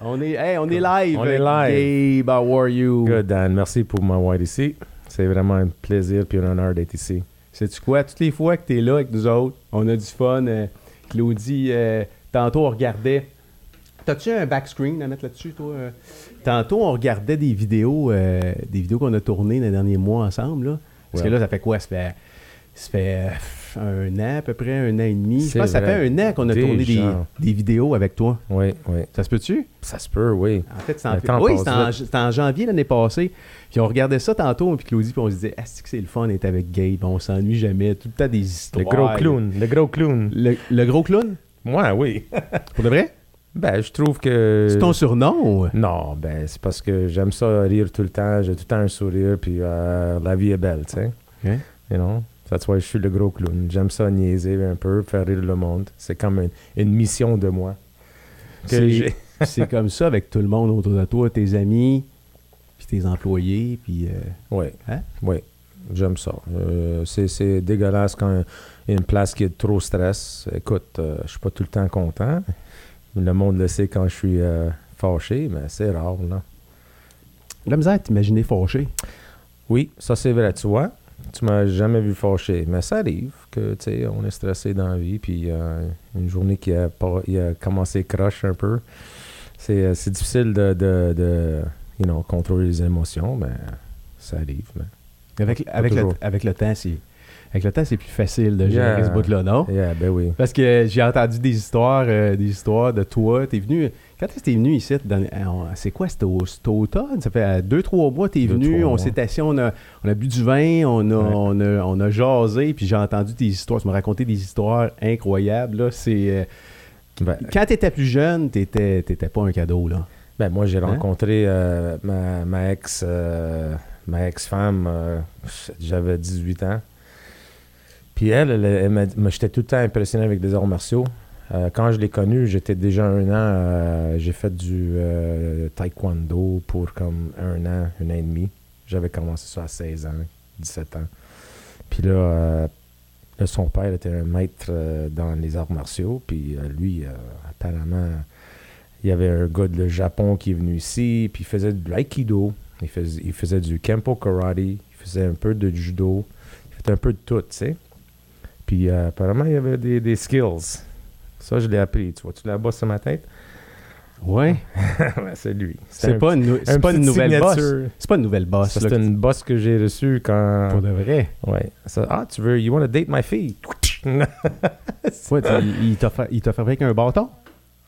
On est, hey, on est live. On est live. Gabe, how are you? Good, Dan. Merci pour m'avoir ici. C'est vraiment un plaisir et un honneur d'être ici. Sais-tu quoi? Toutes les fois que tu es là avec nous autres, on a du fun. Euh, Claudie, euh, tantôt, on regardait. T'as-tu un backscreen à mettre là-dessus, toi? Tantôt, on regardait des vidéos, euh, des vidéos qu'on a tournées les derniers mois ensemble. Là. Parce Ouais. que là, ça fait quoi? Ça fait, ça fait euh, un an, à peu près, un an et demi. Je pense que ça fait un an qu'on a tourné des, vidéos avec toi. Oui, oui. Ça se peut-tu? Ça se peut, oui. En fait, c'est en, Le oui, en, en janvier l'année passée. Puis on regardait ça tantôt, puis Claudie, puis on se disait, ah, c'est que c'est le fun d'être avec Gabe, on s'ennuie jamais, tout le temps des Le histoires. gros clown. Le gros clown. Le, le gros clown? Moi, oui. Pour de vrai? Ben, je trouve que. C'est ton surnom? Non, ben, c'est parce que j'aime ça rire tout le temps. J'ai tout le temps un sourire, puis euh, la vie est belle, tu sais. Ok. You know? That's why je suis le gros clown. J'aime ça niaiser un peu, faire rire le monde. C'est comme une, une mission de moi. C'est- comme ça avec tout le monde autour de toi, tes amis, puis tes employés, puis... euh, Oui. Hein? Oui. J'aime ça. Euh, c'est, dégueulasse quand il y a une place qui est trop stress. Écoute, euh, je suis pas tout le temps content. Le monde le sait quand je suis euh, fâché, mais c'est rare, là. La misère t'imaginer fâché. Oui, ça c'est vrai. Tu vois, tu m'as jamais vu fâché, mais ça arrive que, tu sais, on est stressé dans la vie, puis euh, une journée qui a, pas, il a commencé crush un peu. C'est, euh, c'est difficile de, de, de, you know, contrôler les émotions, mais ça arrive. mais- Avec, avec, le, avec le temps, c'est... Avec le temps, c'est plus facile de gérer Yeah. ce bout-là, non? Yeah, ben oui. Parce que j'ai entendu des histoires, euh, des histoires de toi. T'es venu. Quand est-ce que t'es venu ici? c'est quoi? C'était au, automne? Ça fait euh, deux, trois mois t'es Deux, venu. On s'est assis, on a, on a bu du vin, on a, Ouais. on a, on a jasé, puis j'ai entendu tes histoires. Tu m'as raconté des histoires incroyables. Là. C'est, euh, Ben, quand t'étais plus jeune, t'étais, t'étais pas un cadeau. Là. Ben, moi, j'ai Hein? rencontré euh, ma, ma ex, euh, ma ex-femme, euh, j'avais 18 ans. Puis elle, elle, elle moi, j'étais tout le temps impressionné avec des arts martiaux. Euh, quand je l'ai connue, j'étais déjà un an, euh, j'ai fait du euh, taekwondo pour comme un an, un an et demi. J'avais commencé ça à 16 ans, 17 ans. Puis là, son père était un maître dans les arts martiaux. Puis lui, apparemment, il y avait un gars de Japon qui est venu ici, puis il faisait de l'aïkido, il faisait, du kempo karate, il faisait un peu de judo, il faisait un peu de tout, tu sais. Puis apparemment, il y avait des skills. Ça, je l'ai appris. Tu vois-tu là-bas sur ma tête? Ouais. Ouais, c'est lui. C'est un pas, une, un pas une nouvelle bosse. C'est pas une nouvelle bosse. C'est que une bosse que j'ai reçue quand. Pour de vrai. Ouais. Ça, ah, tu veux, you want to date my fille? Ouais, il, t'a fa- t'a fabriqué un bâton?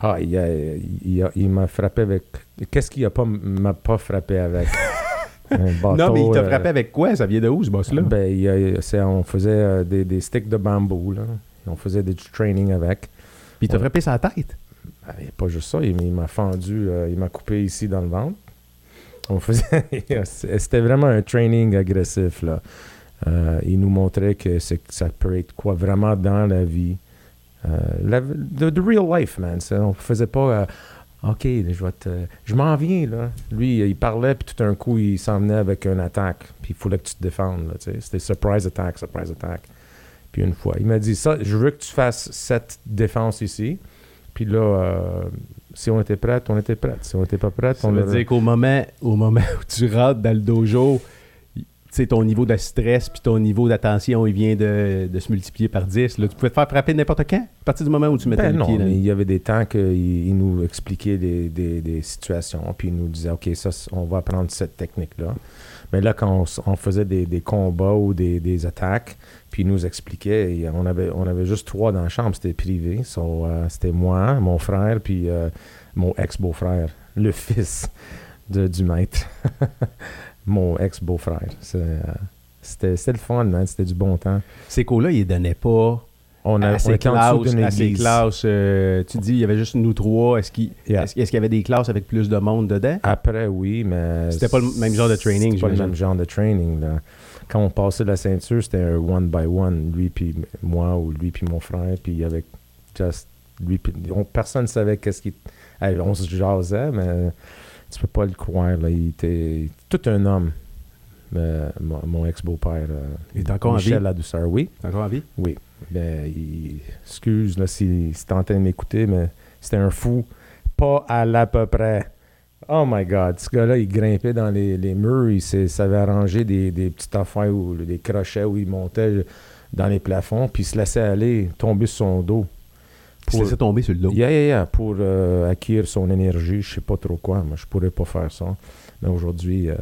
ah, il, a- il, m'a frappé avec. Qu'est-ce qu'il a pas, m'a pas frappé avec? un bâton, non, mais il t'a euh, frappé avec quoi? Ça vient de où, ce boss-là? Ben, il on faisait euh, des, des sticks de bambou, là. On faisait du training avec. Puis il t'a frappé sa tête? Ben, pas juste ça, il, m'a fendu, euh, il m'a coupé ici dans le ventre. On faisait, c'était vraiment un training agressif, là. Euh, il nous montrait que, ça peut être quoi vraiment dans la vie. Euh, the, real life, man. Ça, on faisait pas, euh, OK, je vais te, je m'en viens, là. Lui, il parlait, puis tout d'un coup, il s'en venait avec une attaque. Puis il fallait que tu te défendes. C'était surprise attack, surprise attack. Puis une fois, il m'a dit, ça, je veux que tu fasses cette défense ici. Puis là, euh, si on était prête, on était prête. Si on n'était pas prête, Ça on veut avait- dire qu'au moment, au moment où tu rentres dans le dojo, sais, ton niveau de stress puis ton niveau d'attention, il vient de, de se multiplier par 10. Là, tu pouvais te faire frapper n'importe quand, à partir du moment où tu mettais Ben le non, pied mais il y avait des temps qu'il il nous expliquait des, des- des situations, puis il nous disait, OK, ça, on va apprendre cette technique-là. Mais là, quand on, faisait des, des combats ou des attaques, puis il nous expliquait, et on avait, on avait juste trois dans la chambre, c'était privé. So, euh, c'était moi, mon frère, puis euh, mon ex-beau-frère, le fils de, du maître. mon ex-beau-frère. Euh, C'était c'était le fun, man. C'était du bon temps. Ces cours-là, ils donnaient pas On, a, à ces classes. À ces classes euh, tu dis, il y avait juste nous trois. Est-ce qu'il Yeah. y avait des classes avec plus de monde dedans? Après, oui, mais. C'était pas le même genre de training, C'était pas le même genre de training. Là. Quand on passait la ceinture, c'était un one by one, lui puis moi ou lui puis mon frère, puis avec just lui puis on- personne ne savait qu'est-ce qu'il. Hey, on se jasait, mais tu peux pas le croire. Là. Il était tout un homme. Mais mon, mon ex-beau-père. euh, Il est encore en Michel vie? Ladouceur, oui. T'as encore envie? Ben, il- excuse là, si, si en de m'écouter, mais c'était un fou pas à l'à peu près. Oh my God, ce gars-là, il grimpait dans les, les murs, il savait arranger des, des petites affaires ou des crochets où il montait dans les plafonds, puis il se laissait aller, tomber sur son dos. Pour, laissais tomber sur le dos. Yeah, yeah, yeah, pour euh, acquérir son énergie, je sais pas trop quoi. Moi, je pourrais pas faire ça. Mais aujourd'hui, euh,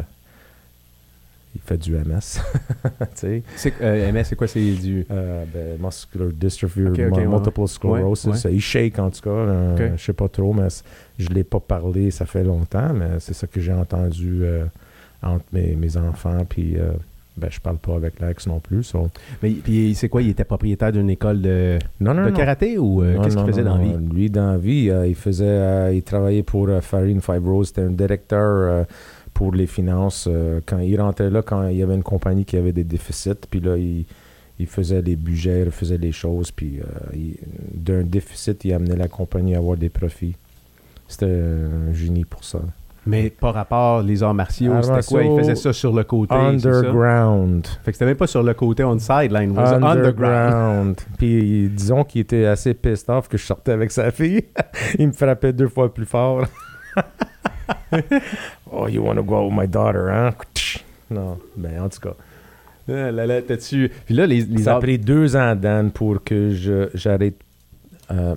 il fait du MS. C'est- euh, MS, c'est quoi? C'est du... Euh, ben, muscular dystrophy, Ok, ok, mu- ouais, multiple sclerosis. ouais. Il shake en tout cas. euh, Ok. Je sais pas trop, mais je l'ai pas parlé, ça fait longtemps, mais c'est ça que j'ai entendu euh, entre mes, mes enfants. Puis ben, je parle pas avec l'ex non plus. so- Mais puis c'est quoi? Il était propriétaire d'une école de, Non, non, de non. karaté ou euh, qu'est-ce qu'il faisait dans la vie? Lui, dans la vie, euh, il faisait, euh, il travaillait pour Farine Fibrose. C'était un directeur pour les finances. euh, quand il rentrait là, quand il y avait une compagnie qui avait des déficits, puis là, il, il faisait les budgets, il faisait les choses, puis euh, d'un déficit, il amenait la compagnie à avoir des profits. C'était un génie pour ça. Mais par rapport les arts martiaux, c'était quoi? Il faisait ça sur le côté, ça? Underground. Fait que c'était même pas sur le côté on sideline, underground. Underground. Puis disons qu'il était assez pissed off que je sortais avec sa fille. il me frappait deux fois plus fort. oh, you want to go out with my daughter, hein? Non, ben en tout cas. Ah, là, là, t'as-tu... Puis là, les, les Ça a pris deux ans, Dan, pour que je, j'arrête euh,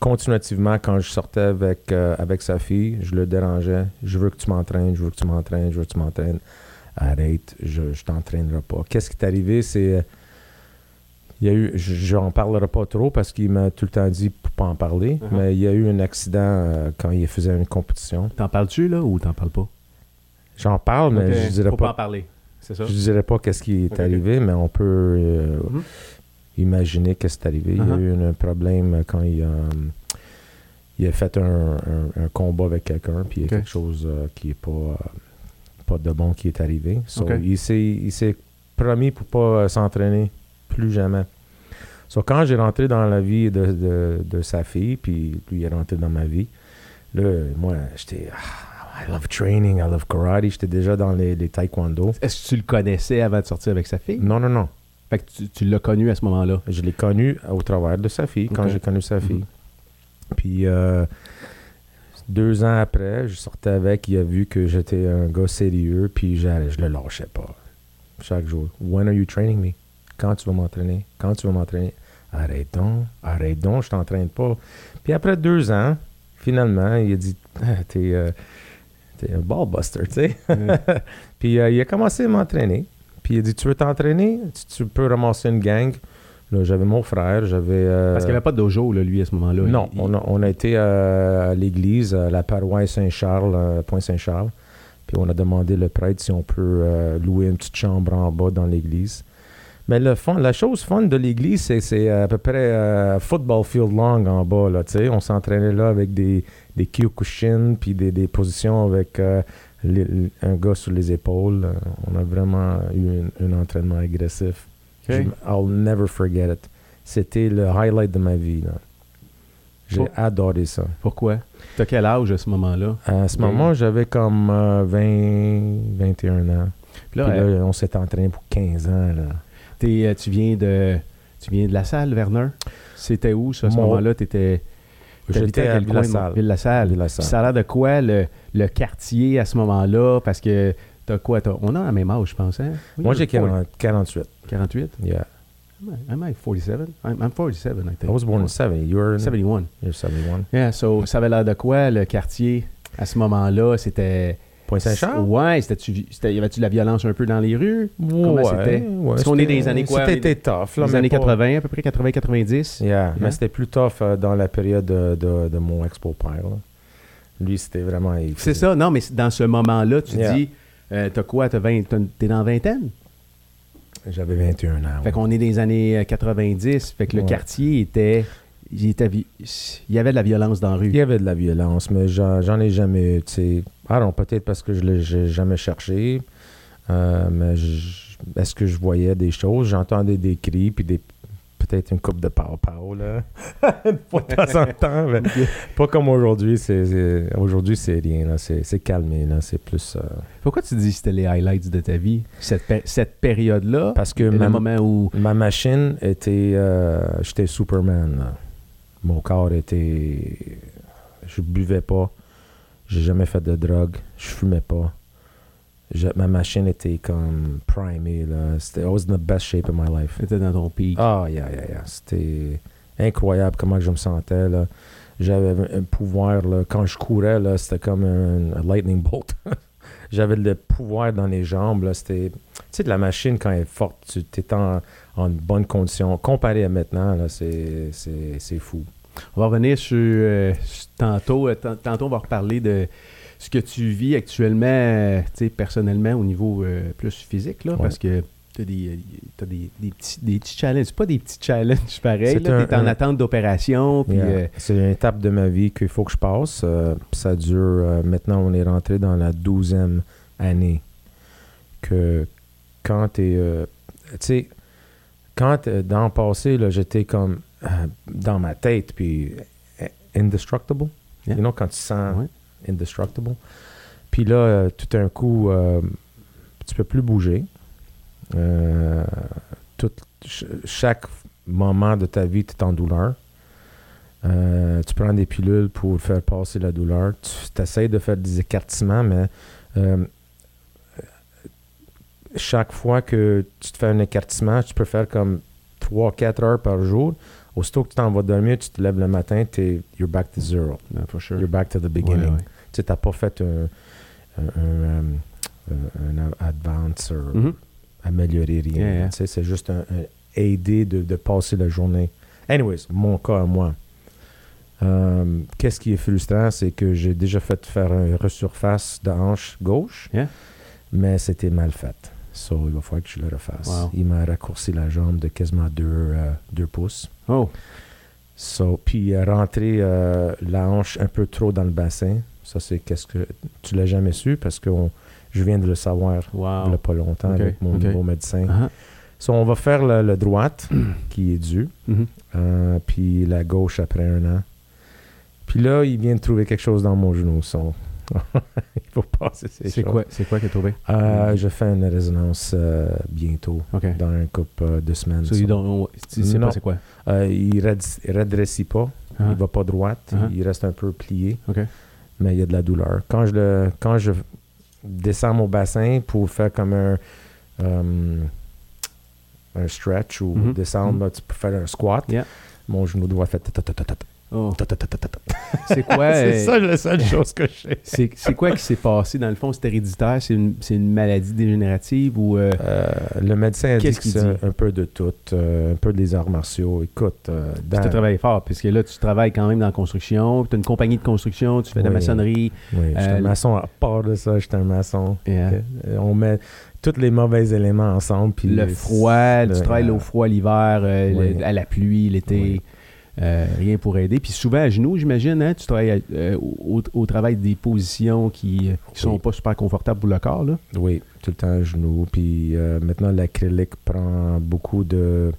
continuativement quand je sortais avec, euh, avec sa fille. Je le dérangeais. Je veux que tu m'entraînes, je veux que tu m'entraînes, je veux que tu m'entraînes. Arrête, je ne t'entraînerai pas. Qu'est-ce qui est arrivé? C'est. Il y a eu, je- j'en parlerai pas trop parce qu'il m'a tout le temps dit pour pas en parler, Uh-huh. mais il y a eu un accident euh, quand il faisait une compétition. T'en parles-tu, là, ou t'en parles pas? J'en parle, mais Ok, je dirais Faut pas pas en parler, c'est ça? je dirais pas qu'est-ce qui est arrivé, mais on peut euh, Mhm. imaginer qu'est-ce qui est arrivé. Il y a Uh-huh. eu un problème quand il, a, il a fait un, un- un combat avec quelqu'un, puis il y a quelque chose euh, qui est pas, pas de bon qui est arrivé. So. Il s'est promis pour pas euh, s'entraîner plus jamais. So, quand j'ai rentré dans la vie de, de- de sa fille, puis lui est rentré dans ma vie, là, moi, j'étais... ah, I love training, I love karate. J'étais déjà dans les, les taekwondo. Est-ce que tu le connaissais avant de sortir avec sa fille? Non, non, non. Fait que tu, tu l'as connu à ce moment-là? Je l'ai connu au travers de sa fille, quand j'ai connu sa fille. Mhm. Puis euh, deux ans après, je sortais avec, il a vu que j'étais un gars sérieux, puis je le lâchais pas. Chaque jour. When are you training me? Quand tu vas m'entraîner? Quand tu vas m'entraîner? Arrête donc, arrête donc, je t'entraîne pas. Puis après deux ans, finalement, il a dit Ah, T'es euh, t'es un ballbuster, tu sais. Puis euh, il a commencé à m'entraîner. Puis il a dit Tu veux t'entraîner? Tu, tu peux ramasser une gang. Là, j'avais mon frère, j'avais. euh, Parce qu'il n'y avait pas de dojo, là, lui, à ce moment-là. non, Il- on, a, on a été euh, à l'église, à la paroisse Saint-Charles, Point-Saint-Charles. Puis on a demandé le prêtre si on peut louer une petite chambre en bas dans l'église. Mais le fun, la chose fun de l'église, c'est c'est à peu près euh, football field long en bas. Là, on s'entraînait là avec des, des kyokushin, puis des, des positions avec euh, les- un gars sur les épaules. Euh, On a vraiment eu un, un entraînement agressif. Je- I'll never forget it. C'était le highlight de ma vie. là. J'ai Oh. adoré ça. Pourquoi? T'as quel âge à ce moment-là? À ce moment, j'avais comme euh, 20, 21 ans. Puis là, Puis là, euh, on s'est entraîné pour 15 ans. Là. Euh, tu, viens de, tu viens de la salle, Werner? C'était où, ça, à ce Mon- moment-là? T'habitais J'étais à Ville-la-Salle. Ville-la-Salle. Ça a l'air de quoi, le, le quartier à ce moment-là? Parce que t'as quoi? t'as- on a la même âge, je pense, hein? Oui, Moi, j'ai you're 40 48. 48? Yeah. Am I 47? I'm, I'm 47, I think. I was born in 70. You were in 71. You're 71. Yeah, so ça avait l'air de quoi, le quartier, à ce moment-là? C'était... Point-Saint-Charles? Ouais, c'était, y avait-tu de la violence un peu dans les rues? Ouais, c'était? ouais, Parce qu'on est des années quoi? C'était tough. Là, les années pas- 80, à peu près 80-90? Yeah, Yeah. mais c'était plus tough euh, dans la période de, de, de mon ex-beau-père. Lui, c'était vraiment... il C'est ça, non, mais dans ce moment-là, tu Yeah. dis, euh, t'as quoi, t'as 20, t'as- t'es dans la vingtaine? J'avais 21 ans. Fait ouais. qu'on est des années euh, 90, fait que le quartier était, il était, vi- il y avait de la violence dans la rue. Il y avait de la violence, mais j'en j'en ai jamais eu. tu sais. Ah non, peut-être parce que je l'ai j'ai jamais cherché. euh, mais est-ce que je voyais des choses? J'entendais des cris, puis des peut-être une coupe de pow-pow, là. De temps en temps, mais pas comme aujourd'hui. c'est- Aujourd'hui, c'est rien, là. C'est calmé, là. C'est plus... euh, Pourquoi tu dis que c'était les highlights de ta vie, cette, cette période-là, parce que et le ma, moment où... ma machine était... euh, J'étais Superman, là. Mon corps était... je buvais pas. J'ai jamais fait de drogue. Je fumais pas. Je- ma machine était comme primée. Là. C'était, I was in the best shape of my life. T'étais dans ton pic. Ah, yeah, yeah, yeah. C'était incroyable comment je me sentais. Là. J'avais un pouvoir. Là. Quand je courais, là, c'était comme un, un lightning bolt. J'avais le pouvoir dans les jambes. Là. C'était, tu sais, la machine, quand elle est forte, tu es en, en bonne condition. Comparé à maintenant, là, c'est, c'est, c'est fou. On va revenir sur euh, tantôt. euh, tant- tantôt, on va reparler de ce que tu vis actuellement, euh, personnellement, au niveau euh, plus physique, là, Ouais. parce que tu as, des, t'as des, des petits, des petits challenges. C'est pas des petits challenges pareils. Tu es en attente d'opération. Yeah. C'est une étape de ma vie qu'il faut que je passe. Ça dure. maintenant, on est rentré dans la douzième année. Que quand tu es. tu sais, quand euh, dans le passé, j'étais comme euh, dans ma tête, puis euh, indestructible. Yeah. You know, quand tu sens Ouais. indestructible. Puis là, euh, tout d'un coup, euh, tu peux plus bouger. Euh, tout, chaque moment de ta vie, tu es en douleur. Euh, tu prends des pilules pour faire passer la douleur. Tu essaies de faire des écartissements, mais chaque fois que tu te fais un écartissement, tu peux faire comme 3-4 heures par jour. Aussitôt que tu t'en vas dormir, tu te lèves le matin, t'es you're back to zero. for sure. You're back to the beginning. ouais. Tu n'as pas fait un, un, un, un- un advance ou Mhm. améliorer rien. Yeah, yeah. Tu sais, C'est juste un, aider de, de passer la journée. Anyways, mon cas à moi. Euh, Qu'est-ce qui est frustrant, c'est que j'ai déjà fait faire un resurface de hanche gauche, mais c'était mal fait. So, il va falloir que je le refasse. Wow. Il m'a raccourci la jambe de quasiment 2 pouces. Oh, So, puis euh, rentrer euh, la hanche un peu trop dans le bassin, ça c'est qu'est-ce que tu l'as jamais su parce que on- je viens de le savoir wow. il y a pas longtemps avec mon nouveau médecin. Ah, So, on va faire le, le droite qui est dû, mhm. euh, puis la gauche après un an. Puis là, il vient de trouver quelque chose dans mon genou. So, il faut passer ces C'est choses. quoi, c'est quoi que tu as trouvé? Euh, je fais une résonance euh, bientôt, dans un couple euh, de semaines. So, so. you don't- tu sais Non. pas c'est quoi? Euh, il ne redressit pas. Ah, Il va pas droite, Ah. il reste un peu plié, mais il y a de la douleur. Quand je, le, quand je descends mon bassin pour faire comme un, un stretch ou Mhm. descendre, Mhm. tu peux faire un squat, Yeah. mon genou droit fait Oh. C'est quoi? C'est euh, ça la seule chose que je sais. C'est quoi qui s'est passé? Dans le fond, c'est héréditaire? C'est une, maladie dégénérative ou... euh, Euh, le médecin a dit que c'est un peu de tout, un peu des arts martiaux. Écoute, tu dans- as travaillé fort, puisque là, tu travailles quand même dans la construction, tu as une compagnie de construction, tu fais de la maçonnerie. oui, j'étais euh, un maçon. À part de ça, j'étais un maçon. On met tous les mauvais éléments ensemble. Puis le froid, le- tu travailles au froid l'hiver, Oui. à la pluie l'été. Oui. Euh, rien pour aider. Puis souvent à genoux, j'imagine, hein, tu travailles euh, au, au travail des positions qui, euh, qui sont Oui. pas super confortables pour le corps. Là. Oui, tout le temps à genoux. Puis euh, maintenant, l'acrylique prend beaucoup de,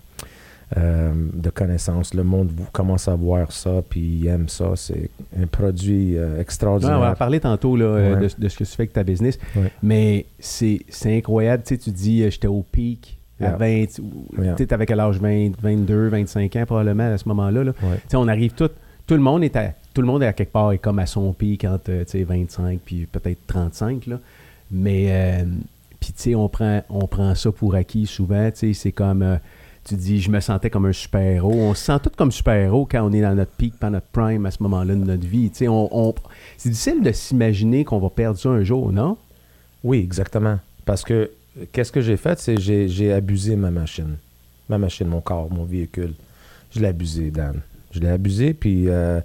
euh, de connaissances. Le monde commence à voir ça, puis il aime ça. C'est un produit euh, Ouais, on va extraordinaire. en parler tantôt là, euh, Ouais. de, de ce que tu fais avec ta business. Ouais. Mais c'est incroyable. Tu sais, tu dis, euh, j'étais au pic à Yeah. 20, ou- Yeah. tu sais, avec l'âge 20, 22, 25 ans probablement à ce moment-là. là. Ouais. On arrive tout, tout le monde est à, tout le monde est à quelque part est comme à son pic quand tu sais 25 puis peut-être 35 là. Mais euh, puis tu sais on prend on prend ça pour acquis souvent, tu sais c'est comme euh, tu dis je me sentais comme un super-héros, on se sent tout comme super-héros quand on est dans notre pic, dans notre prime à ce moment-là de notre vie, tu sais on, on- c'est difficile de s'imaginer qu'on va perdre ça un jour, non? Oui, exactement. Parce que qu'est-ce que j'ai fait, c'est j'ai j'ai abusé ma machine. Ma machine, mon corps, mon véhicule. Je l'ai abusé, Dan. Je l'ai abusé, puis euh,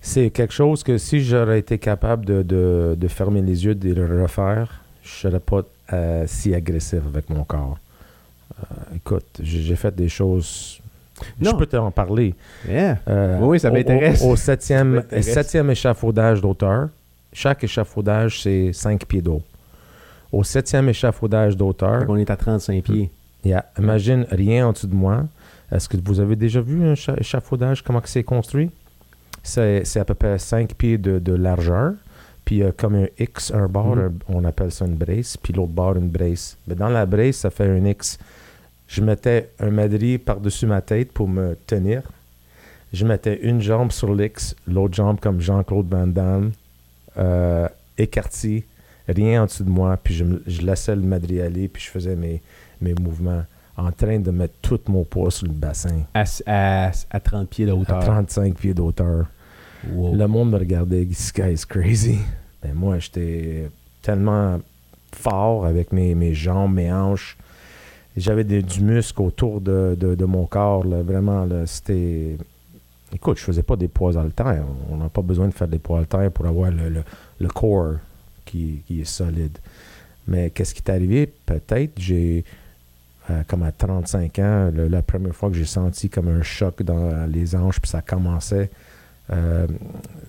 c'est quelque chose que si j'aurais été capable de, de- de fermer les yeux, de le refaire, je serais pas euh, si agressif avec mon corps. Euh, écoute, j'ai fait des choses... Non. Je peux t'en parler. Yeah. Euh, Oui, ça m'intéresse. Au, au septième, septième échafaudage d'auteur, chaque échafaudage, c'est 5 pieds d'eau. Au septième échafaudage d'auteur, on est à 35 pieds. yeah, imagine rien en dessous de moi. Est-ce que vous avez déjà vu un écha- échafaudage, comment c'est construit? C'est à peu près 5 pieds de, de largeur, puis euh, comme un X, un bord, un- on appelle ça une brace, puis l'autre bord, une brace. Mais dans la brace, ça fait un X. Je mettais un madrier par-dessus ma tête pour me tenir. je mettais une jambe sur l'X, l'autre jambe comme Jean-Claude Van Damme, euh, rien en dessous de moi, puis je, laissais le madrier aller, puis je faisais mes, mes mouvements en train de mettre tout mon poids sur le bassin, À, à, à 30 pieds de à hauteur. 35 pieds d'auteur. Wow. Le monde me regardait, this guy is crazy. Ben moi, j'étais tellement fort avec mes, mes jambes, mes hanches. J'avais du muscle autour de, de- de mon corps. là. Vraiment, là, c'était. Écoute, je faisais pas des poids haltères. On n'a pas besoin de faire des poids haltères pour avoir le, le, le corps qui, qui est solide. Mais qu'est-ce qui est arrivé? Peut-être, j'ai. euh, comme à 35 ans, le- la première fois que j'ai senti comme un choc dans les hanches, puis ça commençait. Euh,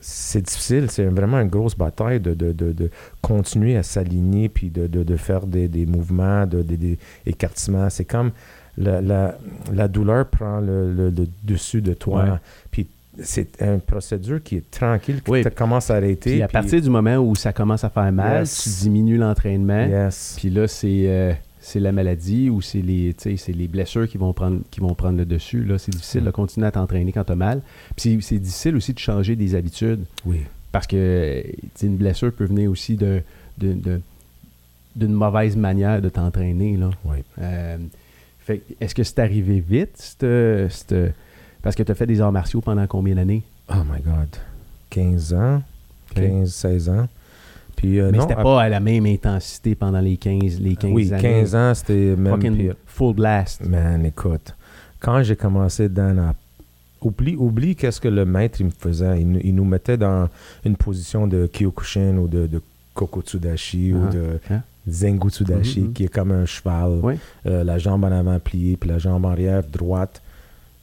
c'est difficile, c'est vraiment une grosse bataille de, de, de, de continuer à s'aligner puis de, de, de faire des, des mouvements, de, des- des écartements. C'est comme la, la, la douleur prend le, le- le dessus de toi. Ouais. Puis c'est une procédure qui est tranquille, qui Oui. te commence à arrêter. Puis à puis- partir du moment où ça commence à faire mal, Yes. tu diminues l'entraînement. Yes. Puis là, c'est euh, c'est la maladie ou c'est les, c'est les blessures qui vont prendre, qui vont prendre le dessus. Là, c'est difficile de continuer à t'entraîner quand tu as mal. Puis c'est- difficile aussi de changer des habitudes Oui. parce que une blessure peut venir aussi de, de- de- d'une mauvaise manière de t'entraîner. Là. Oui. Euh, fait est-ce que c'est arrivé vite? cette- parce que tu as fait des arts martiaux pendant combien d'années? Oh my God. 15 ans, Ok. 15, 16 ans. Puis euh, Mais c'était pas à la même intensité pendant les 15, les 15 oui, années. 15 ans, c'était même Fucking pire. full blast. Man, écoute, quand j'ai commencé dans la... Oublie, oublie qu'est-ce que le maître il me faisait. Il, nous- il nous mettait dans une position de Kyokushin ou de, de Kokotsudashi Ah, ou de hein? Zengutsudashi, Mhm, mhm. qui est comme un cheval. Oui. Euh, la jambe en avant pliée, puis la jambe en arrière droite.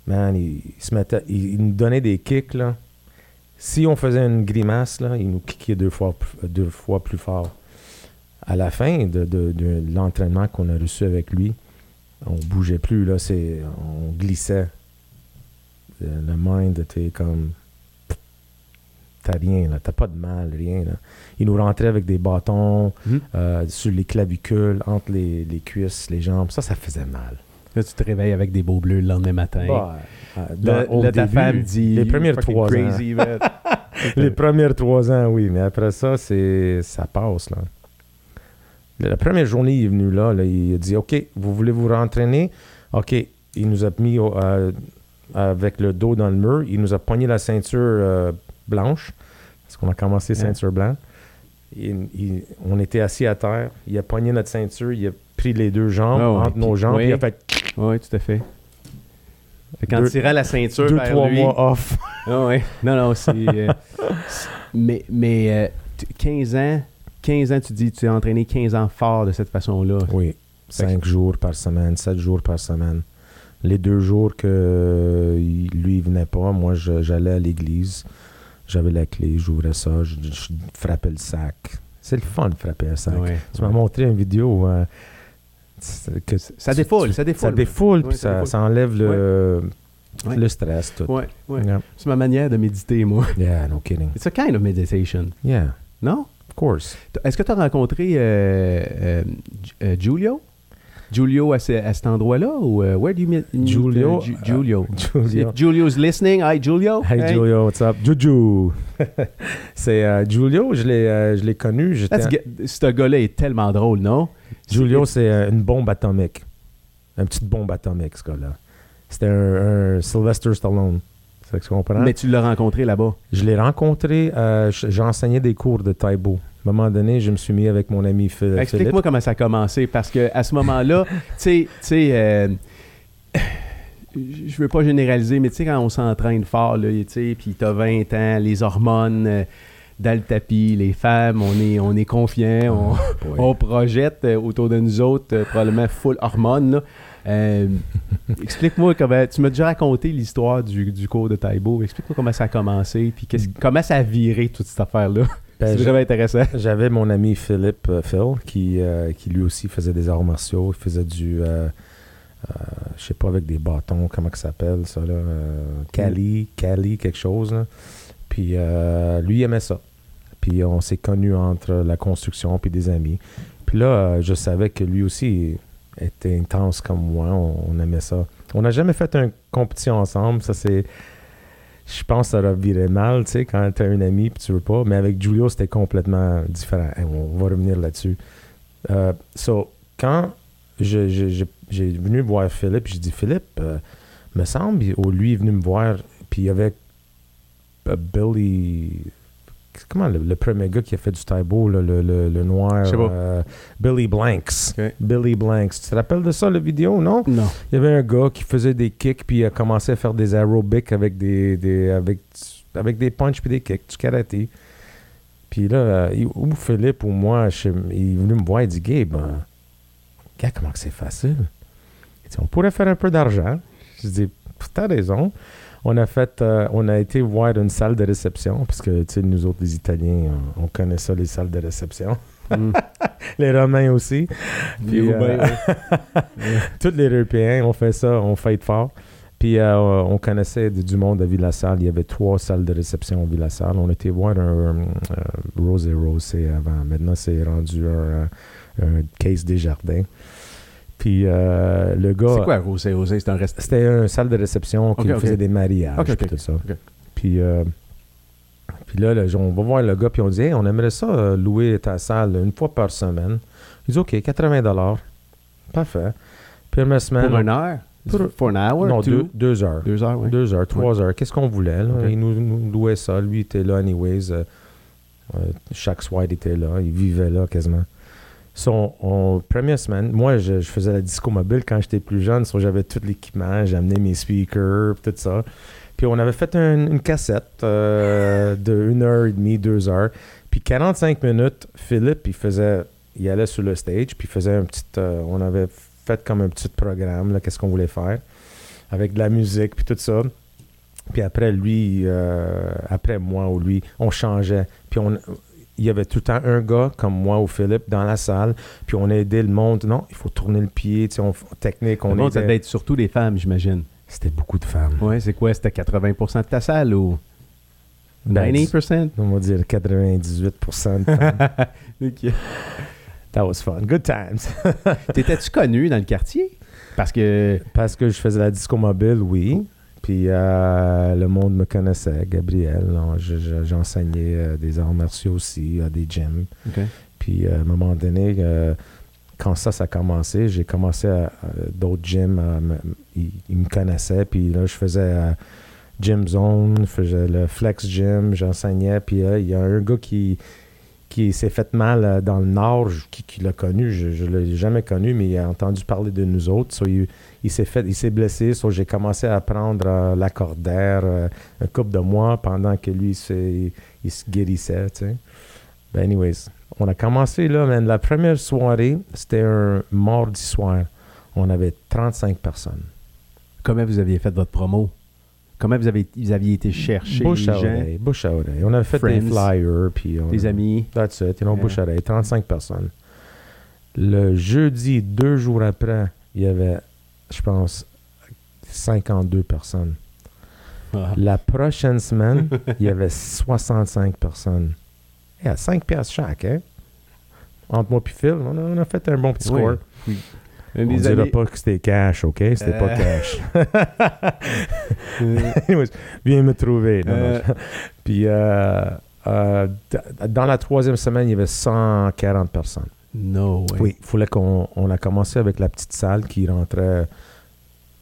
Man, il, se mettait... Il, il nous donnait des kicks, là. Si on faisait une grimace, là, il nous kickait deux fois, p- deux fois plus fort. À la fin de, de- de l'entraînement qu'on a reçu avec lui, on bougeait plus, là, c'est, on glissait. Euh, Le mind était comme... T'as rien, là, t'as pas de mal, rien. Là. Il nous rentrait avec des bâtons Mhm. euh, sur les clavicules, entre les, les cuisses, les jambes. Ça, ça faisait mal. Là, tu te réveilles avec des beaux bleus le lendemain matin. Bah, euh, là, ta femme dit les fucking trois ans. crazy, man. Les premières trois ans, oui, mais après ça, c'est ça passe. Là. La première journée, il est venu là, là, il a dit OK, vous voulez vous rentraîner? OK, il nous a mis au- euh, avec le dos dans le mur, il nous a pogné la ceinture euh, blanche, parce qu'on a commencé Ouais. ceinture blanche. Il- il- on était assis à terre, il a pogné notre ceinture, il a pris les deux jambes Ah entre nos jambes, oui. il a fait Oui, tout à fait. Fait qu'en Deux- tirant la ceinture deux, vers trois lui... mois off. Ah ouais. Non, non, c'est... euh, mais mais euh, tu- 15 ans, 15 ans, tu dis, tu t'es entraîné 15 ans fort de cette façon-là. Oui, Fait cinq jours par semaine, sept jours par semaine. Les deux jours que euh, il- lui, il venait pas, moi, j'allais à l'église. J'avais la clé, j'ouvrais ça, je, je frappais le sac. C'est le fun de frapper un sac. Ouais, Tu ouais. m'as montré une vidéo euh, que Ça défoule, ça défoule. ça défoule, puis ça ça, enlève le, Ouais. le stress, tout. Ouais, ouais. Yeah. C'est ma manière de méditer, moi. Yeah, no kidding. It's a kind of meditation. Yeah, Non? of course. Est-ce que tu as rencontré euh, euh, Gi- euh, Giulio? Giulio à, ce- à cet endroit-là? Ou euh, where do you meet uh, Gi- Giulio. Giulio. If Giulio's listening, hi Giulio. Hey, Giulio, what's up? Juju! c'est euh, Giulio, je l'ai euh, je l'ai connu. Ce gars-là est tellement drôle, non? Giulio, c'est euh, une bombe atomique. Une petite bombe atomique, ce gars-là. C'était un, un Sylvester Stallone. C'est ce que tu comprends? Mais tu l'as rencontré là-bas. Je l'ai rencontré, euh, j- j'enseignais des cours de Taibo. À un moment donné, je me suis mis avec mon ami Phil-. Explique-moi comment ça a commencé, parce que à ce moment-là, tu sais, euh, je veux pas généraliser, mais tu sais, quand on s'entraîne fort, là, tu sais, puis t'as 20 ans, les hormones euh, dans le tapis, les femmes, on est, on est confiant, on, Boy. on projette euh, autour de nous autres, euh, probablement full hormones. là. Euh, Explique-moi comment. Tu m'as déjà raconté l'histoire du, du cours de Taibo. Explique-moi comment ça a commencé, puis qu'est-ce- comment ça a viré toute cette affaire-là. Ben, C'est vraiment intéressant. J'avais mon ami Philippe euh, Phil qui, euh, qui lui aussi faisait des arts martiaux. Il faisait du. je sais pas, avec des bâtons, comment que ça s'appelle ça là Cali, Cali, quelque chose. là. Puis euh, lui, il aimait ça. Puis on s'est connus entre la construction puis des amis. Puis là, je savais que lui aussi était intense comme moi. On, aimait ça. On n'a jamais fait une compétition ensemble. Ça, c'est. je pense que ça aurait viré mal, tu sais, quand t'as un ami puis tu veux pas. Mais avec Julio, c'était complètement différent. On va revenir là-dessus. Euh, so, quand je- je- j'ai venu voir Philippe, j'ai dit Philippe, euh, me semble, il- oh, lui est venu me voir, puis il y avait euh, Billy. Comment le, le premier gars qui a fait du Taibo, le, le, le noir euh, Billy Blanks. Billy Blanks. Tu te rappelles de ça, la vidéo, non? Non. Il y avait un gars qui faisait des kicks, puis il a commencé à faire des aerobics avec des, des, avec, avec des punches puis des kicks, du karaté. Puis là, euh, il- ou Philippe ou moi, je- il est venu me voir, il dit Gabe, euh, regarde comment que c'est facile? Il dit, on pourrait faire un peu d'argent. Je dis, t'as raison. On a fait, euh, on a été voir une salle de réception, parce que, tu sais, nous autres, les Italiens, on, on connaît ça, les salles de réception. Mm. Les Romains aussi. Puis, euh, ouais. tous les Européens ont fait ça, on fait fort. Puis euh, on connaissait du monde à Villassal. Il y avait trois salles de réception à Villassal. On était voir un euh, Rose et Rose, c'est avant. Maintenant, c'est rendu un, un Case des Jardins. Puis euh, le gars. C'est quoi, Rosé? Rosé, c'est un. C'était une salle de réception qui faisait des mariages. Ok, ok, puis tout ça. Puis, euh, puis là, là, on va voir le gars, puis on dit Hey, on aimerait ça euh, louer ta salle une fois par semaine. Il dit OK, 80 Parfait. Première semaine. Pour une heure? Pour- For an hour? non, deux, deux heures. Deux heures, oui. Deux heures, trois heures. Qu'est-ce qu'on voulait? là? Il nous, nous louait ça. Lui était là, anyways. euh, euh, chaque soir, il était là. Il vivait là quasiment. Son on- première semaine, moi, je, faisais la disco mobile quand j'étais plus jeune. so J'avais tout l'équipement. J'amenais mes speakers, tout ça. Puis on avait fait un- une cassette euh, de une heure et demie, deux heures. Puis 45 minutes, Philippe, il faisait, il allait sur le stage, puis faisait un petit, euh, on avait fait comme un petit programme, qu'est-ce qu'on voulait faire, avec de la musique, puis tout ça. Puis après, lui, euh, après moi ou lui, on changeait. Puis on, il y avait tout le temps un gars comme moi ou Philippe dans la salle, puis on aidait le monde. Non, il faut tourner le pied, tu sais, on, technique, on Le monde, ça devait être surtout des femmes, j'imagine. C'était beaucoup de femmes. Ouais, c'est quoi? C'était 80% de ta salle ou Ben, 90%? On va dire 98% de femmes. Ok. That was fun. Good times. T'étais-tu connu dans le quartier? Parce que. Parce que je faisais la disco mobile, oui. Puis euh, le monde me connaissait, Gabriel. J'enseignais euh, des arts martiaux aussi, à des gyms. Puis euh, à un moment donné, euh, quand ça, ça a commencé, j'ai commencé à, à- d'autres gyms. ils, me connaissaient. Puis là, je faisais Gym Zone, je faisais le Flex Gym, j'enseignais. Puis il y a un gars qui, qui s'est fait mal euh, dans le Nord, qui, l'a connu. Je ne l'ai jamais connu, mais il a entendu parler de nous autres. Il s'est fait, il s'est blessé. So, j'ai commencé à prendre euh, euh, un couple de mois pendant que lui, il, se guérissait. Ben, anyways, on a commencé là, man. La première soirée, c'était un mardi soir. On avait 35 personnes. Comment vous aviez fait votre promo? Comment vous, avez, vous aviez été chercher Bouche les à gens, oreille, bouche à oreille. On avait fait des flyers, puis on tes a- amis? That's it, know, Yeah. bouche à oreille. 35 personnes. Le jeudi, deux jours après, il y avait, je pense, 52 personnes. Ah. La prochaine semaine, il y avait 65 personnes. Et à 5 piastres chaque, hein? Entre moi et Phil, on a, on a fait un bon petit Oui. score. Un On dira amis- pas que c'était cash, OK? C'était pas Euh. cash. Anyways, Viens me trouver. non, non. Euh. Puis, euh, dans la troisième semaine, il y avait 140 personnes. no way. Oui, il fallait qu'on on a commencé avec la petite salle qui rentrait.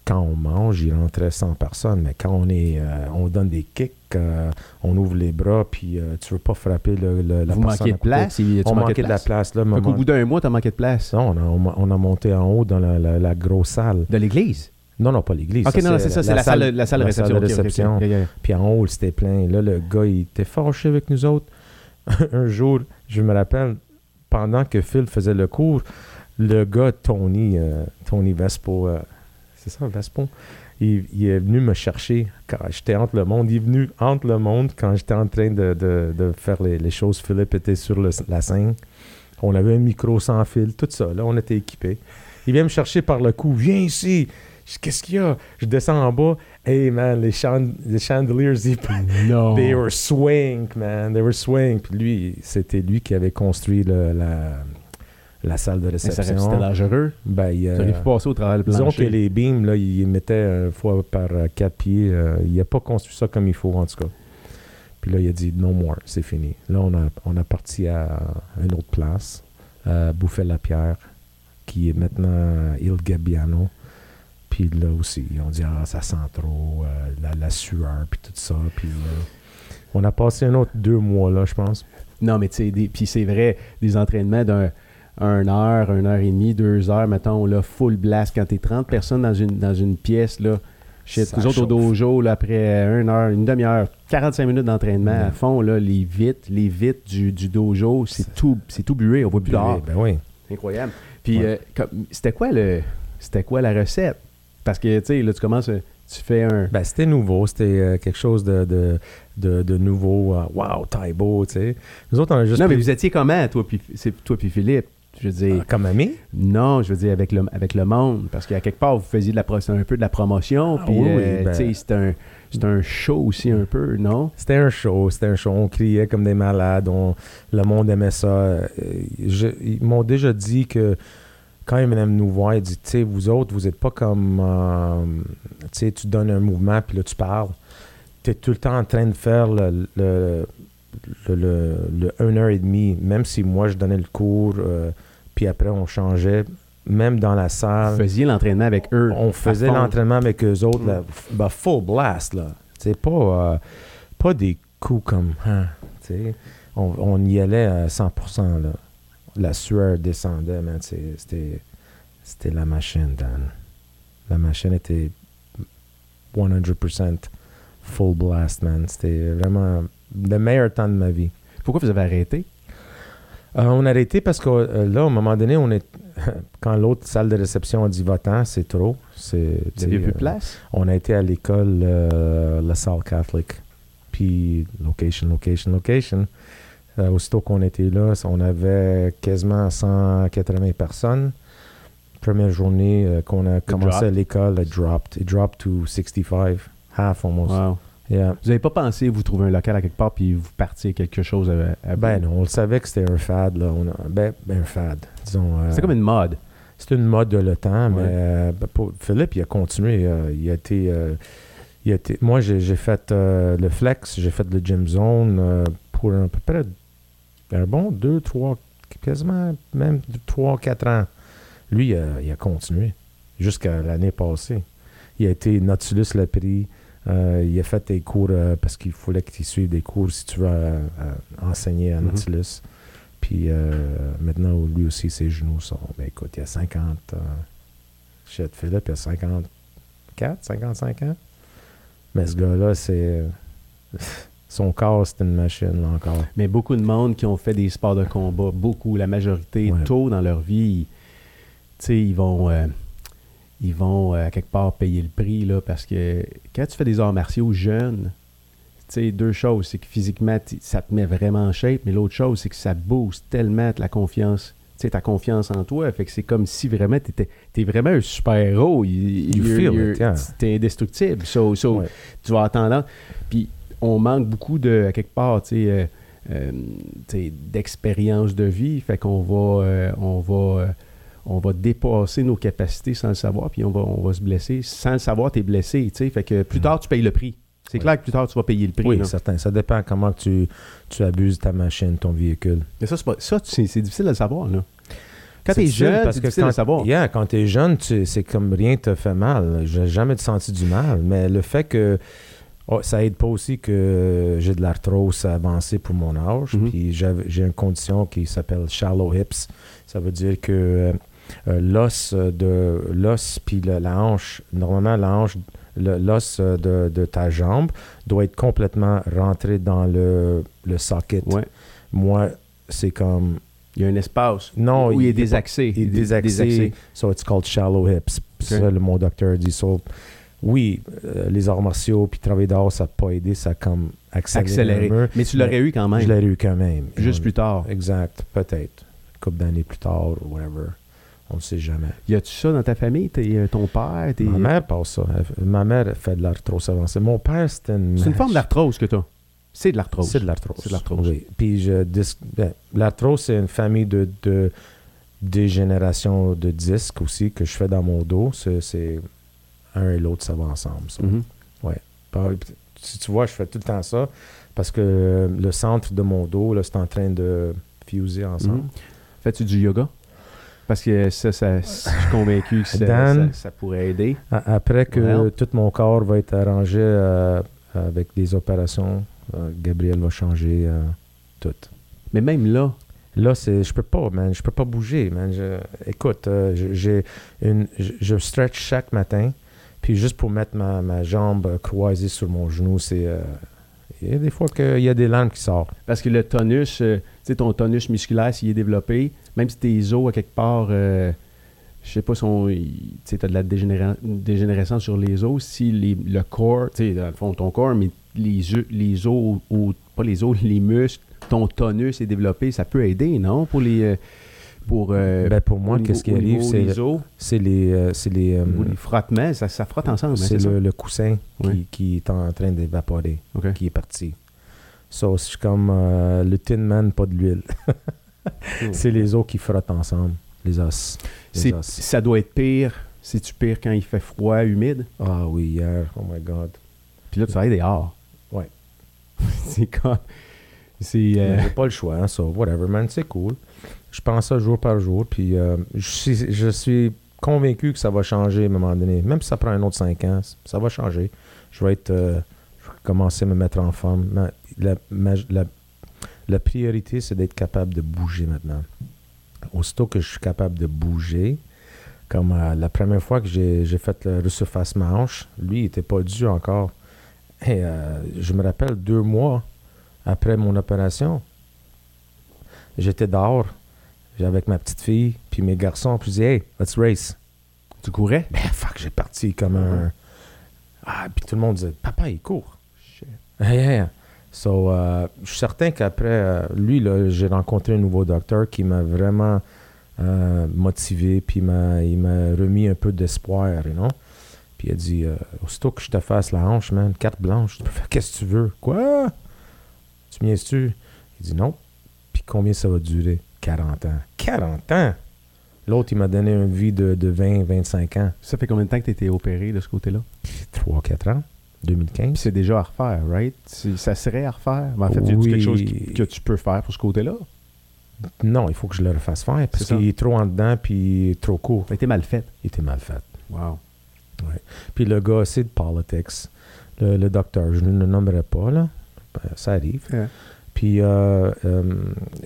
Quand on mange, il rentrait 100 personnes, mais quand on est, euh, on donne des kicks, euh, on ouvre les bras, puis euh, tu veux pas frapper le, le- la Vous personne. manquez de place? Il- tu On manquait de la place? là. Moment- bout d'un mois, t'as manqué de place? Non, on a, on a- on a monté en haut dans la, la- la grosse salle. De l'église? Non, non, pas l'église. Ok, Ça, non, c'est ça, c'est la, salle, la salle de la salle réception. de réception. Puis en haut, c'était plein. Là, le gars, il était fâché avec nous autres. un jour, je me rappelle, pendant que Phil faisait le cours, le gars, Tony, euh, Tony Vespo, euh, c'est ça, Vespo, il, il est venu me chercher quand j'étais entre le monde. Il est venu entre le monde quand j'étais en train de, de- de faire les, les choses. Philippe était sur le- la scène. On avait un micro sans fil, tout ça. Là, on était équipés. Il vient me chercher par le cou. Viens ici. Qu'est-ce qu'il y a? Je descends en bas. Hey, man, les, chan- les chandeliers, ils, Non. They were swing, man. They were swing. Puis lui, c'était lui qui avait construit le- la, la salle de réception. C'était dangereux. Ben, il, Ça aurait pu passer au travers le plancher. disons que les beams, là, ils mettaient une fois par euh, quatre pieds. euh, il n'a pas construit ça comme il faut, en tout cas. Puis là, il a dit no more, c'est fini. Là, on a, on a parti à une autre place, à Bouffay-la-Pierre, qui est maintenant Il Gabbiano. Puis là aussi, ont dit ah, ça sent trop, euh, la, la sueur, puis tout ça. Puis euh, on a passé un autre deux mois là, je pense. Non, mais tu sais, des- puis c'est vrai, des entraînements d'un un heure, une heure et demie, deux heures, mettons, là, full blast. Quand t'es 30 personnes dans une, dans une pièce, là, shit, nous autres au dojo, là, après une heure, une demi-heure, 45 minutes d'entraînement Ouais. à fond, là, les vitres, les vitres du, du dojo, c'est tout, c'est tout bué, on voit plus dehors. ben oui. Incroyable. Puis, Ouais. euh, c'était quoi le, c'était quoi la recette? Parce que, tu sais, là, tu commences, tu fais un... Ben, c'était nouveau, c'était euh, quelque chose de, de, de, de nouveau. euh, wow, Taibo, tu sais. Nous autres, on a juste. non, mais vous étiez comment, toi puis, toi puis Philippe? Je veux dire... Ah, comme ami? Non, je veux dire avec le, avec le monde. Parce qu'à quelque part, vous faisiez de la, un peu de la promotion. Ah puis, oui, oui, euh, ben- c'était un, c'était un show aussi un peu, non? C'était un show, c'était un show. On criait comme des malades. on- le monde aimait ça. Euh, je- ils m'ont déjà dit que quand ils venaient nous voir, ils disent, tu sais, vous autres, vous n'êtes pas comme, euh, tu sais, tu donnes un mouvement, puis là, tu parles. Tu es tout le temps en train de faire le, le, le, le, le 1 heure et demie, même si moi, je donnais le cours, euh, puis après, on changeait, même dans la Vous salle. faisiez l'entraînement avec eux. On faisait l'entraînement avec eux autres, Mm. là, ben, full blast, là. C'est pas, euh, pas des coups comme, hein. On, on y allait à 100%, là. La sueur descendait, man. C'était, c'était la machine, Dan. La machine était 100% full blast, man. C'était vraiment le meilleur temps de ma vie. Pourquoi vous avez arrêté? Euh, on a arrêté parce que euh, là, à un moment donné, on est quand l'autre salle de réception a dit va-t'en, c'est trop. C'est, Vous plus de euh, place? On a été à l'école euh, La Salle catholique. Puis location, location, location. Euh, aussitôt qu'on était là, on avait quasiment 180 personnes. Première journée euh, qu'on a commencé à l'école, it dropped. It dropped to 65, half almost. Wow. Vous n'avez pas pensé vous trouver un local à quelque part puis vous partir quelque chose à, à- Ben non, on le savait que c'était un fad. Là. On a- ben, ben, un fad, disons. euh, C'est comme une mode. C'est une mode de le temps, mais euh, ben, pour Philippe, il a continué. euh, il a été. il a été moi, j'ai fait le flex, j'ai fait le gym zone pour à peu près un bon deux, trois, quasiment même trois, quatre ans. Lui, il a, il a continué jusqu'à l'année passée. Il a été Nautilus l'a pris. Euh, il a fait des cours euh, parce qu'il fallait qu'il suive des cours si tu veux euh, enseigner à Mhm. Nautilus. Puis euh, maintenant, lui aussi, ses genoux sont. Ben écoute, il y a 50. Euh, shit, Philippe, il a 54, 55 ans. Mais ce gars-là, c'est. Son corps, c'est une machine, là, encore. Mais beaucoup de monde qui ont fait des sports de combat, beaucoup, la majorité, Ouais. tôt dans leur vie, ils- tu sais, ils vont, euh, ils vont euh, à quelque part payer le prix, là, parce que quand tu fais des arts martiaux jeunes, tu sais, deux choses, c'est que physiquement, ça te met vraiment en shape, mais l'autre chose, c'est que ça booste tellement la confiance, tu sais, ta confiance en toi, fait que c'est comme si vraiment t'étais, t'es vraiment un super-héros. Yeah. T'es indestructible. So, so, Ouais. tu vas attendre. Puis on manque beaucoup de, à quelque part, tu sais, euh, euh, tu d'expérience de vie. Fait qu'on va, euh, on va, on va dépasser nos capacités sans le savoir, puis on va, on va se blesser. Sans le savoir, tu es blessé, tu sais. Fait que plus tard, tu payes le prix. C'est clair que plus tard, tu vas payer le prix. Oui, certain. Ça dépend comment tu, tu abuses ta machine, ton véhicule. Mais ça, c'est, pas, ça c'est difficile de le savoir, là. Quand t'es jeune, parce que difficile quand, le savoir. Yeah, quand t'es jeune, tu- c'est comme rien te fait mal. J'ai jamais senti du mal. Mais le fait que oh, ça aide pas aussi que j'ai de l'arthrose avancée pour mon âge. Mhm. Puis j'avais- j'ai une condition qui s'appelle shallow hips. Ça veut dire que euh, l'os de l'os puis la hanche, normalement la hanche, l'os euh, de, de ta jambe doit être complètement rentré dans le, le socket. Ouais. Moi, c'est comme Il y a un espace Non, où il, est désaxé. il est désaxé. So it's called shallow hips. Puis Ok. Ça, le, mon docteur dit ça. Oui, euh, les arts martiaux puis travailler dehors, ça n'a pas aidé, ça a comme accéléré. Accéléré. Mais tu l'aurais eu quand même. Je l'ai eu quand même. Juste plus tard. Exact, peut-être. Une couple d'années plus tard ou whatever. On ne sait jamais. Y a-tu ça dans ta famille? T'es, euh, ton père? T'es... Ma mère passe ça. Ma mère fait de l'arthrose avancée. Mon père, c'était une. C'est une forme d'arthrose que t'as. C'est de l'arthrose. C'est de l'arthrose. C'est de l'arthrose. Oui. Puis je dis- ben, l'arthrose, c'est une famille de, de, dégénération de disques aussi que je fais dans mon dos. C'est, c'est un et l'autre, ça va ensemble. ça. Mhm. Par- Si tu vois, je fais tout le temps ça parce que le centre de mon dos, là, c'est en train de fuser ensemble. Mhm. Fais-tu du yoga? Parce que ça, ça je suis convaincu que ça, Dan. ça- ça pourrait aider. Après que tout mon corps va être arrangé euh, avec des opérations, euh, Gabriel va changer euh, tout. Mais même là, Là, c'est, je peux pas, man. Je peux pas bouger, man. Je- écoute, je- j'ai une, je, je stretch chaque matin, puis juste pour mettre ma, ma jambe croisée sur mon genou, c'est, il y a des fois qu'il y a des larmes qui sortent. parce que le tonus, euh, tu sais, ton tonus musculaire, s'il est développé, même si tes os, à quelque part, euh, je sais pas, sont, tu as de la dégénérescence sur les os, si les- le corps, tu sais, dans le fond, ton corps, mais les, les os, au- pas les os, les muscles, ton tonus est développé, ça peut aider, non? Pour les. euh, pour, euh, ben, pour moi, qu'est-ce qui arrive, c'est, c'est les, euh, c'est les, euh, frottements, ça, ça frotte ensemble, hein, c'est le, le coussin Oui. qui, qui est en train d'évaporer, qui est parti. So, c'est comme le Tin Man, pas de l'huile. c'est les os qui frottent ensemble, les os. Les C'est- os. ça doit être pire. C'est-tu pire quand il fait froid, humide? Ah oui, hier, oh my God. Puis là, tu travailles dehors. Ouais. c'est comme. C'est. pas le choix, hein, so whatever, man, c'est cool. Je pense ça jour par jour, puis euh, je, suis, je suis convaincu que ça va changer à un moment donné. Même si ça prend un autre 5 ans, ça va changer. Je vais être, euh, je vais commencer à me mettre en forme. Ma- La, ma- la- la priorité, c'est d'être capable de bouger maintenant. Aussitôt que je suis capable de bouger, comme euh, la première fois que j'ai fait le resurface manche, lui, il n'était pas dû encore. Et je me rappelle deux mois après mon opération, j'étais dehors avec ma petite fille, puis mes garçons, puis je dis Hey, let's race. tu courais? Ben fuck, j'ai parti comme un. Ah, puis tout le monde disait Papa, il court. Hey. So, euh, je suis certain qu'après, euh, lui, là, j'ai rencontré un nouveau docteur qui m'a vraiment euh, motivé, puis il m'a, il m'a remis un peu d'espoir, you know? Puis il a dit Aussitôt que je te fasse la hanche, man, carte blanche, tu peux faire qu'est-ce que tu veux. Quoi? Tu me tu Il dit non. Puis combien ça va durer? 40 ans. 40 ans? L'autre, il m'a donné une vie de, de 20, 25 ans. Ça fait combien de temps que tu étais opéré de ce côté-là? 3-4 ans. Puis 2015. c'est déjà à refaire, right? Ça serait à refaire. Mais en fait, il y a Oui. quelque chose qui- que tu peux faire pour ce côté-là? Non, il faut que je le refasse faire parce qu'il est trop en dedans puis il trop court. A été mal fait. Il était mal fait. Wow. Puis le gars, c'est de politics. Le, le docteur, je ne le nommerai pas, là. Ben, ça arrive. Ouais. Puis euh, euh,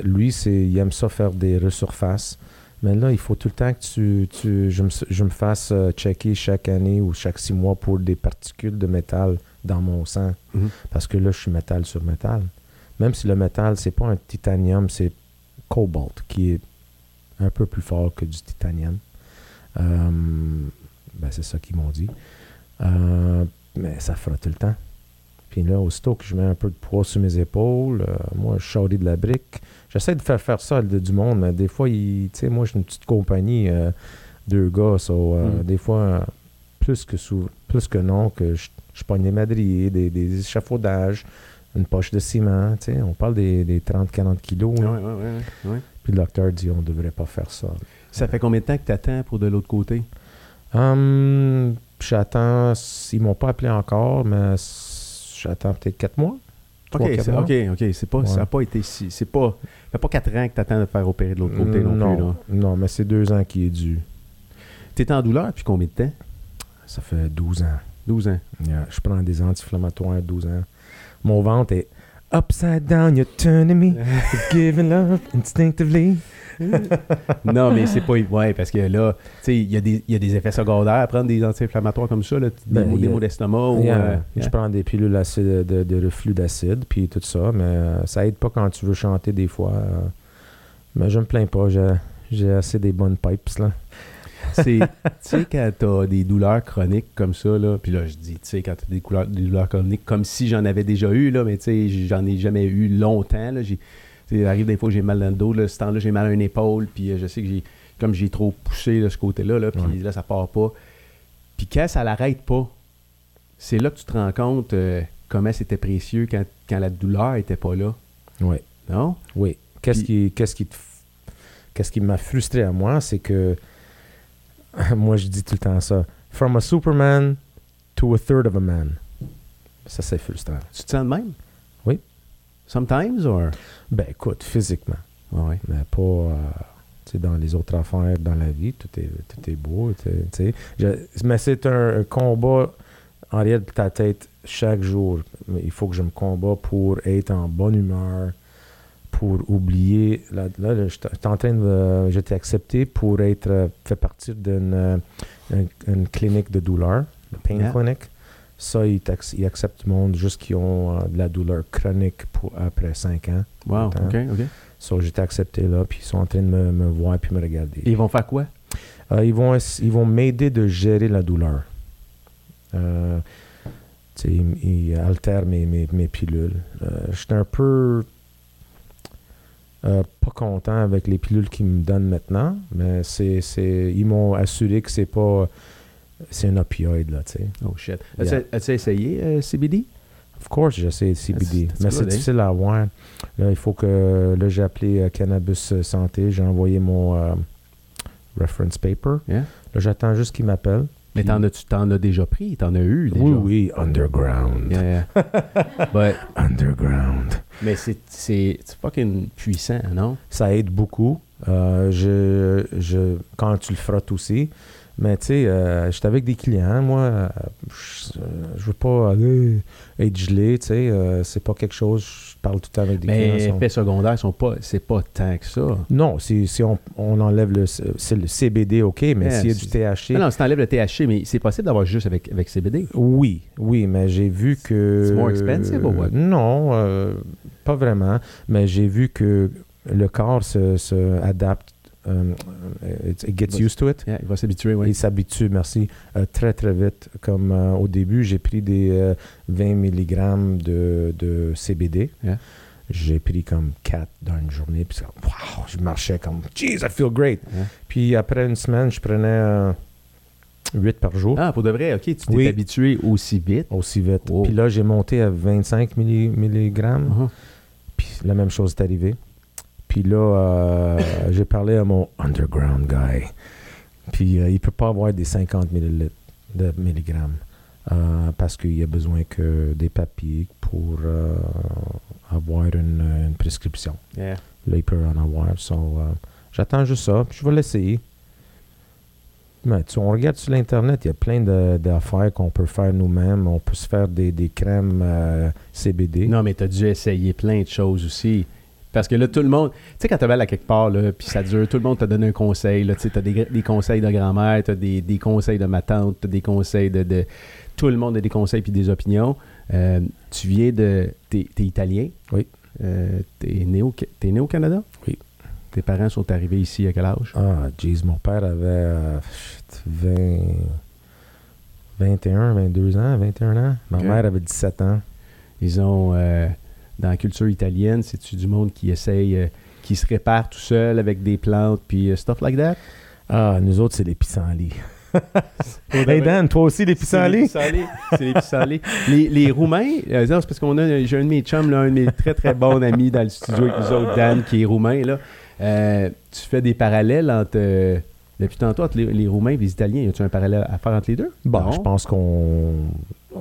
lui, c'est, il aime ça faire des resurfaces. Mais là, il faut tout le temps que tu, tu, je, me, je me fasse euh, checker chaque année ou chaque six mois pour des particules de métal dans mon sang. Mhm. Parce que là, je suis métal sur métal. Même si le métal, c'est pas un titanium, c'est cobalt, qui est un peu plus fort que du titanium. Euh, ben, c'est ça qu'ils m'ont dit. Euh, mais ça fera tout le temps. Puis là, aussitôt que je mets un peu de poids sur mes épaules, euh, moi, je charrie de la brique. J'essaie de faire faire ça à du monde, mais des fois, tu sais, moi, j'ai une petite compagnie, euh, deux gars, so, euh, Mm. des fois, plus que, sou- plus que non, que je, je pogne des madriers, des, des échafaudages, une poche de ciment, tu sais, on parle des, des 30-40 kilos. Ouais, ouais, ouais. Puis le docteur dit, on devrait pas faire ça. Ça fait combien de temps que tu attends pour de l'autre côté? Hum, j'attends, ils m'ont pas appelé encore, mais j'attends peut-être 4 mois. OK, quatre c'est, mois. OK, OK. C'est pas, Ça n'a pas été si. C'est pas. Ça fait pas 4 ans que tu attends de te faire opérer de l'autre côté non, non, plus. Là. non, mais c'est deux ans qui est dû. Tu es en douleur depuis combien de temps? Ça fait 12 ans. 12 ans. Yeah, je prends des anti-inflammatoires 12 ans. Mon ventre est upside down, you're turning me, giving love instinctively. Non, mais c'est pas. Ouais, parce que là, tu sais, il y, a des- il y a des effets secondaires à prendre des anti-inflammatoires comme ça, là, des, Ben, maux, il y des a- maux d'estomac. ou, euh, Je yeah. prends des pilules acide, de, de reflux d'acide, puis tout ça, mais euh, ça aide pas quand tu veux chanter des fois. euh. mais je me plains pas, j'ai, assez des bonnes pipes, là. C'est, tu sais, quand t'as des douleurs chroniques comme ça, là, puis là, je dis, tu sais, quand t'as des, des douleurs chroniques comme si j'en avais déjà eu, là, mais tu sais, j'en ai jamais eu longtemps, là. J'ai, il arrive des fois que j'ai mal dans le dos, là, ce temps-là, j'ai mal à une épaule, puis euh, je sais que j'ai, comme j'ai trop poussé de ce côté-là, là, puis Ouais. là, ça part pas. Puis quand ça l'arrête pas, c'est là que tu te rends compte euh, comment c'était précieux quand, quand la douleur était pas là. Oui, Non? oui. Qu'est-ce qui, qu'est-ce qui qu'est-ce qui m'a frustré à moi, c'est que moi je dis tout le temps ça. From a Superman to a third of a man. Ça c'est frustrant. Tu te sens de même? Sometimes, or? Ben écoute, physiquement. Ouais, mais pas euh, dans les autres affaires dans la vie. Tout est, tout est beau. Je- mais c'est un, un combat en arrière de ta tête chaque jour. Il faut que je me combat pour être en bonne humeur, pour oublier. Là, là, je en train de. J'étais accepté pour être euh, fait partie d'une euh, une, une clinique de douleur, le pain Yeah. clinic. Ça, ils, acceptent du monde juste qui ont euh, de la douleur chronique pour, après 5 ans. Wow. OK, OK. So, j'étais accepté là, puis ils sont en train de me, me voir puis me regarder. Et ils vont faire quoi? Euh, ils vont, ils vont m'aider de gérer la douleur. Euh, ils, ils altèrent mes, mes, mes pilules. J'étais un peu pas content avec les pilules qu'ils me donnent maintenant, mais c'est, c'est, ils m'ont assuré que c'est pas c'est un opioïde là, tu sais. Oh shit. Yeah. As-tu essayé euh, CBD? Of course, j'essaie de CBD, that's mais c'est eh? difficile à avoir. Là, il faut que là j'ai appelé euh, Cannabis euh, Santé, j'ai envoyé mon euh, reference paper. Yeah. Là, j'attends juste qu'ils m'appellent. Mais t'en as, tu t'en as déjà pris, t'en as eu déjà? Oui, oui, underground. Yeah, yeah. But- Underground. mais c'est, c'est, c'est fucking puissant, non? Ça aide beaucoup. Euh, je, je, quand tu le frottes aussi. Mais tu sais, euh, j'étais avec des clients. Moi, euh, je, veux pas aller être gelé. Tu sais, euh, c'est pas quelque chose. Je parle tout le temps avec des Mais clients. sont- effets secondaires, sont pas, c'est pas tant que ça. Non, si, si on, on enlève le, c'est le CBD, OK, mais s'il y a du c'est- THC. Non, non, si t'enlèves le THC, mais c'est possible d'avoir juste avec, avec CBD. Oui, oui, mais j'ai vu que. It's more expensive or what? Non, euh, pas vraiment. Mais j'ai vu que le corps se, se adapte. Euh, it, it gets Va- used to it. Yeah, il va s'habituer, oui. Il s'habitue, merci, euh, très très vite. Comme euh, au début, j'ai pris des euh, 20 mg de, de CBD. Yeah. J'ai pris comme 4 dans une journée. Puis wow, je marchais comme, jeez, I feel great. Yeah. Puis après une semaine, je prenais 8 par jour. Ah, pour de vrai, ok, tu t'es Oui. habitué aussi vite. Aussi vite. Puis là, j'ai monté à 25 milli- milligrammes. Uh-huh. Puis la même chose est arrivée. Puis là, euh, j'ai parlé à mon underground guy. Puis euh, il peut pas avoir des 50 millilitres de milligrammes. euh, parce qu'il a besoin que des papiers pour euh, avoir une, une prescription. Yeah. Là, il peut en avoir. So, euh, J'attends juste ça. Puis je vais l'essayer. Mais tu, on regarde sur l'Internet, il y a plein d'affaires qu'on peut faire nous-mêmes. On peut se faire des, des crèmes CBD. Non, mais t'as dû essayer plein de choses aussi. Parce que là, tout le monde, tu sais, quand tu vas à quelque part, là, puis ça dure, tout le monde t'a donné un conseil. Là, tu sais, t'as des, des conseils de grand-mère, t'as des, des conseils de ma tante, t'as des conseils de, de- Tout le monde a des conseils puis des opinions. Euh, tu viens de. T'es es italien? Oui. Euh, t'es né, au, t'es né au Canada? Oui. Tes parents sont arrivés ici à quel âge? Ah, jeez, mon père avait euh, shit, 20, 21, 22 ans, 21 ans. Ma mère avait 17 ans. Ils ont, euh, dans la culture italienne, c'est-tu du monde qui essaye, euh, qui se répare tout seul avec des plantes, puis euh, stuff like that? Ah, nous autres, c'est les pissenlits. hey Dan, toi aussi, les pissenlits? C'est les pissenlits. Les Roumains, euh, c'est parce qu'on a, j'ai un de mes chums, là, un de mes très très bons amis dans le studio avec nous autres, Dan, qui est roumain. Là. Tu fais des parallèles entre, depuis tantôt, entre les, les Roumains et les Italiens. Y a-tu un parallèle à faire entre les deux? Bon, Non? je pense qu'on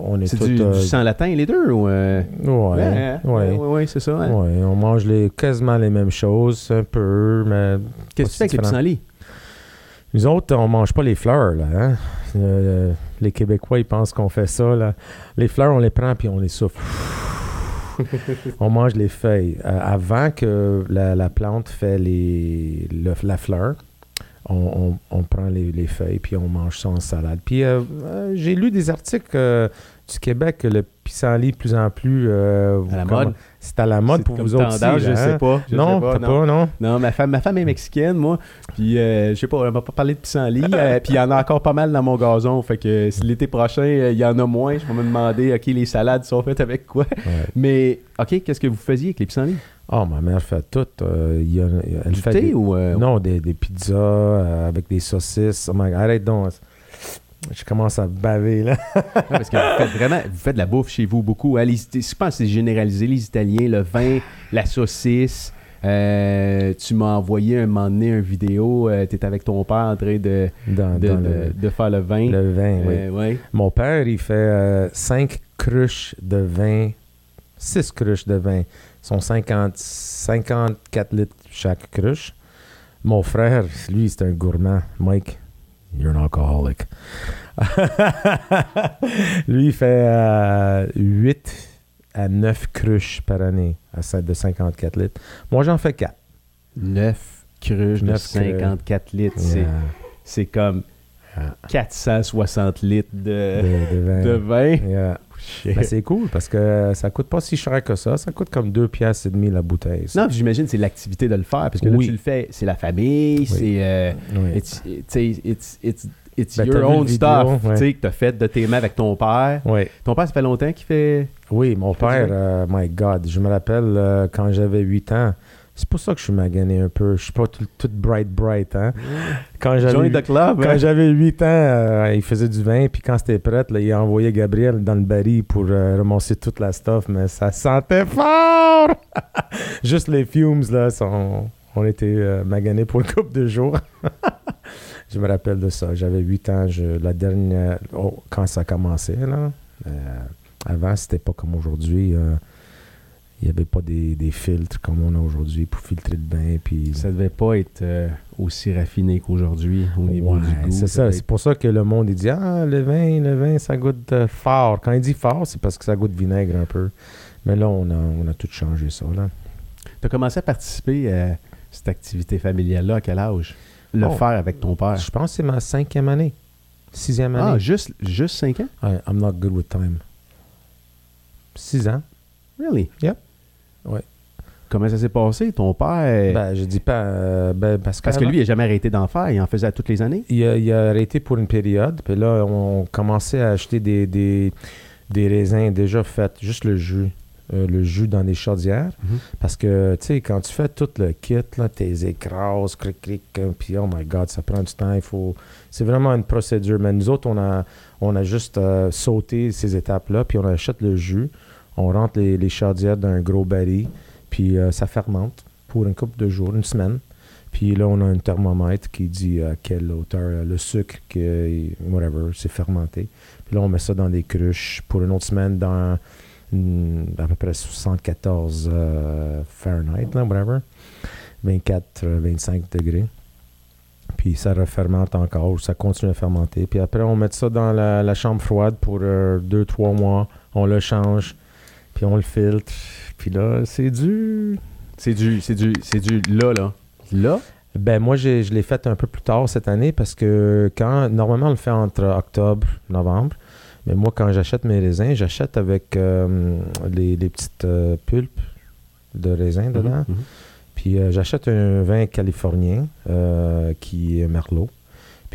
on est C'est tous... du, euh, du sang latin, les deux? Ou, euh, ouais, ouais, ouais. ouais, c'est ça. hein? Ouais, on mange les, quasiment les mêmes choses, un peu, mais Qu'est-ce que tu fais avec les pissenlits? nous autres, on mange pas les fleurs, là. hein? Euh, les Québécois, ils pensent qu'on fait ça, là. Les fleurs, on les prend puis on les souffle. on mange les feuilles. Avant que la, la plante fait les, le- la fleur, on, on- on prend les, les feuilles puis on mange ça en salade. Puis euh, euh, j'ai lu des articles euh, du Québec que le pissenlit de plus en plus... euh, À la mode? C'est à la mode pour vous autres je là, sais hein? pas. je non, sais pas, non. pas, non? Non, ma femme, ma femme est mexicaine, moi. Puis, euh, je sais pas, elle m'a pas parlé de pissenlit. euh, puis, il y en a encore pas mal dans mon gazon. Fait que si l'été prochain, il y en a moins, je vais me demander, OK, les salades sont faites avec quoi? Ouais. Mais, OK, qu'est-ce que vous faisiez avec les pissenlits? Oh, ma mère fait tout. euh, y a- elle Du fait thé des- ou... euh, Non, des, des pizzas euh, avec des saucisses. Oh my God, arrête donc. Je commence à baver, là. Parce que vous faites vraiment, vous faites de la bouffe chez vous beaucoup. hein. Les- je pense que c'est généralisé, les Italiens, le vin, la saucisse. Euh, tu m'as envoyé un moment donné une vidéo. tu étais avec ton père en train de, Dans, de, dans de- le, de faire le vin. le vin, oui. Euh, ouais. Mon père, il fait 5 cruches de vin, 6 cruches de vin. Sont 50, 54 litres chaque cruche. Mon frère, lui, c'est un gourmand. Mike, you're an alcoholic. lui, il fait 8 à 9 cruches par année à celle de 54 litres. Moi, j'en fais 4. 9 cruches de Neuf 54 litres. c'est- Yeah. C'est comme Yeah. 460 litres de, De, de vin. de vin. Yeah. Ben, c'est cool parce que ça coûte pas si cher que ça. Ça coûte comme 2 piastres et demi la bouteille. ça. Non, j'imagine que c'est l'activité de le faire. Parce que là, Oui. tu le fais, c'est la famille, c'est. euh, Oui. it's, Ben, your vidéo, stuff ouais. que tu as fait de tes mains avec ton père. Oui. Ton père, ça fait longtemps qu'il fait. Oui, mon père, euh, my God, je me rappelle euh, quand j'avais 8 ans. C'est pour ça que je suis magané un peu. Je suis pas tout, tout bright, bright. Hein? Quand j'avais club. quand hein? j'avais 8 ans, euh, il faisait du vin, puis quand c'était prêt, là, il a envoyé Gabriel dans le baril pour euh, ramasser toute la stuff, mais ça sentait fort! Juste les fumes, là, sont, on était euh, maganés pour une couple de jours. je me rappelle de ça. J'avais 8 ans, je- la dernière, oh, quand ça commençait, là. Euh, avant, c'était pas comme aujourd'hui. Il n'y avait pas des, des filtres comme on a aujourd'hui pour filtrer le vin. Puis... Ça devait pas être euh, aussi raffiné qu'aujourd'hui au niveau Ouais, du goût. C'est ça. C'est pour ça que le monde il dit Ah, le vin, le vin, ça goûte euh, fort. Quand il dit fort, c'est parce que ça goûte vinaigre un peu. Mais là, on a, on a tout changé ça. Tu as commencé à participer à cette activité familiale-là à quel âge? Le Oh. faire avec ton père. Je pense que c'est ma cinquième année. Sixième Ah, année. juste, juste 5 ans? I- I'm not good with time. Six ans. Really? Yep. Ouais. Comment ça s'est passé? Ton père. Ben, je dis pas. euh, ben, parce parce que lui, il n'a jamais arrêté d'en faire. Il en faisait à toutes les années? il a, il a arrêté pour une période. Puis là, on commençait à acheter des, des, des raisins déjà faits, juste le jus. euh, le jus dans des chaudières. Mhm. Parce que, tu sais, quand tu fais tout le kit, là, tes écrases, cric, cric, hein, puis oh my God, ça prend du temps. Il faut... C'est vraiment une procédure. Mais nous autres, on a, on a juste euh, sauté ces étapes-là, puis on achète le jus, on rentre les, les chaudières dans un gros baril, puis euh, ça fermente pour une couple de jours, une semaine. Puis là, on a un thermomètre qui dit à quelle hauteur euh, le sucre, que, whatever, c'est fermenté. Puis là, on met ça dans des cruches pour une autre semaine dans une- à peu près 74 euh, Fahrenheit, whatever. 24, euh, 25 degrés. Puis ça refermente encore, ça continue à fermenter. Puis après, on met ça dans la, la chambre froide pour 2-3 mois. On le change, puis on le filtre. Puis là, c'est dur. C'est du, c'est du, c'est du là, là. Là? Ben moi, j'ai- je l'ai fait un peu plus tard cette année parce que quand normalement on le fait entre octobre, novembre, mais moi quand j'achète mes raisins, j'achète avec euh, les, les petites euh, pulpes de raisins dedans. Mhm, mhm. Puis euh, j'achète un vin californien euh, qui est Merlot.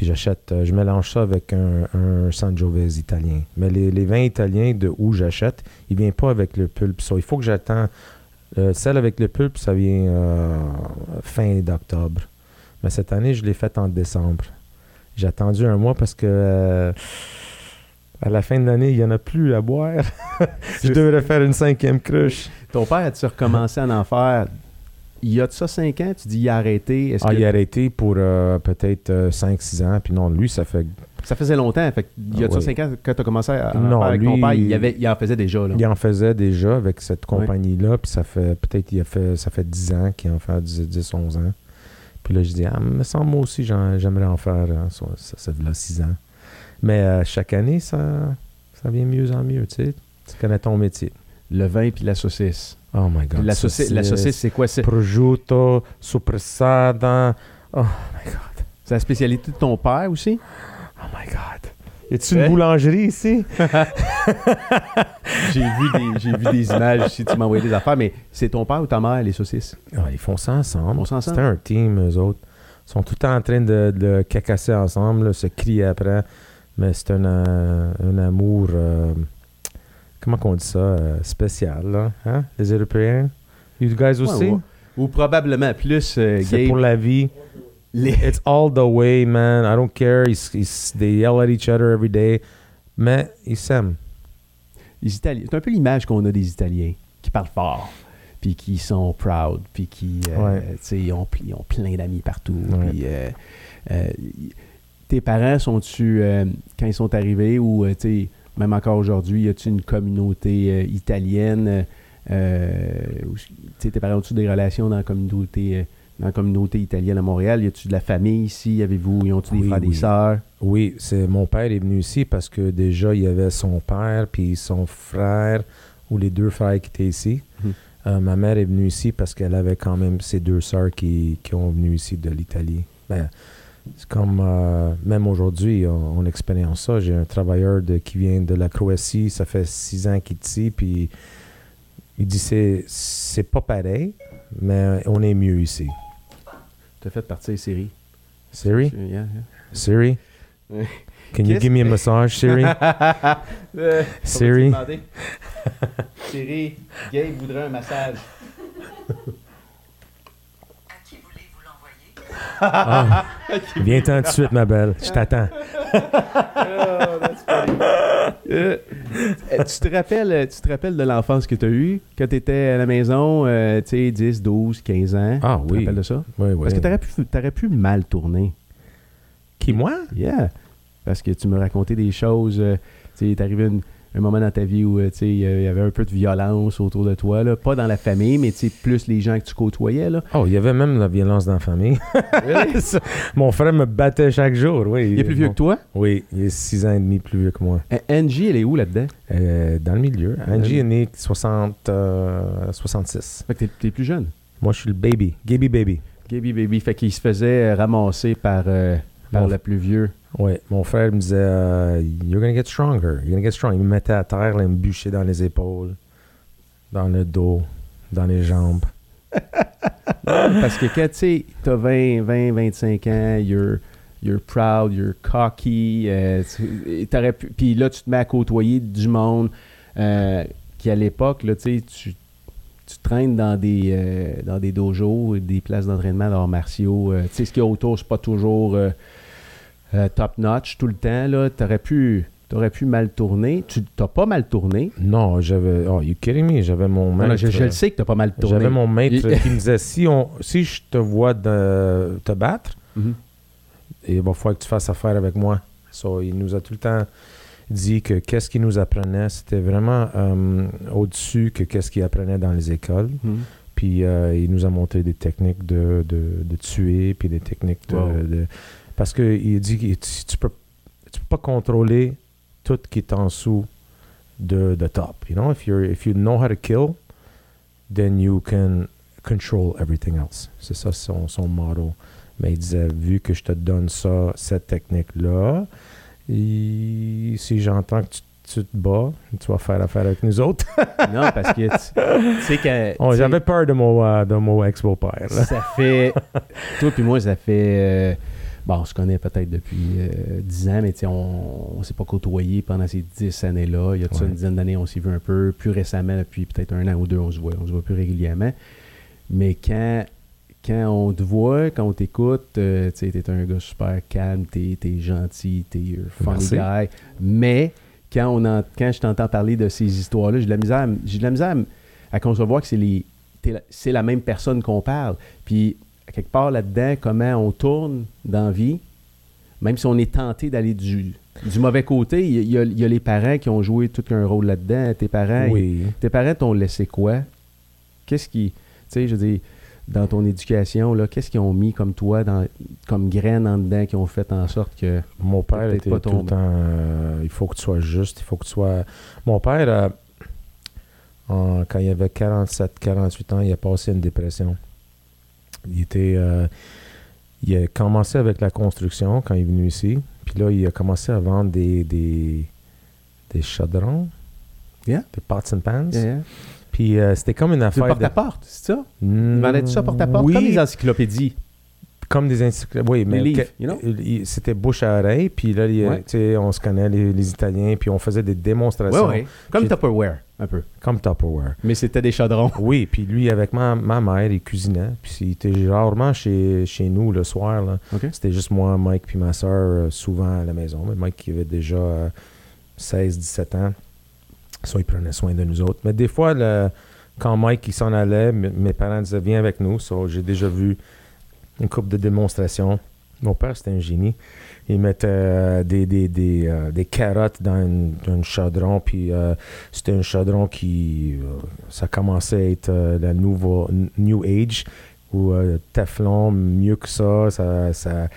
Puis j'achète, euh, je mélange ça avec un, un Sangiovese italien. Mais les, les vins italiens de où j'achète, ils viennent pas avec le pulpe. So, il faut que j'attends. euh, celle avec le pulpe, ça vient euh, fin d'octobre. Mais cette année, je l'ai faite en décembre. J'ai attendu un mois parce que euh, à la fin de l'année, il n'y en a plus à boire. je devrais faire une cinquième cruche. Ton père, as-tu recommencé à en faire il y a de ça 5 ans Tu dis il a arrêté. Est-ce Ah, que il a arrêté pour euh, peut-être 5-6 ans. Puis non, lui, ça fait. ça faisait longtemps fait, Il y a de Ah, ça oui. 5 ans quand tu as commencé à en Non, faire avec ton lui, père il, avait, il en faisait déjà. Là. Il en faisait déjà avec cette compagnie-là. Puis ça fait. Peut-être il a fait. Ça fait 10 ans qu'il en fait 10-11 ans. Puis là, je dis, ah, me semble moi aussi, j'aimerais en faire. hein. Ça, ça, ça fait là 6 ans. Mais euh, chaque année, ça, ça vient mieux en mieux, tu sais. Tu connais ton métier. Le vin puis la saucisse. Oh my God. la, saucisse la saucisse, c'est quoi C'est Prosciutto. Oh my God. c'est la spécialité de ton père aussi? Oh my God. Y a-tu une Ouais. boulangerie ici? J'ai vu, des, j'ai vu des images si tu m'as envoyé des affaires, mais c'est ton père ou ta mère, les saucisses? Ah, ils font ça ensemble. C'était un team, eux autres. Ils sont tout le temps en train de, de cacasser ensemble, là, se crier après. Mais c'est un, euh, un amour, euh, comment qu'on dit ça, euh, spécial, là. Hein? Les Européens? You guys aussi? Ouais, ouais. Ou probablement plus, euh, C'est pour la vie. les- It's all the way, man. I don't care. They yell at each other every day. Mais ils s'aiment. les Italiens. C'est un peu l'image qu'on a des Italiens qui parlent fort. puis qui sont proud, puis qui, euh, Ouais. ont, ils ont plein d'amis partout. Puis, euh, euh, tes parents sont-tu, quand ils sont arrivés, ou, tu sais, même encore aujourd'hui, y a-tu une communauté euh, italienne? euh, ou- tu parents ont-tu des relations dans la communauté, euh, dans la communauté italienne à Montréal? Y a-tu de la famille ici? Avez-vous, y ont-tu des Oui, frères, des oui. sœurs? Oui, c'est mon père est venu ici parce que déjà il y avait son père puis son frère ou les deux frères qui étaient ici. Mhm. Euh, ma mère est venue ici parce qu'elle avait quand même ses deux sœurs qui, qui ont venu ici de l'Italie. Ben, c'est comme euh, même aujourd'hui on, on expérience ça. J'ai un travailleur de, qui vient de la Croatie, ça fait six ans qu'il est ici puis il dit c'est c'est pas pareil, mais on est mieux ici. Tu as fait partie Siri. Siri, Yeah, yeah. Siri, can you give me a massage, Siri? Euh, Siri? Siri, Gabe voudrait un massage. À qui voulez-vous l'envoyer Ah, viens-t'en tout de suite, ma belle. Je t'attends. Oh. Euh, tu, te rappelles, tu te rappelles de l'enfance que tu as eue? Quand tu étais à la maison, euh, tu sais, 10, 12, 15 ans? Ah Tu te oui. rappelles de ça? Oui, oui. Parce que tu aurais pu, t'aurais pu mal tourner. Qui, moi? Yeah. Parce que tu me racontais des choses. euh, tu sais, arrivé une- un moment dans ta vie où euh, il y avait un peu de violence autour de toi. Là. Pas dans la famille, mais plus les gens que tu côtoyais. Là. Oh, il y avait même la violence dans la famille. Ça, Mon frère me battait chaque jour, oui. Il est plus vieux que toi? Oui, il est six ans et demi plus vieux que moi. Euh, Angie, elle est où là-dedans? Euh, dans le milieu. Euh, Angie est né 60, euh, 66. Fait que t'es, t'es plus jeune. Moi, je suis le baby. Gaby baby. Gaby Baby. Fait qu'il se faisait ramasser par, euh, par Mon- le plus vieux. Oui, mon frère me disait euh, You're gonna get stronger. You're gonna get strong. Il me mettait à terre, il me bûchait dans les épaules, dans le dos, dans les jambes. Parce que quand tu t'as 20, 20, 25 ans, you're, you're proud, you're cocky, euh, puis là, tu te mets à côtoyer du monde euh, qui, à l'époque, tu tu traînes dans des, euh, dans des dojos, des places d'entraînement d'arts martiaux. euh, tu sais, ce qu'il y a autour, c'est pas toujours euh, top-notch tout le temps. Là. T'aurais pu, t'aurais pu mal tourner. Tu t'as pas mal tourné. Non, j'avais. Oh, you kidding me? J'avais mon maître. non, je, je le sais que t'as pas mal tourné. J'avais mon maître qui me disait si, on, si je te vois de, te battre, Mhm. il va falloir que tu fasses affaire avec moi. So, il nous a tout le temps dit que qu'est-ce qu'il nous apprenait, c'était vraiment euh, au-dessus que qu'est-ce qu'il apprenait dans les écoles. Mhm. Puis euh, il nous a montré des techniques de, de, de tuer, puis des techniques de... Wow. de- parce qu'il dit que tu, tu peux, tu peux pas contrôler tout qui est en dessous de, de top. You know, if, you're, if you know how to kill, then you can control everything else. C'est ça son, son motto. Mais il disait, vu que je te donne ça, cette technique-là, si j'entends que tu, tu te bats, tu vas faire affaire avec nous autres. Non, parce que tu tu sais que. Oh, J'avais peur de mon, euh, de mon ex-beau-père. Ça fait. Toi puis moi, ça fait. euh, bon, on se connaît peut-être depuis euh, 10 ans, mais tu on ne s'est pas côtoyé pendant ces 10 années-là. Il y a Ouais. une dizaine d'années, on s'est vu un peu. Plus récemment, depuis peut-être un an ou deux, on se voit. On se voit plus régulièrement. Mais quand, quand on te voit, quand on t'écoute, euh, tu t'es un gars super calme, t'es es gentil, t'es un funny Merci. guy. Mais quand, on en- quand je t'entends parler de ces histoires-là, j'ai de la misère, j'ai de la misère à à concevoir que c'est les c'est la même personne qu'on parle. Puis, à quelque part là-dedans, comment on tourne dans la vie, même si on est tenté d'aller du, du mauvais côté, il y, a- il y les parents qui ont joué tout un rôle là-dedans. Tes parents, Oui. tes parents t'ont laissé quoi? Qu'est-ce qui, tu sais, je veux dire, dans ton éducation, là, qu'est-ce qu'ils ont mis comme toi, dans, comme graines en dedans, qui ont fait en sorte que... Mon père était pas tout le temps. euh, il faut que tu sois juste, il faut que tu sois. Mon père, euh, en- quand il avait 47, 48 ans, il a passé une dépression. Il était. euh, il a commencé avec la construction quand il est venu ici. Puis là, il a commencé à vendre des, des, des chaudrons. Yeah. Des pots and pans. Yeah, yeah. Puis euh, c'était comme une affaire. de- porte-à-porte, c'est ça? Ils Mm, vendaient ça porte-à-porte, oui, comme les encyclopédies? comme des encyclopédies. Oui, mais livres, que- you know? il- il- c'était bouche à oreille. Puis là, il- Ouais. on se connaît, les, les Italiens. Puis on faisait des démonstrations. Oui, oui. Comme Tupperware, un peu. Comme Tupperware. Mais c'était des chaudrons. Oui, puis lui, avec ma, ma mère, il cuisinait. Puis il était rarement chez, chez nous le soir. là. C'était juste moi, Mike, puis ma soeur, euh, souvent à la maison. Mais Mike, qui avait déjà euh, 16-17 ans, ça, il prenait soin de nous autres. Mais des fois, le- quand Mike il s'en allait, m- mes parents disaient viens avec nous. So, j'ai déjà vu une coupe de démonstrations. Mon père, c'était un génie. Il mettait euh, des, des, des, euh, des carottes dans un chaudron, puis euh, c'était un chaudron qui. ça commençait à être la nouveau, New Age, euh, Teflon, mieux que ça, ça, ça,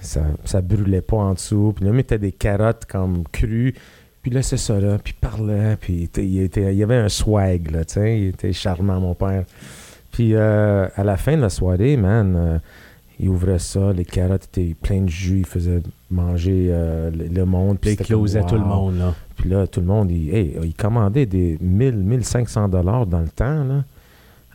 ça, ça brûlait pas en dessous. Puis là, il mettait des carottes comme crues, puis là, c'est ça, là, puis il parlait, puis il, était- il, y avait un swag, là, tu sais, il était charmant, mon père. Puis à la fin de la soirée, man, il ouvrait ça, les carottes étaient pleines de jus, il faisait manger euh, le, le monde. Puis il closait tout le monde, là. Puis là, tout le monde, il, hey, il commandait des 1000, 1500 dollars dans le temps, là.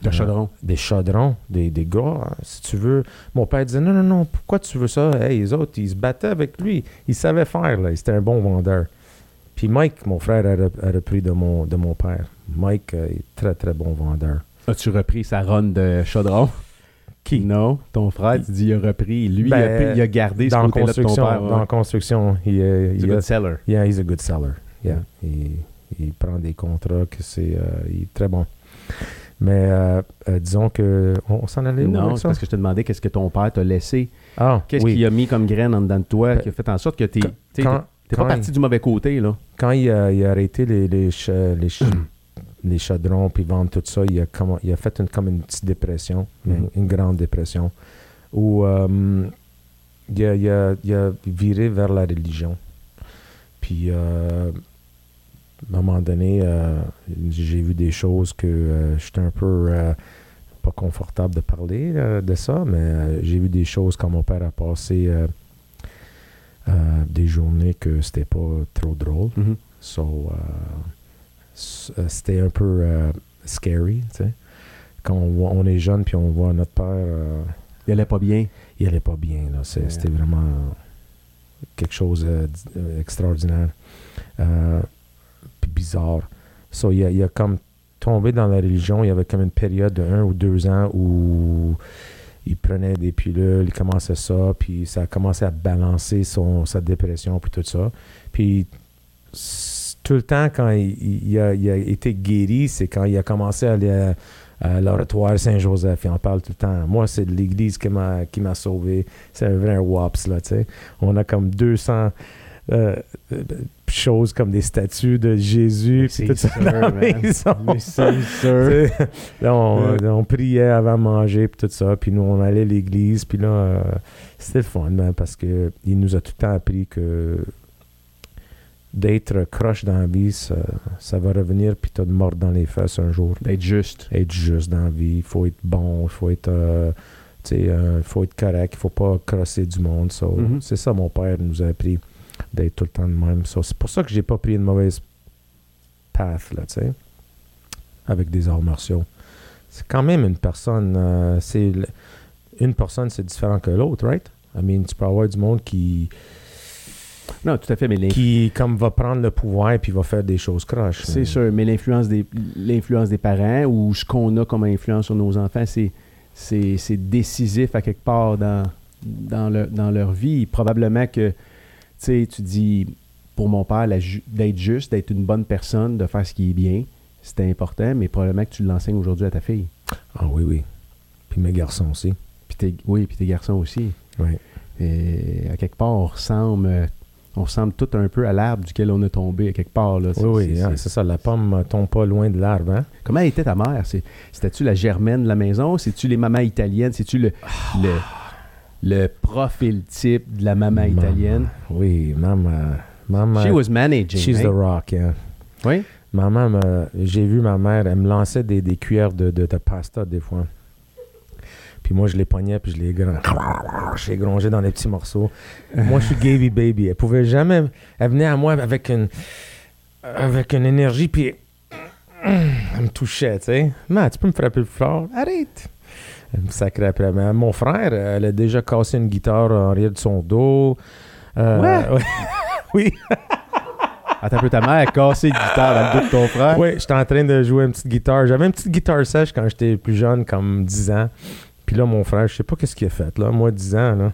De Euh, chaudron. Des chaudrons, des, des gars, hein, si tu veux. Mon père disait, non, non, non, pourquoi tu veux ça? Hey, les autres, ils se battaient avec lui. Il savait faire, là. C'était un bon vendeur. Puis Mike, mon frère, a repris de mon, de mon père. Mike euh, est très, très bon vendeur. As-tu repris sa run de chaudron? Qui? Non. Ton frère, tu dis, il a repris. Lui, il, a, Ben, il a gardé ce Dans la côté-là de ton construction, père. dans la construction, il, euh, C'est il a- good seller. Yeah, he's a good seller. Yeah. Il, il prend des contrats que c'est euh, il est très bon. Mais euh, euh, disons que on, on s'en allait où Non, c'est parce que je te demandais qu'est-ce que ton père t'a laissé. Ah, Qu'est-ce oui. qu'il a mis comme graine en dedans de toi qui a fait en sorte que t'es t'es- pas parti du mauvais côté, là? Quand il a, il a arrêté les, les, les, les chaudrons puis vendre tout ça, il a, comme, il a fait une, comme une petite dépression, une grande dépression, où euh, il, a, il a- il a viré vers la religion. Puis, euh, à un moment donné, euh, j'ai vu des choses que euh, j'étais un peu pas confortable de parler de ça, mais j'ai vu des choses quand mon père a passé des journées que c'était pas trop drôle. Mhm. So, c'était un peu euh, scary, tu sais. Quand on, est jeune puis on voit notre père, euh, Il allait pas bien. il allait pas bien. là. Ouais. C'était vraiment quelque chose d'extraordinaire. Euh, puis bizarre. So, il, a, il a comme tombé dans la religion. Il y avait comme une période de un ou deux ans où il prenait des pilules, il commençait ça, puis ça a commencé à balancer son, sa dépression, puis tout ça. Puis tout le temps, quand il, a, il a été guéri, c'est quand il a commencé à aller à, à l'oratoire Saint-Joseph. Il en parle tout le temps. Moi, c'est l'Église qui m'a, qui m'a sauvé. C'est un vrai WAPS, là, tu sais. On a comme 200 euh, euh, choses comme des statues de Jésus. puis tout ça dans. Mais c'est sûr. Là, on, on priait avant de manger, puis tout ça. Puis nous, on allait à l'église. Puis là, euh, c'était le fun, man, parce que il nous a tout le temps appris que d'être croche dans la vie, ça, ça va revenir, puis t'as de mort dans les fesses un jour. D'être juste. Être juste dans la vie, il faut être bon, il faut être... euh, tu sais, euh, faut être correct, il faut pas crosser du monde. So, Mhm. C'est ça, mon père nous a appris d'être tout le temps de même. So, c'est pour ça que j'ai pas pris une mauvaise path, là, tu sais, avec des arts martiaux. C'est quand même une personne, euh, c'est une personne, c'est différent que l'autre, right? I mean, tu peux avoir du monde qui, Non, tout à fait, mais qui comme va prendre le pouvoir et puis va faire des choses croches. c'est sûr, mais l'influence des l'influence des parents ou ce qu'on a comme influence sur nos enfants, c'est c'est c'est décisif à quelque part dans dans, leur- dans leur vie. Probablement que tu sais, tu dis pour mon père la ju- d'être juste, d'être une bonne personne, de faire ce qui est bien, c'était important, mais probablement que tu l'enseignes aujourd'hui à ta fille. Ah oui, oui. Puis mes garçons aussi. Puis tes, oui, puis tes garçons aussi. Oui. Et à quelque part, on ressemble, on ressemble tout un peu à l'arbre duquel on est tombé, à quelque part. Là. Oui, oui, c'est- hein, ça. La pomme euh, tombe pas loin de l'arbre, hein? Comment était ta mère? C'est- C'était-tu la germaine de la maison? C'est-tu les mamans italiennes? C'est-tu le, le, le profil type de la maman italienne? Oui, maman. Maman. She was managing. She's hein? the rock, yeah. Oui? Maman, j'ai vu ma mère, elle me lançait des, des cuillères de, de, de pasta des fois. Puis moi, je les pognais, puis je les gron- je les grongeais dans des petits morceaux. moi, je suis Gaby Baby. Elle pouvait jamais... Elle venait à moi avec une, avec une énergie, puis elle me touchait, tu sais. Man, tu peux me frapper le fort? Arrête! Elle me sacrait après. Mais mon frère, elle a déjà cassé une guitare en arrière de son dos. Euh, ouais. oui. Attends un peu, ta mère a cassé une guitare dans le dos de ton frère? Oui, j'étais en train de jouer une petite guitare. J'avais une petite guitare sèche quand j'étais plus jeune, comme 10 ans. Puis là, mon frère, je sais pas qu'est-ce qu'il a fait, là. Moi, 10 ans, là.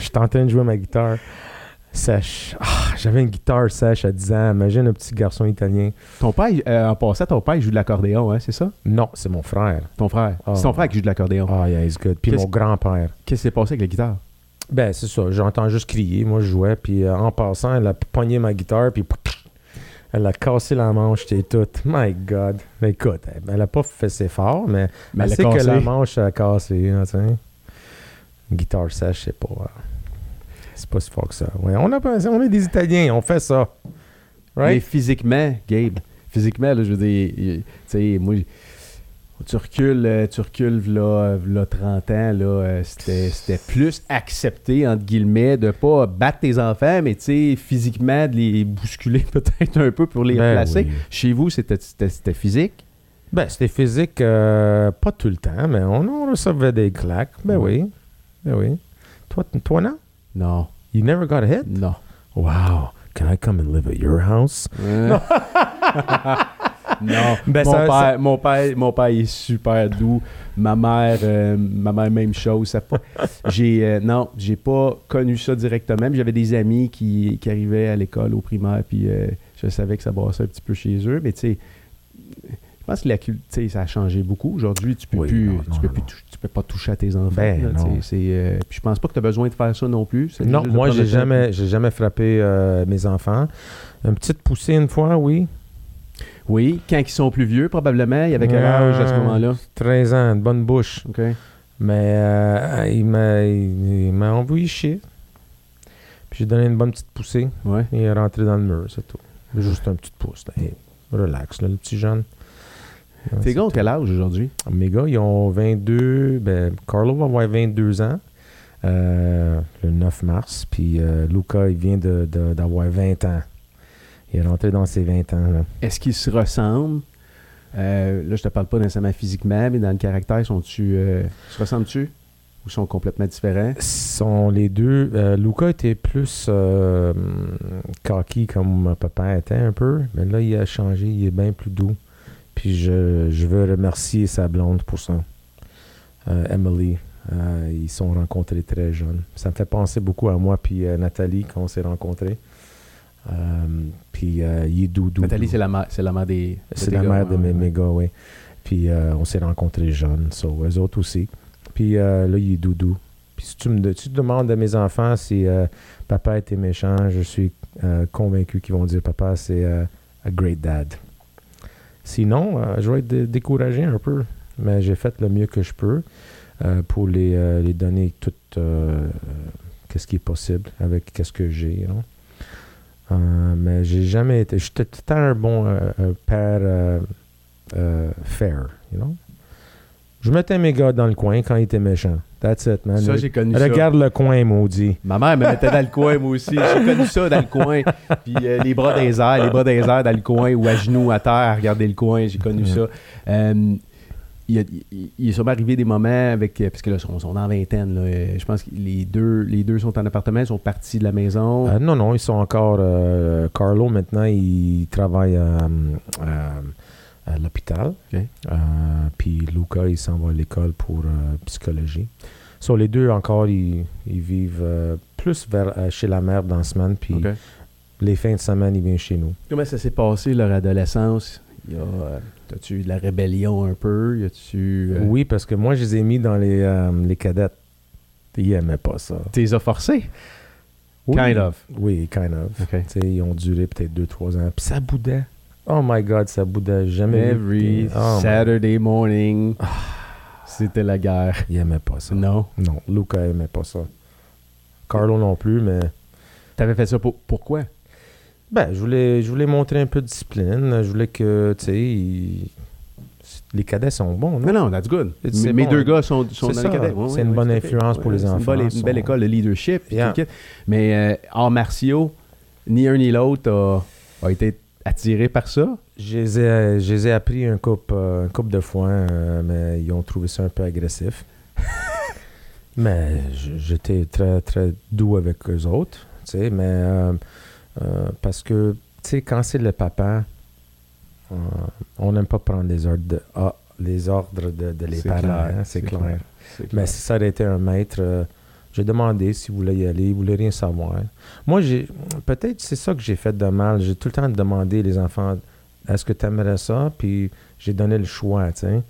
J'étais en train de jouer ma guitare sèche. Ah, J'avais une guitare sèche à 10 ans. Imagine un petit garçon italien. Ton père, euh, en passant, ton père il joue de l'accordéon, hein, c'est ça? Non, c'est mon frère. Ton frère. Ah. C'est ton frère qui joue de l'accordéon. Ah, yeah, he's good. Puis mon grand-père. Qu'est-ce qui s'est passé avec la guitare? Ben, c'est ça. J'entends juste crier. Moi, je jouais. Puis euh, en passant, elle a pogné ma guitare. Puis elle a cassé la manche. J'étais toute. My God. Mais écoute, elle, elle a pas fait ses fort, mais, Mais elle elle sait a que cassé. la manche a cassé. hein, tu sais. Une guitare sèche, c'est pas. euh, c'est pas si fort que ça. Ouais, on, a, on est des Italiens. On fait ça. Mais Right? physiquement, Gabe, physiquement, là, je veux dire, tu sais, moi, tu recules, euh, tu recules, là, là 30 ans, là, euh, c'était c'était plus accepté, entre guillemets, de pas battre tes enfants, mais tu sais, physiquement, de les bousculer peut-être un peu pour les Ben placer. oui. Chez vous, c'était c'était- c'était physique? Ben, c'était physique, euh, pas tout le temps, mais on, on recevait des claques. Ben oui. Ben oui. Toi, toi, non? Non. You never got hit? Non. Wow. Can I come and live at your house? non. Ben, mon, ça- père, ça- mon, père, mon père est super doux. Ma mère, euh, ma mère même chose. Ça pas, j'ai, euh, non, j'ai pas connu ça directement. J'avais des amis qui, qui arrivaient à l'école au primaire, puis euh, je savais que ça brassait un petit peu chez eux. Mais tu sais, je pense que la culture, ça a changé beaucoup. Aujourd'hui, tu peux Oui, plus, non, tu non, peux non, plus, tu peux pas toucher à tes enfants. Ben, là, euh, puis je pense pas que tu as besoin de faire ça non plus. Non, moi, j'ai jamais, j'ai jamais frappé euh, mes enfants. Une petite poussée une fois, oui. Oui, quand ils sont plus vieux, probablement. Il y avait quel âge à ce moment-là? 13 ans, une bonne bouche. OK. Mais euh, il m'a il, m'a envoyé chier. Puis j'ai donné une bonne petite poussée. Ouais. Il est rentré dans le mur, c'est tout. Juste un petit pouce. là. Hey, relax, là, le petit jeune. Tes gars ont quel âge aujourd'hui? Mes gars, ils ont 22. Ben, Carlo va avoir 22 ans euh, le 9 mars. Puis euh, Luca, il vient de- de- d'avoir 20 ans. Il est rentré dans ses 20 ans. Est-ce qu'ils se ressemblent? Euh, là, je te parle pas nécessairement physiquement, mais dans le caractère, sont-tu, euh, se ressemblent-tu? Ou sont complètement différents? sont les deux. euh, Luca était plus cocky comme mon papa était un peu, mais là il a changé, il est bien plus doux. Puis je, je veux remercier sa blonde pour ça. Emily, ils sont rencontrés très jeunes. Ça me fait penser beaucoup à moi puis Nathalie quand on s'est rencontrés. Euh, puis euh, doux. Nathalie, c'est la, mère- c'est la mère des. C'est la mère de mes, mes gars, oui. Puis euh, on s'est rencontrés jeunes, so, eux autres aussi. Puis euh, là, il est doudou. Puis si tu me de- tu te demandes à mes enfants si papa était méchant, je suis convaincu qu'ils vont dire papa, c'est a great dad. Sinon, je vais être dé- découragé un peu, mais j'ai fait le mieux que je peux pour les, les donner tout euh, qu'est-ce qui est possible avec qu'est-ce que j'ai. you know. Euh, mais j'ai jamais été. J'étais tout un bon euh, père euh, fair, you know? Je mettais mes gars dans le coin quand ils étaient méchants. That's it, man. Ça, j'ai connu ça. Regarde le coin, maudit. Ma mère me mettait dans le coin, moi aussi. J'ai connu ça dans le coin. Puis euh, les bras des airs, les bras des airs dans le coin ou à genoux à terre à regarder le coin. J'ai connu ça. Euh, il, a- il- il est sûrement arrivé des moments avec. euh, Parce que là, ils sont, sont dans la vingtaine. Là, Euh, je pense que les deux, les deux sont en appartement, ils sont partis de la maison. Euh, non, non, ils sont encore. euh, Carlo, maintenant, il travaille euh, à l'hôpital. Puis Luca, il s'en va à l'école pour psychologie. So, les deux encore, ils, ils vivent plus vers, chez la mère dans la semaine. Puis les fins de semaine, ils viennent chez nous. Comment ça s'est passé leur adolescence? Il y a, T'as-tu eu de la rébellion un peu? Y a-tu. euh, Oui, parce que moi, je les ai mis dans les, euh, les cadettes. Ils n'aimaient pas ça. T'es as forcés? Oui. Kind of. Oui, kind of. OK. Tu sais, ils ont duré peut-être 2-3 ans. Puis ça boudait. Oh my God, ça boudait. Jamais. Every Oh my- Saturday morning, c'était la guerre. Il aimait pas ça. Non. Non, Luca aimait pas ça. Carlo non plus, mais. T'avais fait ça pour, pourquoi? Ben, je voulais, je voulais montrer un peu de discipline. Je voulais que, tu sais, il- les cadets sont bons, non? Non, non, that's good. Mes bon. deux gars sont, sont dans ça. les cadets. Ouais, C'est ouais, une ouais, bonne influence pour les Une, enfants. une Sont- belle école de leadership. Yeah. Mais euh, arts martiaux, ni un ni l'autre a, a été attiré par ça? Je les ai, je les ai appris un couple, euh, un couple de fois, euh, mais ils ont trouvé ça un peu agressif. mais j'étais très, très doux avec eux autres, tu sais, mais euh, euh, parce que, tu sais, quand c'est le papa, euh, on n'aime pas prendre les ordres de, ah, les ordres de, de les C'est parents, clair, hein, c'est clair. Mais si ça aurait été un maître, euh, J'ai demandé s'il voulait y aller, il voulait rien savoir. Moi, j'ai peut-être c'est ça que j'ai fait de mal. J'ai tout le temps demandé les enfants est-ce que tu aimerais ça? Puis j'ai donné le choix, tu sais.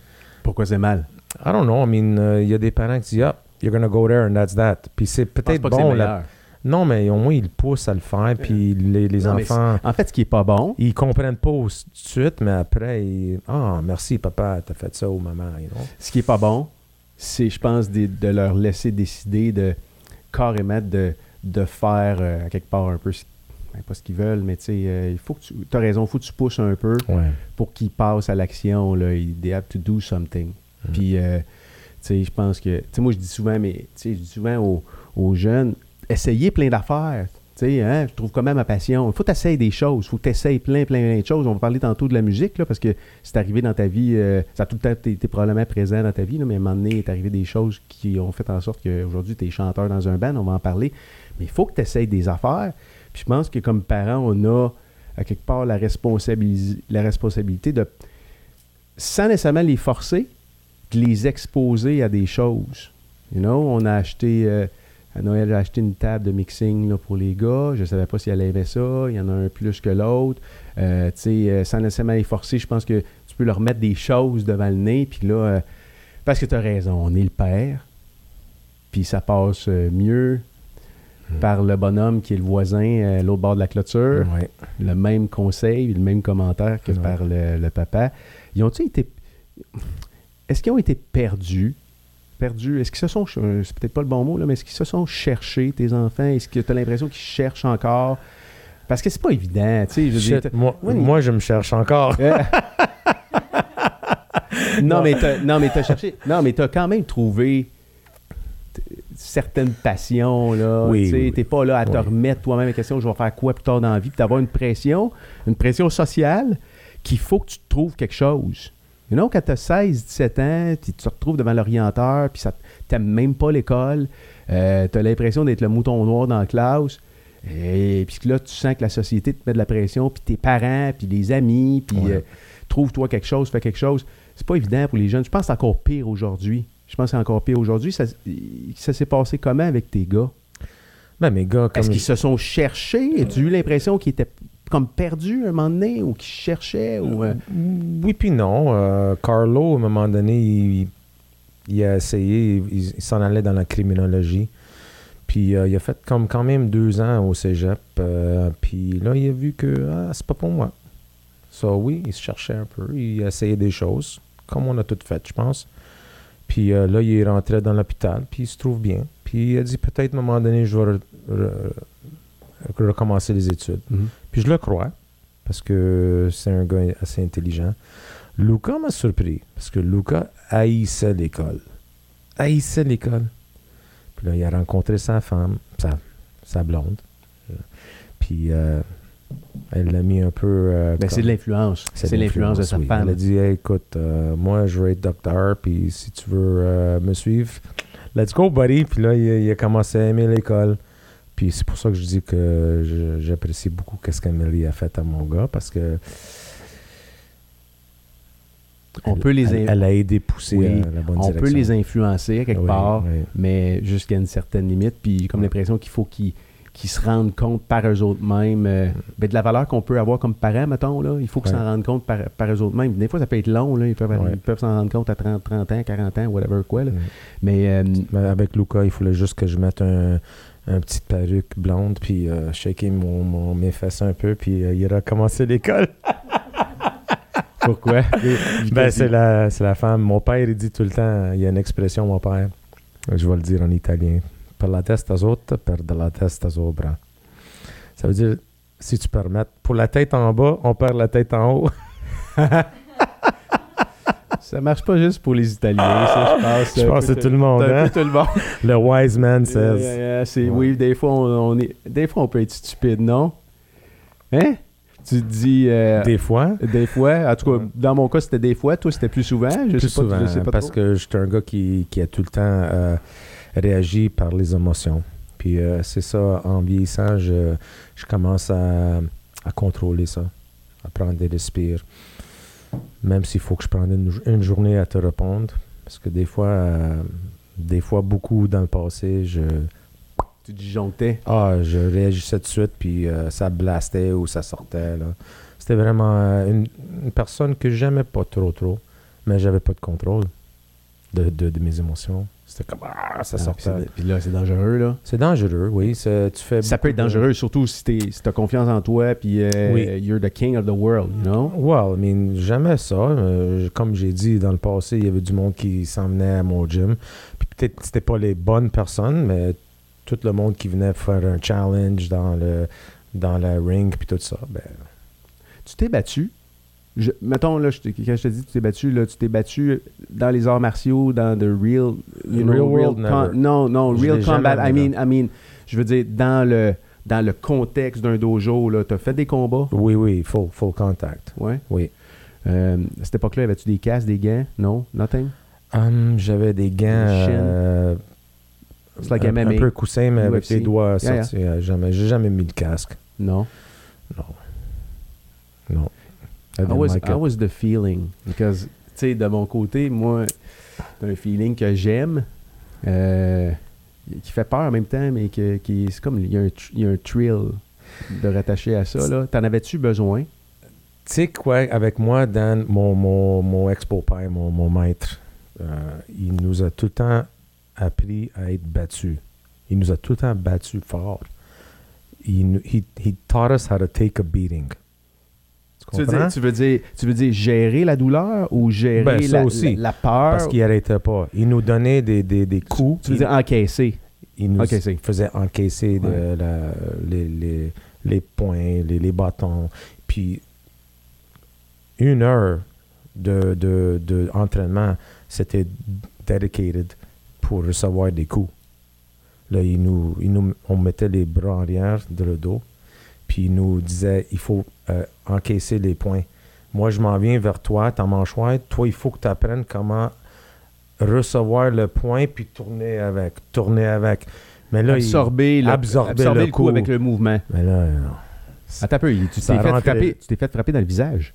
Pourquoi c'est mal? I don't know. I mean, euh, il y a des parents qui disent, ah, you're gonna go there and that's that. Puis c'est peut-être pas que Non, mais au moins, ils le poussent à le faire. Puis les, les Non, enfants, En fait, ce qui est pas bon, ils comprennent pas tout de suite, mais après, ils, ah, merci papa, t'as fait ça ou maman, you know? ce qui est pas bon, c'est, je pense, de, de leur laisser décider de carrément de, de faire euh, à quelque part un peu, ce- ben, pas ce qu'ils veulent, mais tu sais, euh, il faut que tu, as raison, il faut que tu pousses un peu Ouais. pour qu'ils passent à l'action. Là, Ils- they have to do something. Mm. Puis, euh, tu sais, je pense que, tu sais, moi, je dis souvent, mais, tu sais, je dis souvent aux, aux jeunes, essayez plein d'affaires. Hein, je trouve quand même ma passion. Il faut t'essayer des choses. Il faut que plein, plein, plein de choses. On va parler tantôt de la musique, là, parce que c'est arrivé dans ta vie, euh, ça a tout le temps été, probablement présent dans ta vie, mais à un moment donné, il est arrivé des choses qui ont fait en sorte qu'aujourd'hui, tu es chanteur dans un band. On va en parler. Mais il faut que tu essayes des affaires. Puis je pense que comme parents, on a à quelque part la, la responsabilité de, sans nécessairement les forcer, de les exposer à des choses. You know, on a acheté, euh, Noël, j'ai acheté une table de mixing là, pour les gars. Je savais pas si elle aimait ça. Il y en a un plus que l'autre. Euh, tu sais, euh, sans nécessairement les forcer, je pense que tu peux leur mettre des choses devant le nez. Puis là, euh, parce que tu as raison, on est le père. Puis ça passe euh, mieux Mm. par le bonhomme qui est le voisin euh, à l'autre bord de la clôture Ouais. le même conseil, le même commentaire que Ouais. par le, le papa. Ils ont-ils été. Est-ce qu'ils ont été perdus? Perdus? Est-ce qu'ils se sont. euh, C'est peut-être pas le bon mot, là, mais est-ce qu'ils se sont cherchés, tes enfants? Est-ce que tu as l'impression qu'ils cherchent encore? Parce que c'est pas évident, tu sais. je moi, Oui. moi, je me cherche encore. non, mais t'as, non, mais t'as cherché. Non, mais t'as quand même trouvé certaines passions, là. Oui, Tu oui. T'es pas là à te remettre toi-même la question, je vais faire quoi plus tard dans la vie, puis d'avoir une pression, une pression sociale qu'il faut que tu trouves quelque chose. You know, quand t'as 16, 17 ans, tu te retrouves devant l'orienteur, puis ça t'aimes même pas l'école, euh, t'as l'impression d'être le mouton noir dans la classe, et puis là, tu sens que la société te met de la pression, puis tes parents, puis les amis, puis Ouais. euh, trouve-toi quelque chose, fais quelque chose. C'est pas évident pour les jeunes. Je pense que c'est encore pire aujourd'hui. Je pense que c'est encore pire aujourd'hui. Ça, ça s'est passé comment avec tes gars? Ben, mes gars, comme Est-ce qu'ils se sont cherchés? As-tu eu l'impression qu'ils étaient comme perdus à un moment donné ou qu'ils cherchaient? Ou, euh, Oui, puis non. Euh, Carlo, à un moment donné, il, il a essayé, il, il s'en allait dans la criminologie. Puis euh, il a fait comme quand même deux ans au cégep. puis là, il a vu que ah, c'est pas pour moi. Ça, oui, il se cherchait un peu. Il a essayé des choses, comme on a tout fait, je pense. Puis là, il est rentré dans l'hôpital, puis il se trouve bien. Puis il a dit peut-être à un moment donné, je vais re- re- recommencer les études. Puis je le crois, parce que c'est un gars assez intelligent. Luca m'a surpris, parce que Luca haïssait l'école. Haïssait l'école. Puis là, il a rencontré sa femme, sa, sa blonde. Puis euh, elle l'a mis un peu... euh, Ben, c'est de l'influence. C'est l'influence de sa oui. femme. Elle a dit Hey, écoute, euh, moi, je veux être docteur, puis si tu veux euh, me suivre, let's go, buddy. Puis là, il a commencé à aimer l'école. Puis c'est pour ça que je dis que j'apprécie beaucoup ce qu'Amélie a fait à mon gars, parce que. On elle- peut les elle, elle a aidé pousser Oui, la bonne On direction. peut les influencer à quelque Oui, part, oui. mais jusqu'à une certaine limite. Puis j'ai comme Ouais. l'impression qu'il faut qu'ils se rendent compte par eux autres mêmes euh, ben, de la valeur qu'on peut avoir comme parents, mettons. Là. Il faut qu'ils Ouais. s'en rendent compte par, par eux autres mêmes. Des fois, ça peut être long. Là. Ils peuvent Ouais. s'en rendre compte à 30, 30 ans, 40 ans, whatever quoi. là. Mais euh, Mais avec Luca, il fallait juste que je mette un, un petite perruque blonde, puis euh, shaker mon, mon- mes fesses un peu, puis euh, il a recommencé l'école. pourquoi? Ben, c'est la, c'est la femme. Mon père, il dit tout le temps, il y a une expression, mon père, je vais le dire en italien. Per la testa sotto, per de la testa sopra. Ça veut dire, si tu permets, pour la tête en bas, on perd la tête en haut. Ça marche pas juste pour les Italiens, ça, je pense. Je pense que c'est tout le monde, hein? tout le monde. Le wise man says. yeah, c'est- Ouais. Oui, des fois on, on est, des fois, on peut être stupide, non? Hein? Tu te dis... euh, Des fois, Des fois, en tout cas, dans mon cas, c'était des fois. Toi, c'était plus souvent. Je plus sais pas, souvent, je sais pas parce trop. que j'étais un gars qui, qui a tout le temps euh, réagi par les émotions. Puis euh, c'est ça, en vieillissant, je, je commence à, à contrôler ça, à prendre des respires. Même s'il faut que je prenne une, une journée à te répondre, parce que des fois, euh, Des fois, beaucoup dans le passé, je, Tu disjonctais? ah, je réagissais tout de suite, puis euh, ça blastait ou ça sortait. C'était vraiment euh, une, une personne que j'aimais pas trop, trop, mais j'avais pas de contrôle de, de, de mes émotions. C'était comme, ah, ça Ah, sortait. puis là, c'est dangereux, là. C'est dangereux, oui. c'est- Tu fais Ça peut être de- dangereux, surtout si tu as confiance en toi, puis euh, Oui. you're the king of the world, you know? Well, I mean, jamais ça. Euh, comme j'ai dit dans le passé, il y avait du monde qui s'en venait à mon gym. Puis peut-être que c'était pas les bonnes personnes, mais tout le monde qui venait faire un challenge dans le dans la ring puis tout ça. Ben, Tu t'es battu? Je, mettons, là, je quand je te dis que tu t'es battu, là, tu t'es battu dans les arts martiaux, dans the real, you know, Real world, com- never. non, non, Je real combat. I mean, I mean, je veux dire, dans le, dans le contexte d'un dojo, là, t'as fait des combats? oui, oui, full, full contact. Ouais. Oui. Euh, à cette époque-là, avais-tu des casques, des gants? Non? Nothing? Hum, J'avais des gants. Euh, like un, peu coussins, mais avec les doigts Yeah, sortis. euh, Jamais, j'ai jamais mis le casque. Non? Non. Non. I How was, like how was the feeling? Because, tu sais, de mon côté, moi, c'est un feeling que j'aime, euh, qui fait peur en même temps, mais que, qui c'est comme, il y, a un il y a un thrill de rattacher à ça, là. T'en avais-tu besoin? Tu sais quoi, avec moi, Dan, mon, mon, mon ex-beau-père, mon, mon maître, euh, il nous a tout le temps appris à être battus. Il nous a tout le temps battus fort. Il, nous- he, he taught us how to take a beating. Tu veux, dire, tu, veux dire, tu veux dire gérer la douleur ou gérer Ben, la, aussi. la, la peur? Parce qu'il arrêtait pas. Il nous donnait des, des, des coups. Tu veux dire encaisser? il nous encaisser. faisait encaisser de Ouais. la- les, les, les poings, les, les bâtons. Puis une heure de, de, de entraînement, c'était dedicated pour recevoir des coups. Là, il nous, il nous, on mettait les bras en arrière de le dos, puis il nous disait il faut euh, encaisser les points. Moi, je m'en viens vers toi, ta mâchoire. Toi, il faut que tu apprennes comment recevoir le point puis tourner avec. Tourner avec. Mais là, il- absorber, le, absorber absorber le le coup coup. avec le mouvement. Mais là, non. Attends un peu, il- tu t'es fait, frapper- tu t'es fait frapper dans le visage.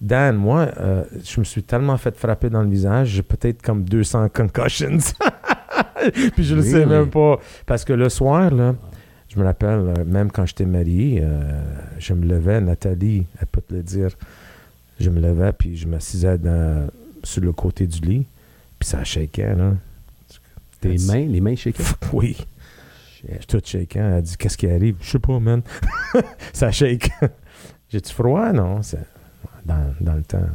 Dan, moi, euh, je me suis tellement fait frapper dans le visage, j'ai peut-être comme 200 concussions. Puis je le sais même pas. Parce que le soir, là, je me rappelle, euh, même quand j'étais marié, euh, je me levais, Nathalie, elle peut te le dire, je me levais, puis je m'assisais sur le côté du lit, puis ça shakeait, là. Tes mains, les mains shaké. Oui. Tout shaking. Elle dit Qu'est-ce qui arrive? Je sais pas, man. ça shake. J'ai-tu froid? Non. Dans, dans le temps.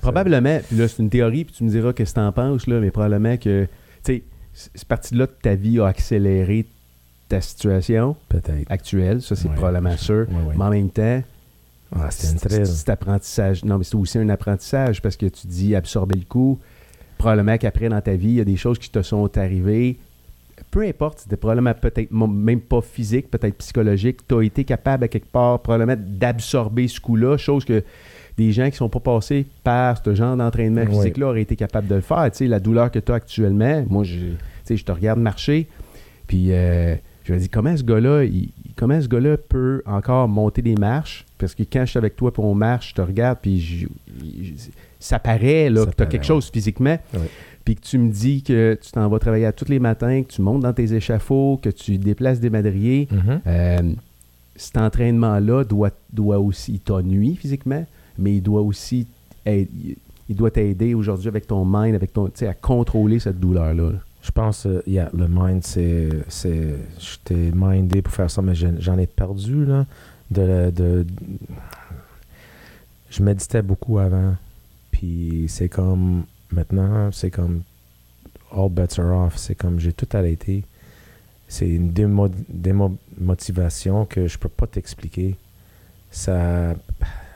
Probablement, puis là, c'est une théorie, puis tu me diras qu'est-ce que t'en penses, là, mais probablement que, tu sais, cette partie-là de ta vie a accéléré ta situation Peut-être. actuelle, ça, c'est Ouais. probablement sûr. Ouais, ouais. Mais en même temps, Ah, c'est- apprentissage, non, mais c'est aussi un apprentissage parce que tu dis absorber le coup. Probablement qu'après, dans ta vie, il y a des choses qui te sont arrivées. Peu importe, c'était probablement peut-être même pas physique, peut-être psychologique. Tu as été capable à quelque part, probablement, d'absorber ce coup-là, chose que des gens qui sont pas passés par ce genre d'entraînement physique-là auraient été capables de le faire. Tu sais, la douleur que tu as actuellement, moi, je, tu sais, je te regarde marcher, puis euh, je me dis, comment ce gars-là, il- comment ce gars-là peut encore monter des marches? Parce que quand je suis avec toi pour on marche, je te regarde, puis je- je- ça paraît là, Ça que tu as quelque chose physiquement. Ouais. Puis que tu me dis que tu t'en vas travailler à tous les matins, que tu montes dans tes échafauds, que tu déplaces des madriers. Mhm. Euh, cet entraînement-là doit, doit aussi, nuit physiquement, mais il doit aussi il doit t'aider aujourd'hui avec ton mind, avec ton, tu sais, à contrôler cette douleur-là. Je pense, euh, le mind, c'est. J'étais mindé pour faire ça, mais j'en ai perdu, là. De, de, je méditais beaucoup avant. Puis c'est comme. Maintenant, c'est comme. All bets are off. C'est comme j'ai tout arrêté. C'est une démo, que je peux pas t'expliquer. Ça.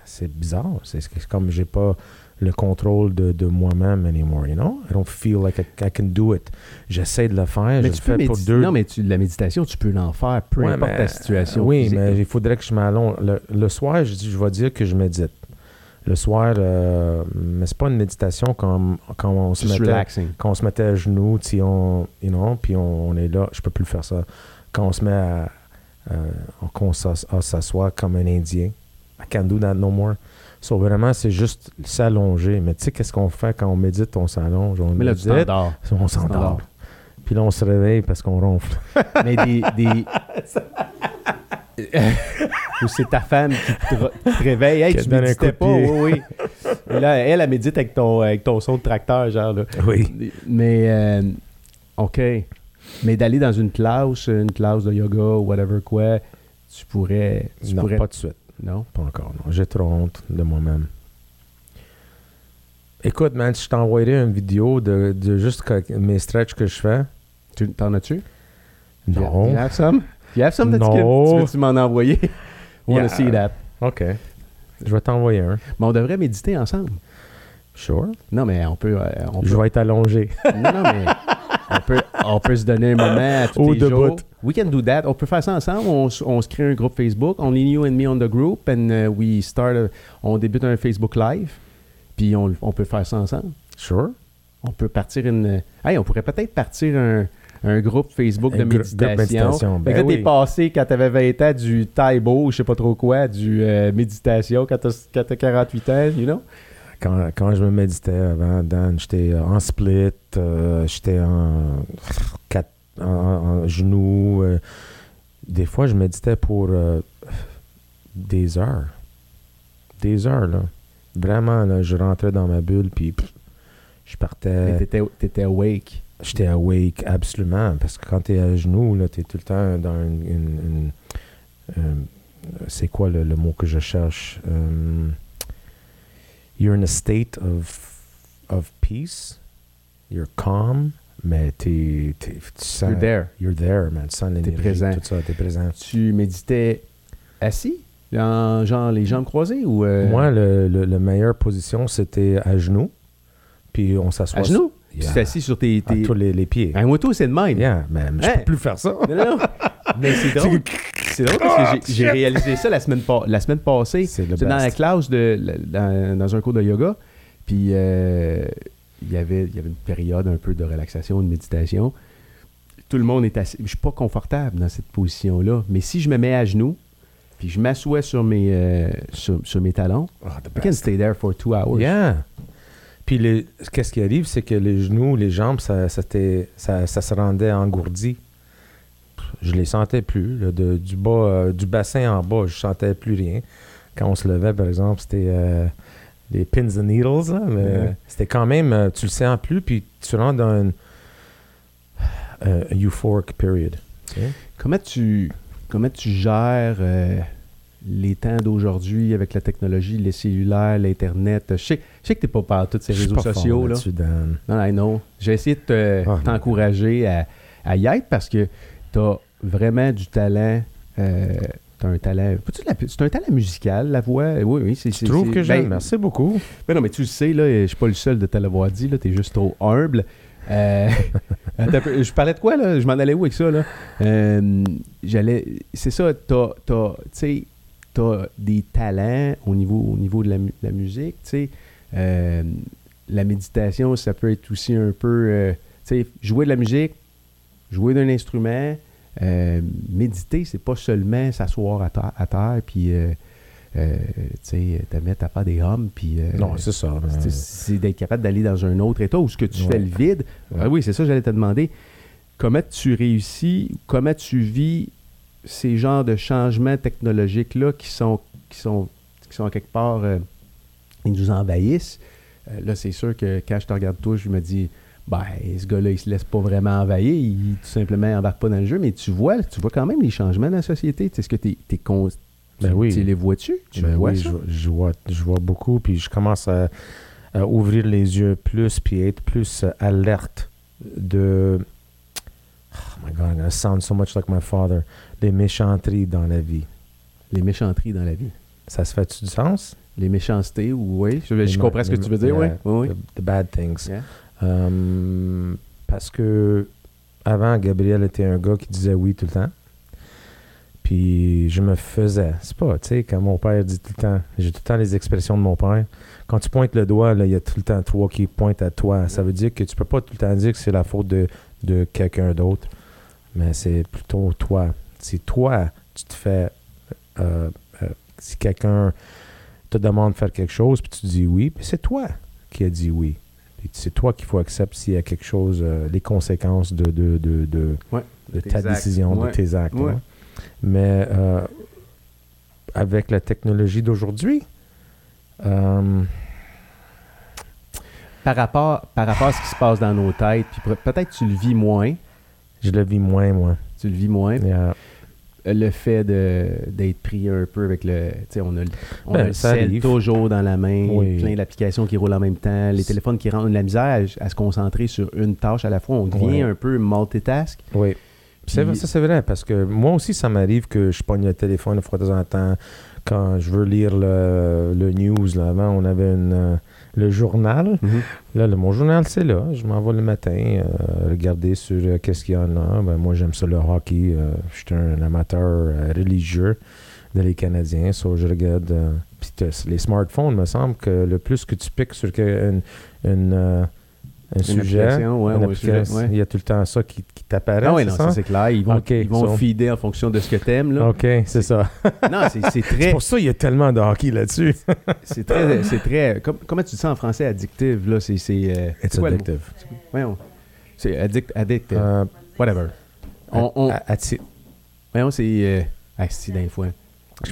C'est bizarre. C'est comme j'ai pas le contrôle de, de moi-même anymore, you know? I don't feel like I, I can do it. J'essaie de le faire, mais le tu peux fais pour deux... Non, mais tu, la méditation, tu peux l'en faire, peu Ouais, importe mais- ta situation. Oui, physique. mais il faudrait que je m'allonge. Le, le soir, je, je vais dire que je médite. Le soir, euh, mais c'est pas une méditation comme quand on se Just mettait, relaxing. quand on se mettait à genoux, tu sais, on, you know, puis on, on est là. Je peux plus faire ça. Quand on se met à, euh, qu'on s'as- à s'asseoir comme un Indien. I can't do that no more. So vraiment, c'est juste s'allonger. Mais tu sais, qu'est-ce qu'on fait quand on médite, on s'allonge, on Mais là, médite, on s'endort. Puis là, on se réveille parce qu'on ronfle. Mais des. des... Ou c'est ta femme qui te, re- qui te réveille. Hey, tu méditais pas. Oui, oui. Et là, elle, elle médite avec ton, avec ton son de tracteur, genre. Là. Oui. Mais, euh, OK. Mais d'aller dans une classe, une classe de yoga ou whatever quoi, tu pourrais. Tu non, pourrais... pas de suite. Non? Pas encore, non. J'ai trop honte de moi-même. Écoute, man, je t'envoyerai une vidéo de, de juste mes stretches que je fais. Tu, t'en as-tu? Non. You have some? You have some that you can- Tu m'en envoyer? I wanna Yeah. see that? OK. Je vais t'envoyer un. Mais on devrait méditer ensemble. Sure. Non, mais on peut. euh, on Je peut vais être allongé. non, non, mais peut, on peut se donner un moment à tous Ou les jours. We can do that. On peut faire ça ensemble. On, se crée un groupe Facebook. Only you and me on the group. And uh, we start. a- on débute un Facebook Live. Puis on, on peut faire ça ensemble. Sure. On peut partir une. Hey, on pourrait peut-être partir un, un groupe Facebook de gr- groupe méditation. méditation. Ben là, t'es oui. passé quand t'avais 20 ans du Taibo, je sais pas trop quoi, du euh, méditation quand t'as 48 ans, you know? Quand, quand je me méditais avant, Dan, j'étais euh, en split, euh, j'étais en, en, en genoux. euh, des fois, je méditais pour euh, des heures. Des heures, là. Vraiment, là, je rentrais dans ma bulle, puis pff, je Mais partais. t'étais, t'étais awake. J'étais awake, absolument. Parce que quand t'es à genoux, là, t'es tout le temps dans une. une- une- c'est quoi le, le mot que je cherche? You're in a state of, of peace. You're calm, mais t'es, t'es- tu sens. You're there. You're there, man. Tu sens l'énergie, présent. tout ça, t'es présent. Tu méditais assis? En, genre les jambes croisées ou. euh, Moi, le, le, le meilleure position, c'était à genoux. Puis on s'assoit. à genoux? Yeah. Tu t'es assis sur tes. À tes... tous les, les pieds. Un moto, c'est de même. Yeah, mais mais je Hein? peux plus faire ça. Non, non, non. Mais c'est drôle. C'est drôle parce que j'ai- j'ai réalisé ça la semaine, pa- la semaine passée. C'est le C'est dans la classe de la- dans, dans un cours de yoga. Puis euh, il y avait il y avait une période un peu de relaxation, de méditation. Tout le monde est assis. Je suis pas confortable dans cette position-là. Mais si je me mets à genoux, puis je m'assois sur mes euh, sur, sur mes talons, the I can best. stay there for two hours. Yeah. Puis les- qu'est-ce qui arrive, c'est que les genoux, les jambes, ça, ça, t'est- ça, ça se rendait engourdi. Je les sentais plus. là, de- du bas, euh, du bassin en bas, je sentais plus rien. Quand on se levait, par exemple, c'était euh, les pins and needles, là, mais c'était quand même, euh, tu le sens plus, puis tu rentres dans une euphoric period. tu. Comment tu comment tu gères les temps d'aujourd'hui avec la technologie, les cellulaires, l'internet? Je sais, je sais que t'es pas par tous ces réseaux sociaux là. Non, know. J'ai essayé de te- Ah, t'encourager à, à y être parce que tu as vraiment du talent. Euh, tu un talent. C'est un talent musical, la voix? Oui, oui. C'est, trouves c'est- que j'aime? ben, Merci beaucoup. ben non, mais tu le sais, là, je suis pas le seul de te l'avoir dit. Tu es juste trop humble. Euh, je parlais de quoi, là? Je m'en allais où avec ça, là? Euh, j'allais... C'est ça, t'as... t'as- Tu sais, t'as des talents au niveau, au niveau de la, la musique, tu sais. Euh, la méditation, ça peut être aussi un peu... tu sais, jouer de la musique, jouer d'un instrument, euh, méditer, c'est pas seulement s'asseoir à, terre- à terre, puis... euh, euh, te mettre à faire des hommes, puis... euh, non, c'est ça. c'est- d'être capable d'aller dans un autre état où ce que tu Ouais. fais le vide. Ouais. Ah oui, c'est ça, j'allais te demander. Comment tu réussis, comment tu vis ces genres de changements technologiques-là qui sont, qui sont, qui sont quelque part, euh, ils nous envahissent? Euh, là, c'est sûr que quand je te regarde toi, je me dis, ben, ce gars-là, il se laisse pas vraiment envahir, il tout simplement embarque pas dans le jeu, mais tu vois, tu vois quand même les changements dans la société. Est-ce que tu es, con... Ben tu- oui. tu les vois-tu? Tu Ben vois oui, ça? je, je vois, je vois beaucoup, puis je commence à, à ouvrir les yeux plus, puis être plus euh, alerte de. Oh my God, gonna sound so much like my father. Les méchanteries dans la vie. Les méchanteries dans la vie. Ça se fait-tu du sens? Les méchancetés, ou oui. Je, comprends ce que tu veux dire, yeah, oui, oui. The, the bad things. Yeah. Um, parce que avant, Gabriel était un gars qui disait oui tout le temps. Puis je me faisais. C'est pas, tu sais, quand mon père dit tout le temps, j'ai tout le temps les expressions de mon père. Quand tu pointes le doigt, là, il y a tout le temps trois qui pointent à toi. Ça veut dire que tu peux pas tout le temps dire que c'est la faute de, de quelqu'un d'autre. Mais c'est plutôt toi. C'est toi, tu te fais. euh, euh, si quelqu'un te demande de faire quelque chose, puis tu dis oui, puis c'est toi qui as dit oui. C'est toi qu'il faut accepter s'il y a quelque chose, euh, les conséquences de, de, de, de, Ouais, de tes ta actes. décision, Ouais. de tes actes. Ouais. hein. Mais euh, avec la technologie d'aujourd'hui, euh, Par rapport, par rapport à ce qui se passe dans nos têtes, puis pe- peut-être tu le vis moins, je le vis moins, moi. tu le vis moins, Yeah. Le fait de d'être pris un peu avec le. Tu sais, on a, le- on Ben, a le sel arrive. toujours dans la main, Oui. plein d'applications qui roulent en même temps, les téléphones qui rendent de la misère à, à se concentrer sur une tâche à la fois. On devient un peu multitask. Oui. C'est vrai- Puis- ça, c'est vrai, parce que moi aussi, ça m'arrive que je pogne le téléphone une fois de temps en temps quand je veux lire le, le news. Là. Avant, on avait une, euh, le journal. Là, le, mon journal, c'est là. Je m'en vais le matin euh, regarder sur euh, qu'est-ce qu'il y en a. Ben, moi, j'aime ça le hockey. euh, je suis un amateur euh, religieux de les Canadiens. So, je regarde. puis les smartphones, me semble que le plus que tu piques sur une, une, un Une sujet, ouais, une application, sujet, ouais. il y a tout le temps ça qui, qui t'apparaît. Ah oui, non, ça? c'est clair. Ils vont, Ok, ils vont so- feeder en fonction de ce que t'aimes. là. OK, c'est ça. Non, c'est c'est C'est très. pour ça qu'il y a tellement de hockey là-dessus. C'est très. C'est très. comme- comment tu dis ça en français, addictive, là? C'est. c'est, euh, It's quoi le mot? addictive. Voyons. C'est addict, addictive. Euh, Whatever. On, on, voyons, c'est. Euh, ah, c'est d'un fois.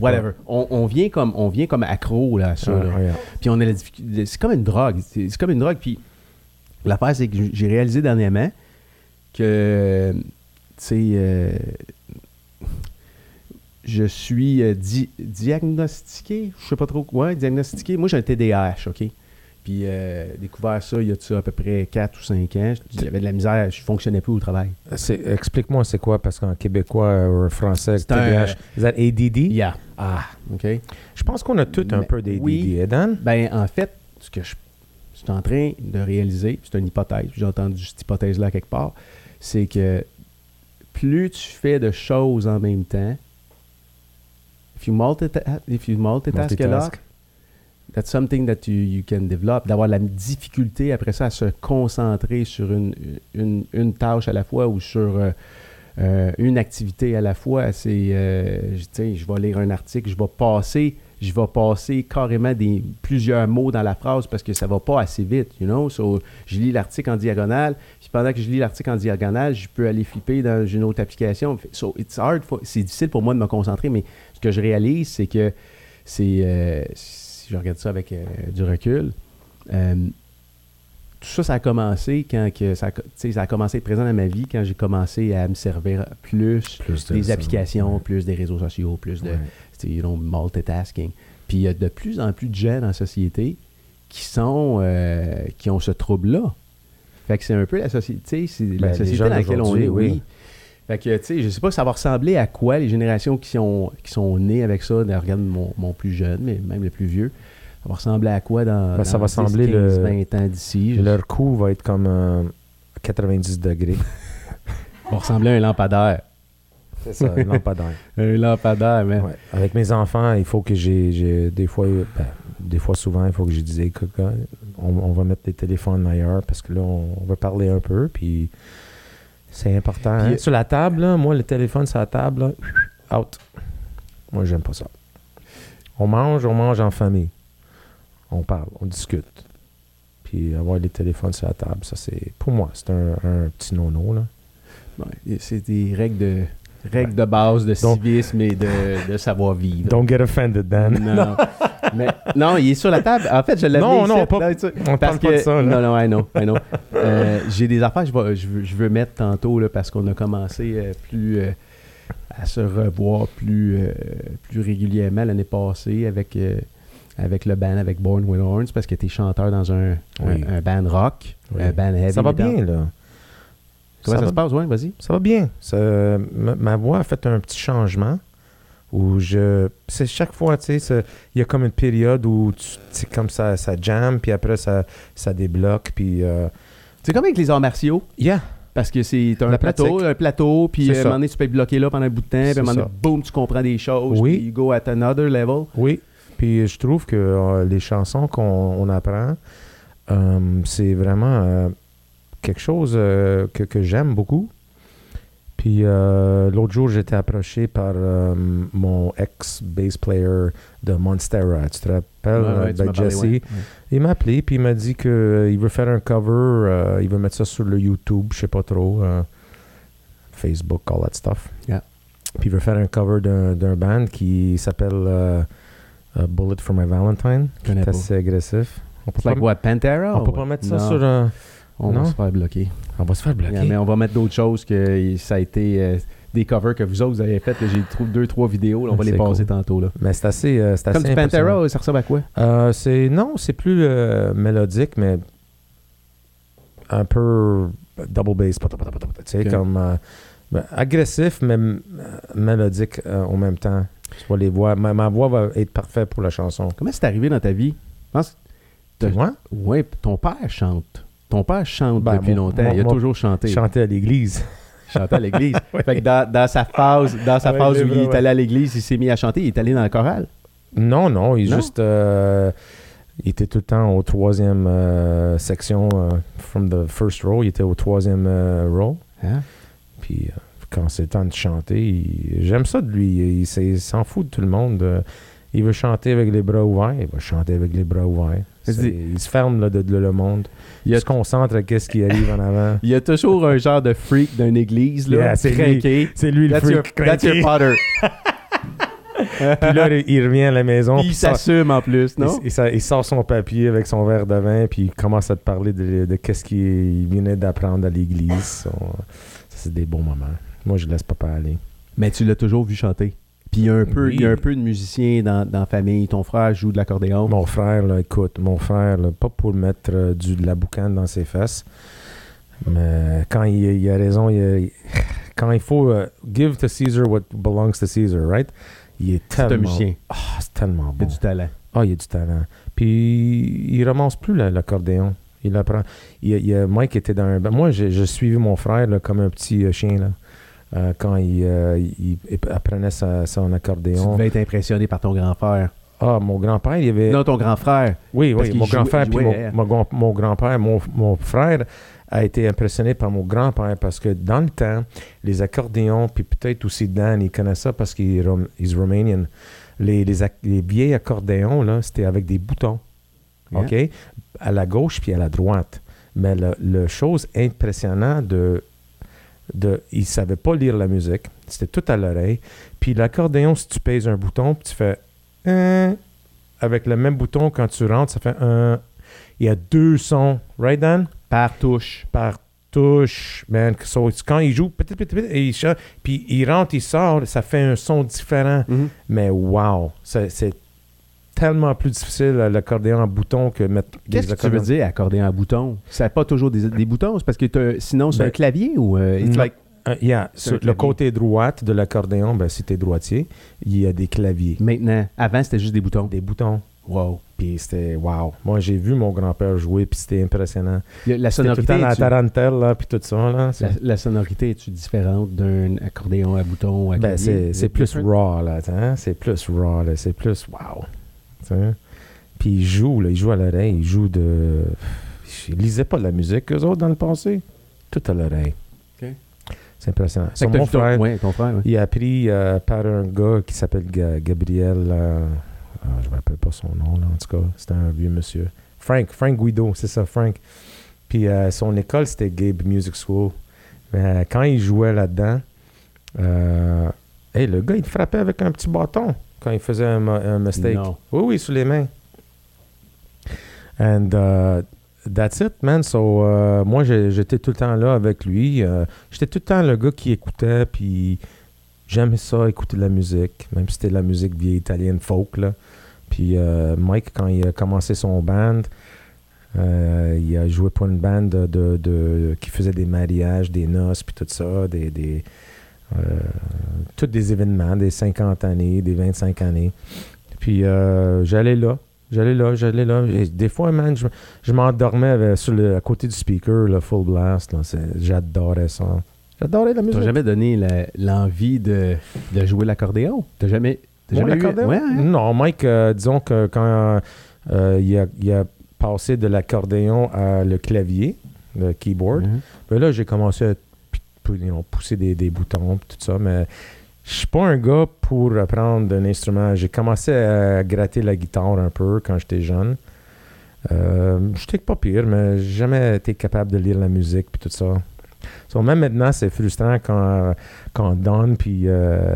Whatever. On, on vient comme, on vient comme accro là, à ça. Ah, là. Puis on a la difficulté. C'est comme une drogue. C'est c'est comme une drogue. Puis l'affaire, c'est que j'ai réalisé dernièrement que, tu sais, euh, je suis euh, di- diagnostiqué, je sais pas trop quoi, diagnostiqué. Moi, j'ai un TDAH, OK? Puis euh, découvert ça il y a à peu près 4 ou 5 ans. J'avais de la misère, je fonctionnais plus au travail. C'est- Explique-moi, c'est quoi, parce qu'en québécois ou en français, C'est TDAH, that ADD? Yeah. Ah, OK? je pense qu'on a tout un peu d'ADD, oui. hein, Dan? Ben, en fait, ce que je, je suis en train de réaliser, c'est une hypothèse, j'ai entendu cette hypothèse-là quelque part, c'est que plus tu fais de choses en même temps, if you, multita- if you multitask, a lot, Multitask. that's something that you, you can develop. D'avoir la difficulté après ça à se concentrer sur une, une, une tâche à la fois ou sur euh, euh, une activité à la fois. C'est, euh, je vais lire un article, je vais passer, je vais passer carrément des, plusieurs mots dans la phrase parce que ça va pas assez vite, you know? So, je lis l'article en diagonale, puis pendant que je lis l'article en diagonale, je peux aller flipper dans une autre application. So, it's hard for- c'est difficile pour moi de me concentrer, mais ce que je réalise, c'est que c'est, euh, si je regarde ça avec euh, du recul, euh, tout ça, ça a commencé quand que ça, ça a commencé à être présent dans ma vie quand j'ai commencé à me servir plus Plus de des ça, applications, ouais. plus des réseaux sociaux, plus de Ouais. You know, multitasking. Puis il y a de plus en plus de gens dans la société qui sont euh, qui ont ce trouble-là. Fait que c'est un peu la société, c'est Ben, la les société dans laquelle on est, oui. oui. Fait que, tu sais, je sais pas ça va ressembler à quoi les générations qui sont, qui sont nées avec ça. Regarde mon, mon plus jeune, mais même le plus vieux. Ça va ressembler à quoi dans, Ben, ça dans va 10, sembler 15, le- 20 ans d'ici? Leur coût va être comme euh, 90 degrés. Ça va ressembler à un lampadaire. C'est ça, un lampadaire. Un lampadaire, mais... Ouais. Avec mes enfants, il faut que j'ai, des fois, ben, des fois souvent, il faut que je dise, Écoute, gars, on, on va mettre les téléphones ailleurs parce que là, on, on va parler un peu, puis c'est important. hein. Sur la table, là, moi, le téléphone sur la table, là, out. Moi, j'aime pas ça. On mange, on mange en famille. On parle, on discute. Puis avoir les téléphones sur la table, ça c'est, pour moi, c'est un, un petit nono, là. Ouais, c'est des règles de, règles de base de Donc- civisme et de, de savoir-vivre. Don't get offended, Dan. Non, non. Mais, non, il est sur la table. En fait, je l'avais Non, ici, non, pas- tu On parce parle pas de que- ça, là. Non, non, I know, I know. Euh, J'ai des affaires que je, vais- je veux, je veux mettre tantôt là, parce qu'on a commencé euh, plus euh, à se revoir plus, euh, plus régulièrement l'année passée avec, euh, avec le band, avec Born with Horns, parce que tu es chanteur dans un, Oui. un, un band rock, Oui. un band heavy. Ça va metal. bien, là. Comment ça, va se passe? Ouais, vas-y. Ça va bien. Ça- ma, ma voix a fait un petit changement où je. C'est chaque fois, tu sais, il y a comme une période où tu- comme ça, ça jam, puis après ça, ça débloque, puis. euh, C'est comme avec les arts martiaux. yeah! Parce que c'est un La plateau, pratique. un plateau, puis C'est euh, à un moment donné, tu peux être bloqué là pendant un bout de temps, puis à un moment donné, boum, tu comprends des choses, Oui. puis you go at another level. Oui. Puis je trouve que euh, les chansons qu'on on apprend, euh, c'est vraiment quelque chose euh, que, que j'aime beaucoup. Puis euh, l'autre jour, j'étais approché par euh, mon ex-bass player de Monstera. Tu te rappelles, Ouais, ouais, euh, tu ben, parlé, Jesse? ouais. Il m'a appelé, puis il m'a dit qu'il veut faire un cover. euh, il veut mettre ça sur le YouTube, je sais pas trop. euh, Facebook, all that stuff. Yeah. Puis il veut faire un cover d'un d'un band qui s'appelle euh, euh, Bullet for My Valentine. C'est pas. assez agressif. On peut like pas, what, Pantera? on peut pas mettre ça sur. euh, On non? va se faire bloquer. on va se faire bloquer? Yeah, mais on va mettre d'autres choses que ça a été euh, des covers que vous autres vous avez fait. là. J'ai trouvé deux, trois vidéos. là, on va les passer cool. tantôt. Là. Mais c'est assez, euh, c'est Comme assez du. Pantera, ça ressemble à quoi? Euh, c'est non, c'est plus euh, mélodique, mais un peu double bass, tu sais, comme euh, ben, agressif, mais euh, mélodique euh, en même temps. Tu vois les voix, ma, ma voix va être parfaite pour la chanson. Comment c'est arrivé dans ta vie? Je pense Tu vois? Oui, ton père chante. Ton père chante Ben, depuis mon- longtemps. mon- il a mon- toujours chanté. Chanter à l'église. chantait à l'église. Fait que dans, dans sa phase, dans sa phase où il est allé à l'église, il s'est mis à chanter, il est allé dans le choral. Non, non, il Non? juste. euh, il était tout le temps au troisième euh, section, euh, from the first row. Il était au troisième euh, row. Hein? Puis quand c'est le temps de chanter, il- j'aime ça de lui. Il, il s'en fout de tout le monde. Il veut chanter avec les bras ouverts. Il va chanter avec les bras ouverts. Il se ferme là, de, de le monde. Il se concentre à ce qui arrive en avant. Il y a toujours un genre de freak d'une église, là, Yeah, c'est lui le That's your, freak. that's your. Potter. Puis là, il- revient à la maison. Puis puis il sort- s'assume en plus, non? il, il sort- il sort son papier avec son verre de vin, puis il commence à te parler de, de qu'est-ce qu'il venait d'apprendre à l'église. Ça, c'est des bons moments. Moi, je laisse papa aller. Mais tu l'as toujours vu chanter. Puis il y a un peu, Oui. il y a un peu de musicien dans, dans la famille. Ton frère joue de l'accordéon. Mon frère, là, écoute, mon frère, là, pas pour mettre euh, du, de la boucane dans ses fesses, mais quand il, il a raison, il, quand il faut euh, give to Caesar what belongs to Caesar, right? Il est C'est un tellement, musicien. Ah, c'est tellement Il a bon. du talent. Ah, il a du talent. Puis il ramasse plus la- l'accordéon. Il apprend. Il, y a- il Mike était dans un. moi, j'ai j'ai suivi mon frère là, comme un petit euh, chien là. Euh, quand il, euh, il- il apprenait sa- son Tu accordéon. devais être impressionné par ton grand frère. Ah, mon grand-père, il avait. Non, ton grand frère. Oui, oui, mon il puis jouait, hein. mon, mon grand- mon grand-père, mon, mon frère a été impressionné par mon grand-père parce que dans le temps, les accordéons, puis peut-être aussi Dan, il connaît ça parce qu'il est Romanian. Les, les, les vieilles accordéons, là, c'était avec des boutons. Yeah. OK? À la gauche puis à la droite. Mais le chose impressionnante de. De il savait pas lire la musique. C'était tout à l'oreille. Puis l'accordéon, si tu pèses un bouton, puis tu fais. un, avec le même bouton, quand tu rentres, ça fait un. Il y a deux sons. Right, Dan? Par touche. Par touche, man. So, quand il joue, petit, petit, petit, et il chante, puis il rentre, il sort, ça fait un son différent. Mais wow, c'est tellement plus difficile l'accordéon à bouton que mettre Qu'est-ce que tu veux dire accordéon à bouton? Ça n'a pas toujours des, des boutons? C'est parce que sinon, c'est Ben, un clavier ou... euh, it's like- Euh, yeah, sur le côté droit de l'accordéon, ben, si t'es droitier, il y a des claviers, Maintenant, avant, c'était juste des boutons. des boutons. Wow. Puis c'était wow. Moi, j'ai vu mon grand-père jouer, puis c'était impressionnant. Le- La C'était tout le sonorité, temps la tarentelle, là, puis tout ça. Là, la, sonorité est-tu différente d'un accordéon à bouton à Ben, clavier? c'est, plus raw, là, tu C'est plus raw, là. C'est plus wow. Sais. Puis il joue, là. Il joue à l'oreille. Il joue de... Il lisait pas de la musique, eux autres, dans le passé. Tout à l'oreille. C'est impressionnant. T'as mon ton- frère, ouais, ton frère, ouais. il a appris euh, par un gars qui s'appelle Ga- Gabriel... euh, ah, je me rappelle pas son nom, là, en tout cas. C'était un vieux monsieur. Frank. Frank Guido, c'est ça, Frank. Puis euh, son école, c'était Gabe Music School. Mais quand il jouait là-dedans, hey, le gars, il te frappait avec un petit bâton quand il faisait un, un mistake. Non. Oui, oui, sous les mains. And uh, that's it, man. So, euh, moi, j'étais tout le temps là avec lui. Euh, j'étais tout le temps le gars qui écoutait, puis j'aimais ça, écouter de la musique, même si c'était de la musique vieille italienne folk, là. Puis euh, Mike, quand il a commencé son band, euh, il a joué pour une band de, de- de- qui faisait des mariages, des noces, puis tout ça, des, des tous des événements, des 50 années, des 25 années. Puis euh, j'allais là, j'allais là, j'allais là. Et des fois, man, je, je m'endormais sur le, à côté du speaker, le full blast. là. C'est- J'adorais ça. J'adorais la T'as musique. jamais donné l'envie de, de jouer l'accordéon? T'as jamais... T'as Moi, jamais eu-? Ouais, hein? Non, Mike, euh, disons que quand euh, il, a, il a passé de l'accordéon à le clavier, le keyboard, Mhm. ben là, j'ai commencé à p- pou- you know, pousser des, des boutons, tout ça, mais je suis pas un gars pour apprendre un instrument. J'ai commencé à gratter la guitare un peu quand j'étais jeune. Euh, j'étais pas pire, mais j'ai jamais été capable de lire la musique puis tout ça. So, même maintenant, c'est frustrant quand, quand on donne puis euh,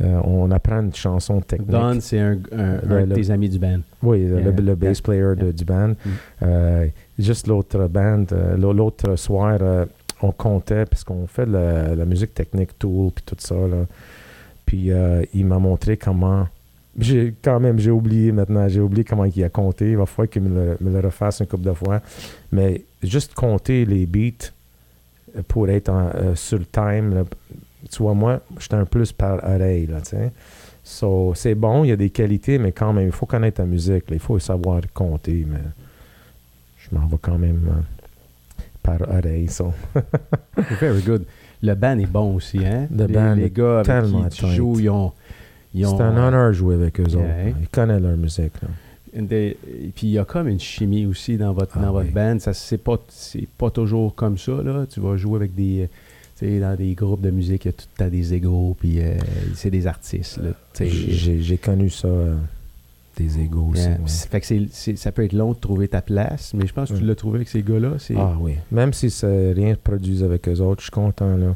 euh, on apprend une chanson technique. Don, c'est un, un- Le- de tes amis du band. Oui, le- Yeah, le, le bass yeah, player de- du band. Mm. Euh, juste l'autre band, l'au- l'autre soir, on comptait parce qu'on fait la, musique technique, Tool, puis tout ça. Puis euh, il m'a montré comment. J'ai quand même, j'ai oublié maintenant, j'ai oublié comment il a compté. Il va falloir qu'il me le, refasse une couple de fois. Mais juste compter les beats euh, pour être euh, sur le time. Tu vois, moi, j'étais un plus par oreille. So, c'est bon, il y a des qualités, mais quand même, il faut connaître la musique. il faut savoir compter, je m'en vais quand même euh, par oreille. so. Very good. Le band est bon aussi, hein? Le les, band les est gars avec tellement qui tu joues, ils ont... ils ont, C'est un honneur de jouer avec eux autres. là. Ils connaissent leur musique. là. des- et puis il y a comme une chimie aussi dans votre, Ah dans votre oui. band. Ça, c'est pas, c'est pas toujours comme ça, là. Tu vas jouer avec des... Tu sais, dans des groupes de musique, il y a tout le temps des égaux, puis euh, c'est des artistes, là. J'ai j'ai connu ça, euh, des égaux aussi. Yeah. ouais. Fait que c'est, c'est- ça peut être long de trouver ta place, mais je pense que tu l'as trouvé avec ces gars-là. C'est, Ah oui. Même si c'est rien produit avec eux autres, je suis content là.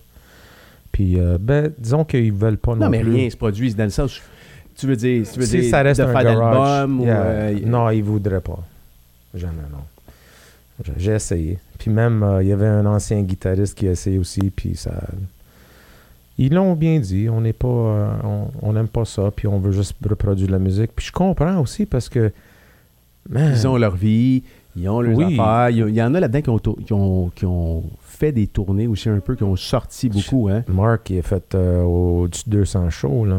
Puis, euh, ben, disons qu'ils veulent pas non, non, mais plus. rien se produit. Dans le sens, tu veux dire, tu veux si dire ça reste de un faire garage, d'album ou... yeah. euh, non, ils voudraient pas. Jamais, non. J'ai- essayé. Puis même, euh, il y avait un ancien guitariste qui a essayé aussi, puis ça... Ils l'ont bien dit, on n'est pas... euh, on- n'aime pas ça, puis on veut juste reproduire la musique. Puis je comprends aussi parce que... man, Ils ont leur vie, ils ont leurs Oui. affaires. Il y, en a là-dedans qui ont, tour- qui, ont, qui ont fait des tournées aussi un peu, qui ont sorti beaucoup. Hein? Mark, il a fait euh, au-dessus de 200 shows, là.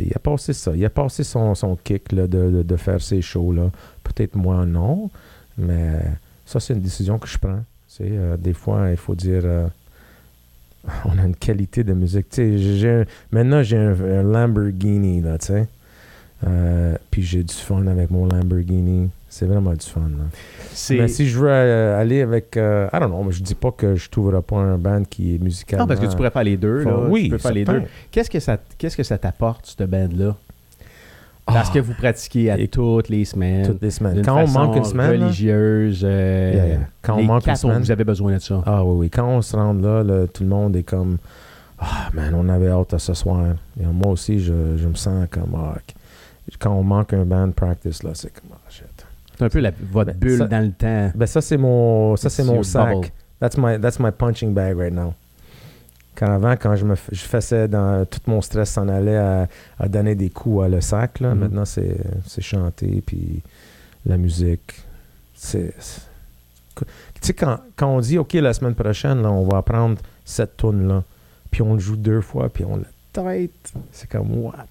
Il a passé ça. Il a passé son, son kick là, de, de, de faire ces shows-là. Peut-être moi, non. Mais ça, c'est une décision que je prends. Euh, des fois, il faut dire... on a une qualité de musique. J'ai- maintenant, j'ai un, un Lamborghini, là, tu sais. Euh, puis j'ai du fun avec mon Lamborghini. C'est vraiment du fun, là. C'est... Mais si je veux euh, aller avec... euh, I don't know, mais je dis pas que je trouverai pas un band qui est musical. Non, parce que tu pourrais faire les deux. Là. oui, tu peux faire les deux. Qu'est-ce que ça, qu'est-ce que ça t'apporte, cette band-là? Parce Ah. que vous pratiquez à toutes les semaines. Toutes les semaines. Quand on manque une semaine, religieuse. euh, Yeah, yeah. Quand on manque une semaine- vous avez besoin de ça. ah oui, oui. Quand on se rend là, là, tout le monde est comme Ah, man, on avait hâte à ce soir. Et moi aussi, je, je me sens comme ah, Quand on manque un band practice, là, c'est comme ah, shit. C'est un peu la, votre Ben, bulle ça- dans le temps. Ben, ça, c'est mon, ça, c'est mon sac. bubble. That's my, that's my punching bag right now. Quand avant, quand je me je faisais dans tout mon stress s'en allait à, à donner des coups à le sac, là. Mhm. maintenant c'est chanter, puis la musique. C'est. Tu sais, quand, quand on dit, OK, la semaine prochaine, là, on va apprendre cette tune là puis on le joue deux fois, puis on le tête, c'est comme, what?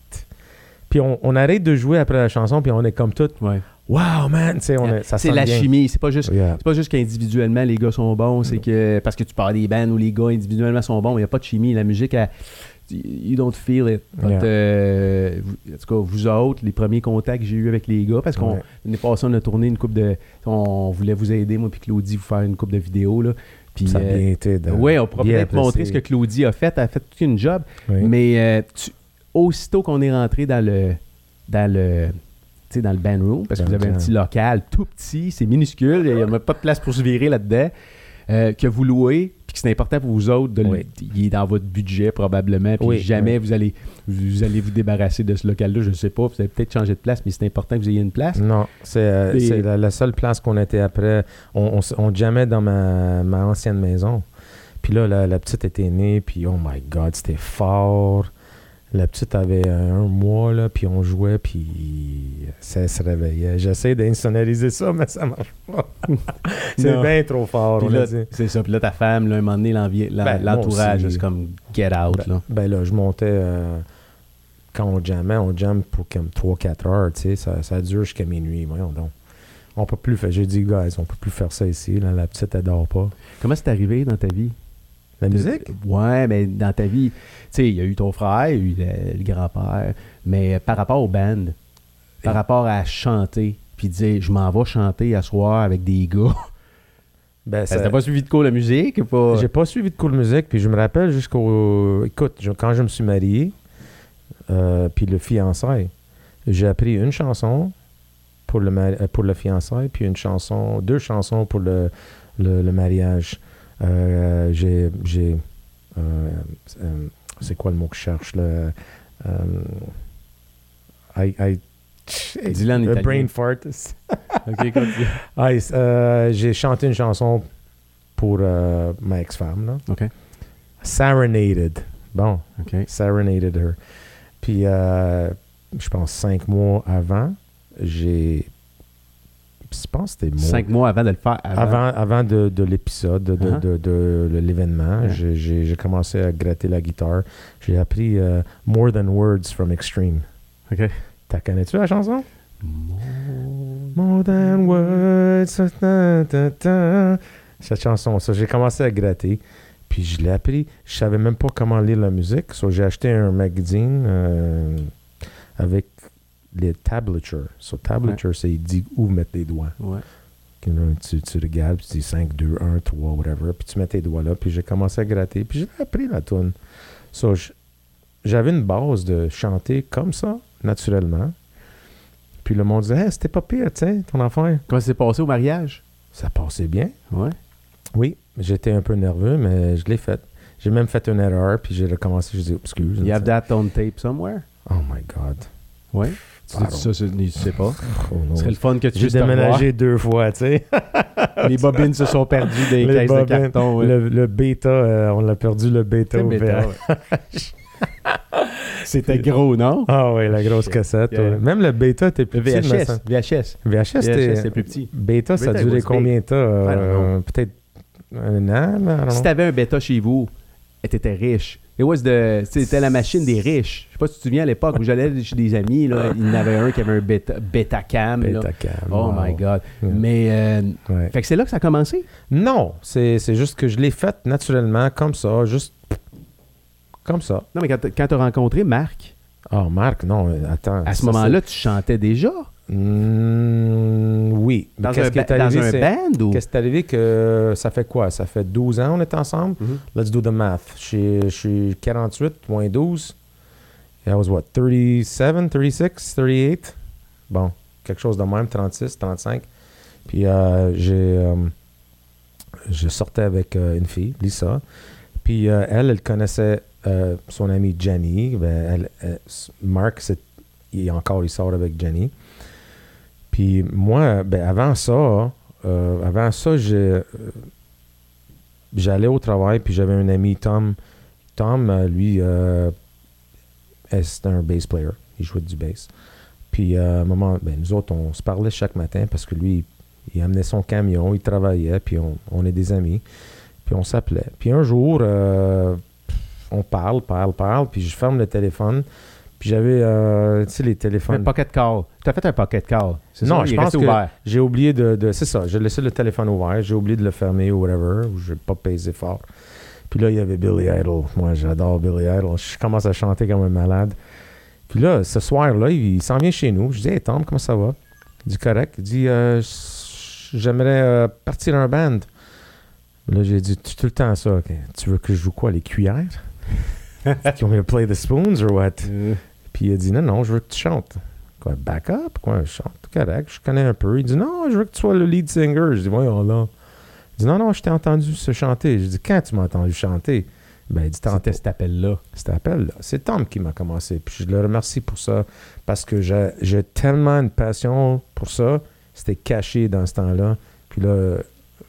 Puis on, on arrête de jouer après la chanson, puis on est comme tout, Ouais. Wow, man, on est, ça c'est la bien. chimie. C'est pas juste. Yeah. C'est pas juste qu'individuellement les gars sont bons, c'est que parce que tu parles des bands où les gars individuellement sont bons, il n'y a pas de chimie. La musique, elle- you don't feel it. But, Yeah. euh, en tout cas, vous autres, les premiers contacts que j'ai eu avec les gars, parce qu'on l'année passée, on a tourné une coupe de. On voulait vous aider, moi puis Claudie, vous faire une coupe de vidéos. Là. Puis, Ça a euh, bien été. de- oui, on pourra peut-être montrer ce que. Claudie a fait. Elle a fait toute une job. Oui. Mais euh, tu- aussitôt qu'on est rentré dans le dans le dans le band room, parce que vous le avez un petit local tout petit, c'est minuscule, il n'y a même pas de place pour se virer là-dedans, euh, que vous louez, puis que c'est important pour vous autres, de le- Oui. il est dans votre budget probablement, puis Oui, jamais oui. vous allez vous allez vous débarrasser de ce local-là, je ne sais pas, vous allez peut-être changer de place, mais c'est important que vous ayez une place. Non, c'est euh, Et- la, la seule place qu'on était après. On, on, on jammait dans ma, ma ancienne maison. Puis là, la, la petite était née, puis oh my God, c'était fort. La petite avait un, mois, là, puis on jouait, puis ça se réveillait. J'essaie d'insonoriser ça, mais ça marche pas. c'est bien trop fort, c'est ça, puis là ta femme, là, un moment donné, Ben, l'entourage, c'est comme get out, Ben, là. ben là, je montais... euh, quand on jammait, on jamme pour comme 3-4 heures, tu sais. Ça, ça dure jusqu'à minuit, voyons donc. On peut plus faire... J'ai dit, guys, on peut plus faire ça ici. Là, la petite, elle dort pas. Comment c'est arrivé dans ta vie? La musique? Ouais, mais dans ta vie, tu sais, il y a eu ton frère, il y a eu le, grand-père, mais par rapport au band, par rapport à chanter, puis dire je m'en vais chanter à soir avec des gars, Ben, Ça T'as pas suivi de cours de musique ou pas? J'ai pas suivi de cours de musique, puis je me rappelle jusqu'au. Écoute, je- quand je me suis marié, euh, puis le fiançailles, j'ai appris une chanson pour le, mari- euh, pour le fiançailles, puis une chanson, deux chansons pour le, le, le mariage. Euh, j'ai. j'ai, euh, euh, c'est quoi le mot que je cherche là? I, I, Dis-le en a italien. brain fart. Ok, continue. Ah, euh, j'ai chanté une chanson pour euh, ma ex-femme, là. Ok. Serenaded. Bon, Ok. serenaded her. Puis, euh, je pense cinq mois avant, j'ai. Je pense que c'était. Cinq mois avant de le faire. Avant. Avant, avant de, de l'épisode, de, Uh-huh. de- l'événement, Ouais. j'ai- j'ai j'ai commencé à gratter la guitare. J'ai appris euh, More Than Words from Extreme. Ok. T'as connais-tu la chanson? More than words. ta, ta, ta. Cette chanson, ça, j'ai commencé à gratter. Puis je l'ai appris. Je savais même pas comment lire la musique. So, j'ai acheté un magazine euh, avec les tablatures. So, tablature, c'est il dit où mettre les doigts. Ouais. Tu, tu regardes, puis tu dis 5, 2, 1, 3, whatever. Puis tu mets tes doigts là. Puis j'ai commencé à gratter. Puis j'ai appris la tune. So, j'avais une base de chanter comme ça, naturellement. Puis le monde disait, hey, c'était pas pire, tu sais, ton affaire. Comment ça s'est passé au mariage? Ça passait bien. Ouais. Oui, j'étais un peu nerveux, mais je l'ai fait. J'ai même fait une erreur, puis j'ai recommencé. Je dis, excuse. You have that on tape somewhere? Oh my God. Ouais. Tu Pardon. dis ça, tu sais pas. Oh non. Ce serait le fun que tu J'ai déménagé deux fois, tu sais. Les bobines se sont perdues des Les caisses de carton. ouais. Le, le bêta, euh, on l'a perdu, le bêta. C'était au bêta, ouais. C'était gros, non? Ah oui, la grosse cassette. Yeah. ouais. Même le bêta était plus Le petit. VHS. VHS. VHS, VHS, c'était... c'est plus petit. Bêta, ça a Bêta duré was combien de temps? euh. Peut-être un an, don't Si t'avais un bêta chez vous, t'étais riche. It was the- C'était la machine des riches. Je sais pas si tu te souviens à l'époque où j'allais chez des amis, là, il y en avait un qui avait un bêta, Betacam. Betacam, Oh wow. my God. Yeah. Mais, euh, Ouais. fait que c'est là que ça a commencé? Non, c'est c'est juste que je l'ai fait naturellement, comme ça, juste comme ça. Non, mais quand quand t'as rencontré Marc, Oh, Marc, non, attends. à ce moment-là, tu chantais déjà? C'est- Mm, oui. Mais Dans, un, Qu'est-ce qui est dans arrivé, un c'est- band ou? Qu'est-ce qui est arrivé que ça fait quoi? Ça fait 12 ans on est ensemble? Mhm. Let's do the math. Je suis- je suis 48 moins 12. I was what? 37, 36, 38? Bon, quelque chose de même, 36, 35. Puis euh, j'ai... euh, je sortais avec euh, une fille, Lisa. Puis euh, elle, elle connaissait euh, son amie Jenny. Ben, elle- elle- Mark, il, encore, il sort avec Jenny. Puis moi, ben, avant ça, euh, avant ça, j'allais au travail, puis j'avais un ami, Tom. Tom, euh, lui, euh, euh, c'était un bass player. Il jouait du bass. Puis à un moment, ben, nous autres, on se parlait chaque matin parce que lui, il amenait son camion, il travaillait, puis on, est des amis. Puis on s'appelait. Puis un jour, on parle, parle, parle, puis je ferme le téléphone. Puis j'avais, euh, tu sais, les Un téléphones. pocket call. T'as fait un pocket call. C'est Non, ça? je pense que ouvert. j'ai oublié de, de- C'est ça, j'ai laissé le téléphone ouvert, j'ai oublié de le fermer ou whatever, ou j'ai pas pesé fort. Puis là, il y avait Billy Idol. Moi, j'adore Billy Idol. Je commence à chanter comme un malade. Puis là, ce soir-là, il, il s'en vient chez nous. Je dis, hey Tom, comment ça va? Il dit, correct. Il dit, Euh, j'aimerais euh, partir un band. Là, j'ai dit, tout le temps ça. Ok, Tu veux que je joue quoi, les cuillères? you want me to play the spoons or what? Euh, Puis il a dit non, non, je veux que tu chantes. Quoi, backup? Quoi, je chante correct, je connais un peu. Il dit non, je veux que tu sois le lead singer. Je dis voyons là. Il dit non, non, je t'ai entendu se chanter. Je dis quand tu m'as entendu chanter? Ben, il dit. C'était cet appel-là. Cet appel-là. C'est Tom qui m'a commencé. Puis je le remercie pour ça. Parce que j'ai j'ai tellement une passion pour ça. C'était caché dans ce temps-là. Puis là,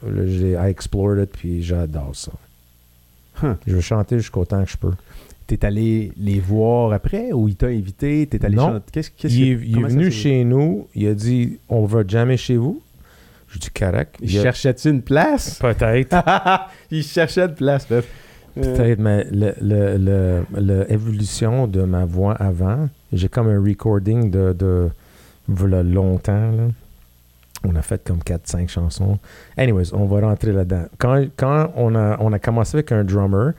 là j'ai I explored it, puis j'adore ça. Huh. Je veux chanter jusqu'au temps que je peux. T'es allé les voir après ou il t'a invité? T'es allé Non. chanter? Qu'est-ce, qu'est-ce il que- il est venu chez nous, il a dit On va jamais chez vous. Je dis correct. Il Il a- cherchait-tu une place? Peut-être. il cherchait une place. Euh, Peut-être, mais l'évolution de ma voix avant, j'ai comme un recording de, de v'là longtemps. Là. On a fait comme 4-5 chansons. Anyways, on va rentrer là-dedans. Quand, quand on, a, on a commencé avec un drummer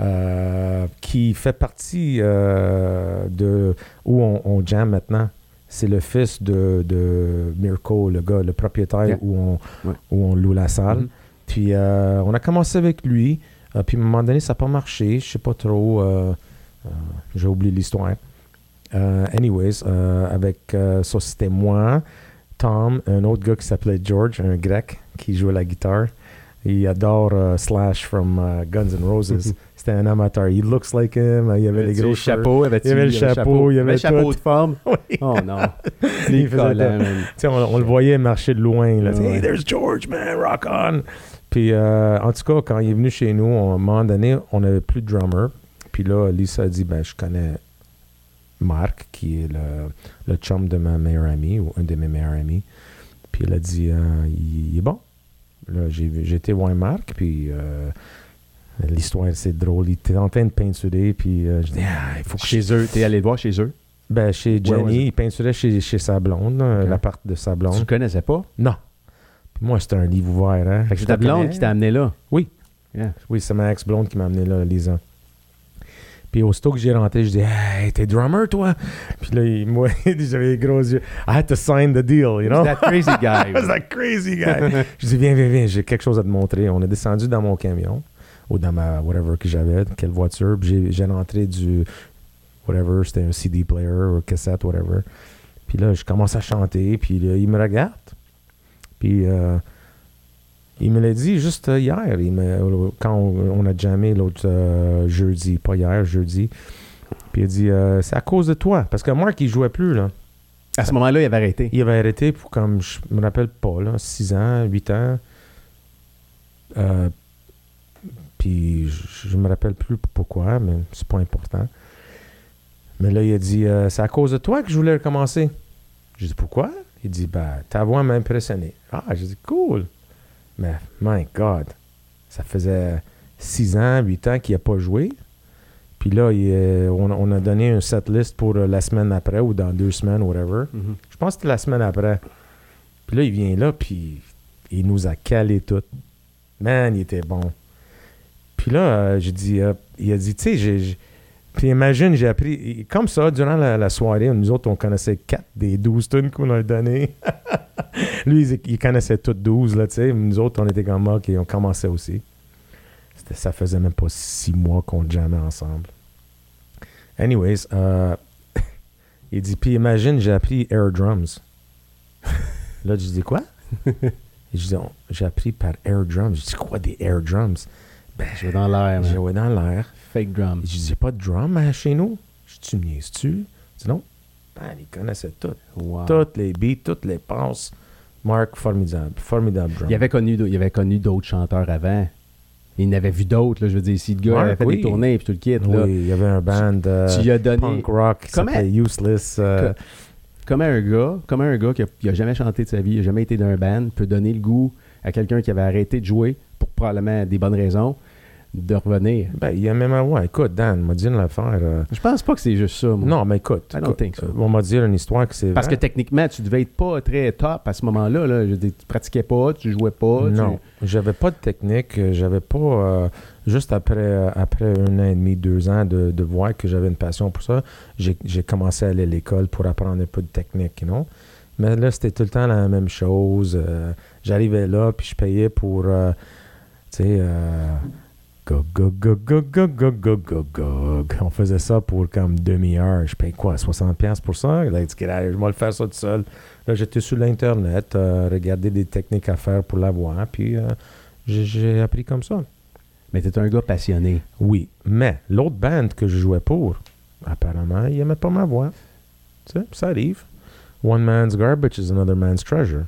euh, qui fait partie euh, de où on, on jam maintenant, c'est le fils de, de Mirko, le gars, le propriétaire Yeah. où, on, Ouais. où on loue la salle. Mhm. Puis euh, on a commencé avec lui. puis à un moment donné, ça n'a pas marché. Je sais pas trop. J'ai oublié l'histoire. Anyways, avec ça, c'était moi, Tom, un autre gars qui s'appelait George, un grec qui jouait la guitare. Il adore euh, Slash from euh, Guns N' Roses. C'était un amateur. He looks like him. Il avait les gros chapeaux, Il avait le chapeau, il avait chapeau tout. de forme? Oui. Oh non. Il faisait sais, on, on le voyait marcher de loin. Là. Ouais. Hey, there's George, man, rock on. Puis, euh, en tout cas, quand il est venu chez nous, à un moment donné, on n'avait plus de drummer. Puis là, Lisa a dit, ben, je connais Marc, qui est le, le chum de ma meilleure amie, ou un de mes meilleurs amis. Puis elle a dit, euh, il, il est bon. Été voir Marc, puis euh, l'histoire, c'est drôle. Il était en train de peinturer, puis euh, je dis, ah, il faut que je Chez eux, t'es allé le voir chez eux? ben, chez Jenny, ouais. il peinturait chez, chez sa blonde, là, Ok. l'appart de sa Tu blonde. le connaissais pas? Non. Puis moi, c'était un livre ouvert. Hein. C'est ta blonde connais. qui t'a amené là? Oui. Yeah. Oui, c'est ma ex-blonde qui m'a amené là, Lisa. Puis aussitôt que j'ai rentré, je dis Hey, t'es drummer, toi? Puis là, il- moi, j'avais les gros yeux. I had to sign the deal, you know? That crazy guy. Was that crazy guy. je dis Viens, viens, viens, j'ai quelque chose à te montrer. On est descendu dans mon camion, ou dans ma whatever que j'avais, quelle voiture. Puis j'ai- j'ai rentré du whatever, c'était un CD player ou cassette, whatever. Puis là, je commence à chanter, puis là, il me regarde. Puis euh, il me l'a dit juste euh, hier, il me- quand on, on a jammé l'autre euh, jeudi, pas hier, jeudi. Puis il a dit euh, C'est à cause de toi. Parce que Mark, il jouait plus, là. À ce moment-là, il avait arrêté. Il avait arrêté pour, comme je me rappelle pas, là, 6 ans, 8 ans. Euh, puis je, je me rappelle plus pourquoi, mais c'est pas important. Mais là, il a dit C'est à cause de toi que je voulais recommencer. Je dis Pourquoi? Il dit Ben, ta voix m'a impressionné. Ah, j'ai dit Cool. Mais, my God, ça faisait 6 ans, 8 ans qu'il n'a pas joué. Puis là, il, euh, on, on a donné un set list pour euh, la semaine après ou dans deux semaines, whatever. Mhm. Je pense que c'était la semaine après. Puis là, il vient là, puis il nous a calé tout. Man, il était bon. Puis là, euh, j'ai dit, euh, il a dit, tu sais, j'ai. Puis imagine, j'ai appris. Comme ça, durant la, la soirée, nous autres, on connaissait 4 des 12 tunes qu'on a données. Lui, il, il connaissait toutes 12, là, tu sais. Nous autres, on était comme OK, on commençait aussi. C'était- Ça faisait même pas 6 mois qu'on jammait ensemble. Anyways, euh, il dit, puis imagine, j'ai appris air drums. Là, je dis quoi? Je dis, j'ai appris par air drums. Je dis, quoi des air drums? Ben, Je vais dans l'air, man. joué dans l'air. Fake drum. Je dis, j'ai pas de drum hein, chez nous? Je dis, tu me niaises-tu? Il dit, non. Ben, il connaissait tout. Wow. Toutes les beats, toutes les passes. Marc, formidable. Formidable drum. Il avait connu, il avait connu d'autres chanteurs avant. Il en avait vu d'autres, là, je veux dire. Si le gars Mark, avait fait oui. des tournées et tout le kit, là, Oui, il y avait un band euh, tu as donné... punk rock qui Comment- s'appelait Useless. euh, Comment un gars, comment un gars qui a, qui a jamais chanté de sa vie, qui a jamais été dans un band, peut donner le goût à quelqu'un qui avait arrêté de jouer pour probablement des bonnes raisons de revenir. ben, il y a même un... Ouais, écoute, Dan, m'a dit une affaire. euh, Je pense pas que c'est juste ça, moi. Non, mais écoute. I don't écoute, think so. euh, On m'a dit une histoire que c'est Parce que techniquement, tu devais être pas très top à ce moment-là. Là. Je tu pratiquais pas, tu jouais pas. tu- Non, j'avais pas de technique. euh, J'avais pas. euh, juste après, après un an et demi, deux ans de, de voir que j'avais une passion pour ça, j'ai commencé à aller à l'école pour apprendre un peu de technique, non? Mais là, c'était tout le temps la même chose. euh, J'arrivais là, puis je payais pour. tu sais. Euh, Go, go, go, go, go, go, go, go, go. On faisait ça pour comme demi-heure. Je paye quoi, 60$ pour ça? Let's get out. Je vais le faire ça tout seul. Là, j'étais sur l'Internet, euh, regarder des techniques à faire pour la voix, puis euh, j'ai- appris comme ça. Mais t'es un gars passionné. Oui, mais l'autre band que je jouais pour, apparemment, il aimait pas ma voix. Tu sais, ça arrive. One man's garbage is another man's treasure.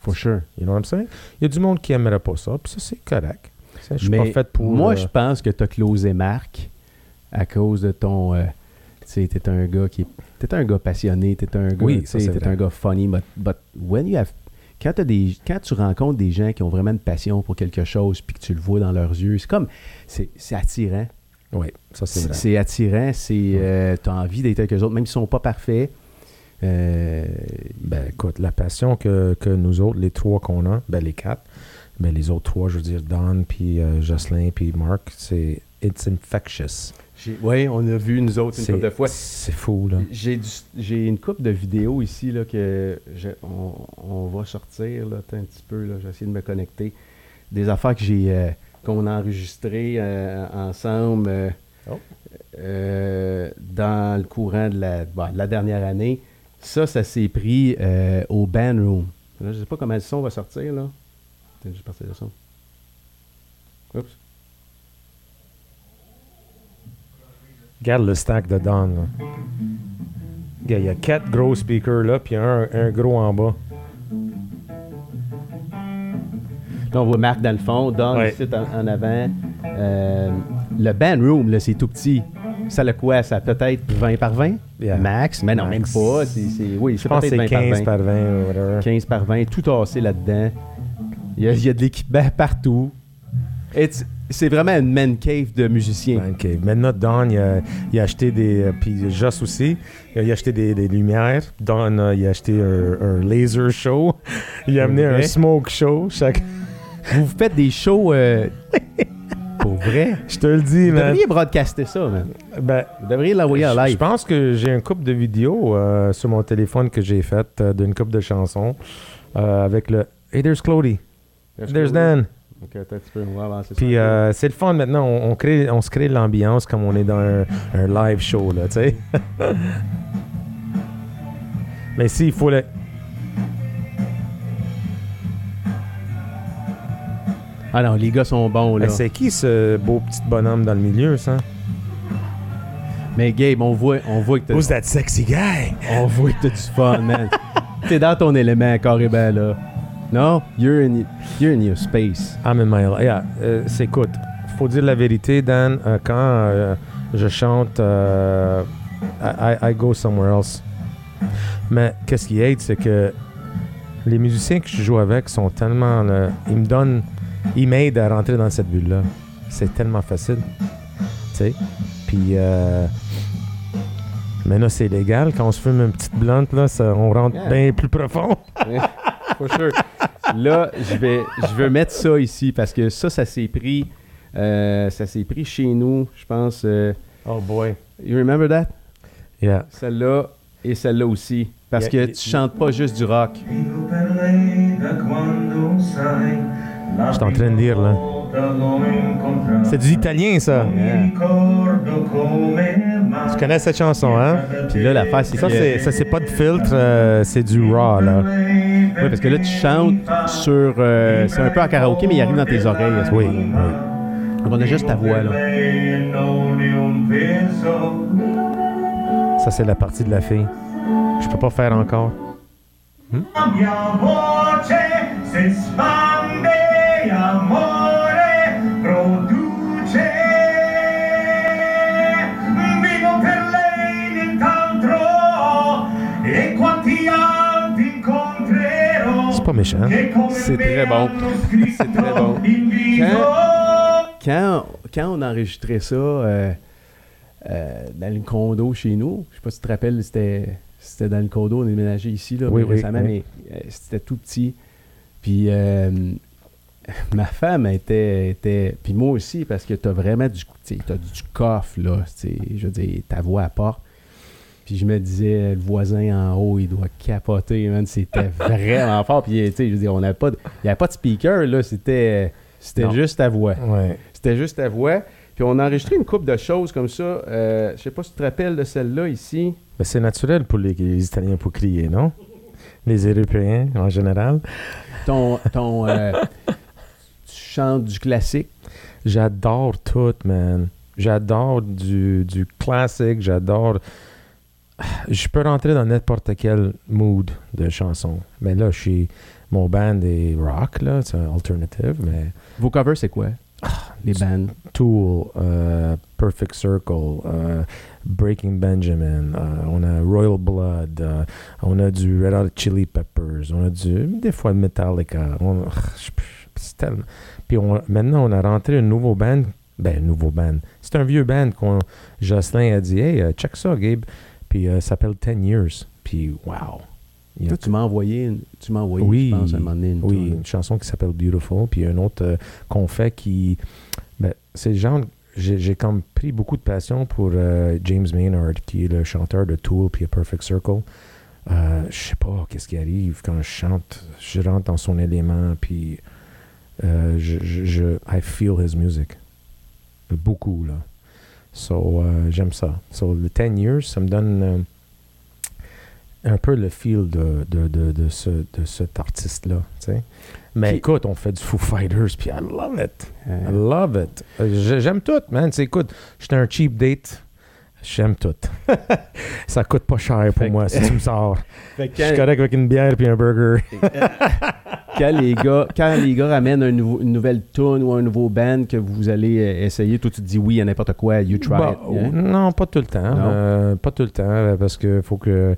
For sure. You know what I'm saying? Il y a du monde qui aimerait pas ça, puis ça, c'est correct. Tu Je suis pas fait pour... moi, euh, je pense que tu as closé Marc à cause de ton. euh, tu sais, t'es un gars qui. T'es un gars passionné, t'es un gars. Oui, tu t'es un gars funny, but, but when you have. Quand, t'as des, quand tu rencontres des gens qui ont vraiment une passion pour quelque chose, puis que tu le vois dans leurs yeux, c'est comme. C'est attirant. Oui, ça, c'est vrai. c'est attirant. C'est. euh, T'as envie d'être avec eux autres, même s'ils sont pas parfaits. Euh, Ben, écoute, la passion que, que nous autres, les trois qu'on a, ben, les quatre, ben, les autres trois, je veux dire, Don, puis euh, Jocelyn, puis Marc, c'est... It's infectious. oui, on a vu, nous autres, une couple de fois. c'est fou, là. J'ai une coupe de vidéos ici là, que on, on va sortir là, un petit peu. là, J'ai essayé de me connecter. des affaires que j'ai euh, qu'on a enregistrées euh, ensemble euh, Oh. dans le courant de la, bon, de la dernière année. Ça, ça s'est pris au Band Room. Là, je sais pas comment le son va sortir, là. Parti le son. Oups. Regarde le stack de Don. là. Il y a quatre gros speakers là, puis un, un gros en bas. Là, on voit Marc dans le fond, Don Ouais. ici en, en avant. Euh, le band room, là, c'est tout petit. Ça a quoi? Ça a peut-être 20 par 20? Yeah. Max? Mais non, Max. même pas. C'est, c'est- oui, Je c'est pense que peut-être c'est 20 15 par 20. par 20 ou whatever. 15 par 20, tout tassé là-dedans. Il y a, il y a de l'équipement partout. It's- c'est vraiment une man cave de musiciens. Man cave. Maintenant, Don, il a, il a acheté des. euh, Puis Joss aussi, il a acheté des, des lumières. Don, euh, il a acheté un, un laser show. Il a amené un smoke show. Chaque... Vous vous faites des shows euh, pour vrai? Je te le dis, Vous man. devriez broadcaster ça, man. Ben, Vous devriez l'envoyer en Je- Je live. pense que j'ai un couple de vidéos euh, sur mon téléphone que j'ai faites d'une couple de chansons avec le Hey, there's Claudie. There's Dan. Ok, attends un petit peu. Puis euh, c'est le fun maintenant, on, on crée, on se crée l'ambiance comme on est dans un, un live show, là, tu sais. Mais si, il faut le. Ah non, les gars sont bons, là. Hey, c'est qui ce beau petit bonhomme dans le milieu, ça? Mais Gabe, on voit, on voit que t'as that sexy guy? On voit que t'as du fun, man. T'es dans ton élément, carrément, là. Non? You're in, you're in your space. I'm in my yeah, euh, c'est écoute, faut dire la vérité, Dan. euh, quand euh, je chante, euh, I, I- I go somewhere else. Mais qu'est-ce qui aide, c'est que les musiciens que je joue avec sont tellement, là, ils me donnent, ils m'aident à rentrer dans cette bulle-là. C'est tellement facile, tu sais. Puis euh, maintenant c'est légal quand on se fume une petite blonde là, ça, on rentre Yeah. bien plus profond. For sure. Là, je vais, je veux mettre ça ici parce que ça, ça s'est pris, euh, ça s'est pris chez nous, je pense. euh, Oh boy. you remember that? Yeah. Celle-là et celle-là aussi. Parce Yeah, que tu chantes pas juste du rock. Je suis en train de lire là. C'est du italien, ça. Tu connais cette chanson, hein? Puis là, l'affaire, c'est Ça, que... c'est, ça, c'est pas de filtre, euh, c'est du raw, là. Oui, parce que là, tu chantes sur... euh, c'est un peu en karaoké, mais il arrive dans tes oreilles. Oui. Donc, on a juste ta voix, là. Ça, c'est la partie de la fille. Je peux pas faire encore. La méchant. C'est très bon. C'est très bon. Quand, quand on enregistrait ça euh, euh, dans le condo chez nous, je sais pas si tu te rappelles, c'était, c'était dans le condo, on est déménagé ici là, Oui, oui, récemment, oui. mais euh, c'était tout petit. Puis ma femme était, était. Puis moi aussi, parce que tu as vraiment du. T'as du coffre, là. Je veux dire, ta voix apporte. Puis je me disais, le voisin en haut, il doit capoter, man. C'était vraiment fort. Puis, tu sais, je veux dire, on n'avait pas de, il n'y avait pas de speaker, là. C'était, c'était juste ta voix. Ouais. C'était juste ta voix. Puis on a enregistré une couple de choses comme ça. Euh, je sais pas si tu te rappelles de celle-là ici. Mais c'est naturel pour les, les Italiens pour crier, non? Les Européens, en général. Ton, ton, euh, tu chantes du classique? J'adore tout, man. J'adore du, du classique, j'adore... Je peux rentrer dans n'importe quel mood de chanson. Mais là, je suis... Mon band est rock, là, c'est un alternative, mais... Vos covers, c'est quoi? Les bands. Tool, euh, Perfect Circle, euh, Breaking Benjamin, euh, on a Royal Blood, on a du Red Hot Chili Peppers, on a du des fois Metallica. On, c'est tellement- Puis on- maintenant on a rentré un nouveau band, ben un nouveau band. C'est un vieux band qu'on Jocelyn a dit hey check ça Gabe, puis euh, ça s'appelle 10 Years, puis wow. Toi, tu m'as envoyé, une- tu m'as envoyé, Oui, je pense, à un moment donné, une oui, toune. une chanson qui s'appelle Beautiful, puis une autre euh, qu'on fait qui. Ben, c'est le genre. J'ai comme pris beaucoup de passion pour euh, James Maynard, qui est le chanteur de Tool puis A Perfect Circle. Euh, je sais pas qu'est-ce qui arrive quand je chante. Je rentre dans son élément, puis je, je, je- I feel his music. Beaucoup, là. So, euh, j'aime ça. So, le 10 years, ça me donne euh, un peu le feel de, de, de, de, ce, de cet artiste-là, tu sais. Mais Puis- écoute, on fait du Foo Fighters, puis I love it. I love it. Euh, j'ai- J'aime tout, man. Tu sais, écoute, j'étais un cheap date. J'aime tout. ça coûte pas cher pour Fait moi si tu me sors. Je suis correct avec une bière puis un burger. quand les gars, quand les gars ramènent un nouveau- une nouvelle tune ou un nouveau band que vous allez euh, essayer, toi tu te dis oui à n'importe quoi, you try Bah, it. hein? Non, pas tout le temps. Euh, pas tout le temps, euh, parce que faut que.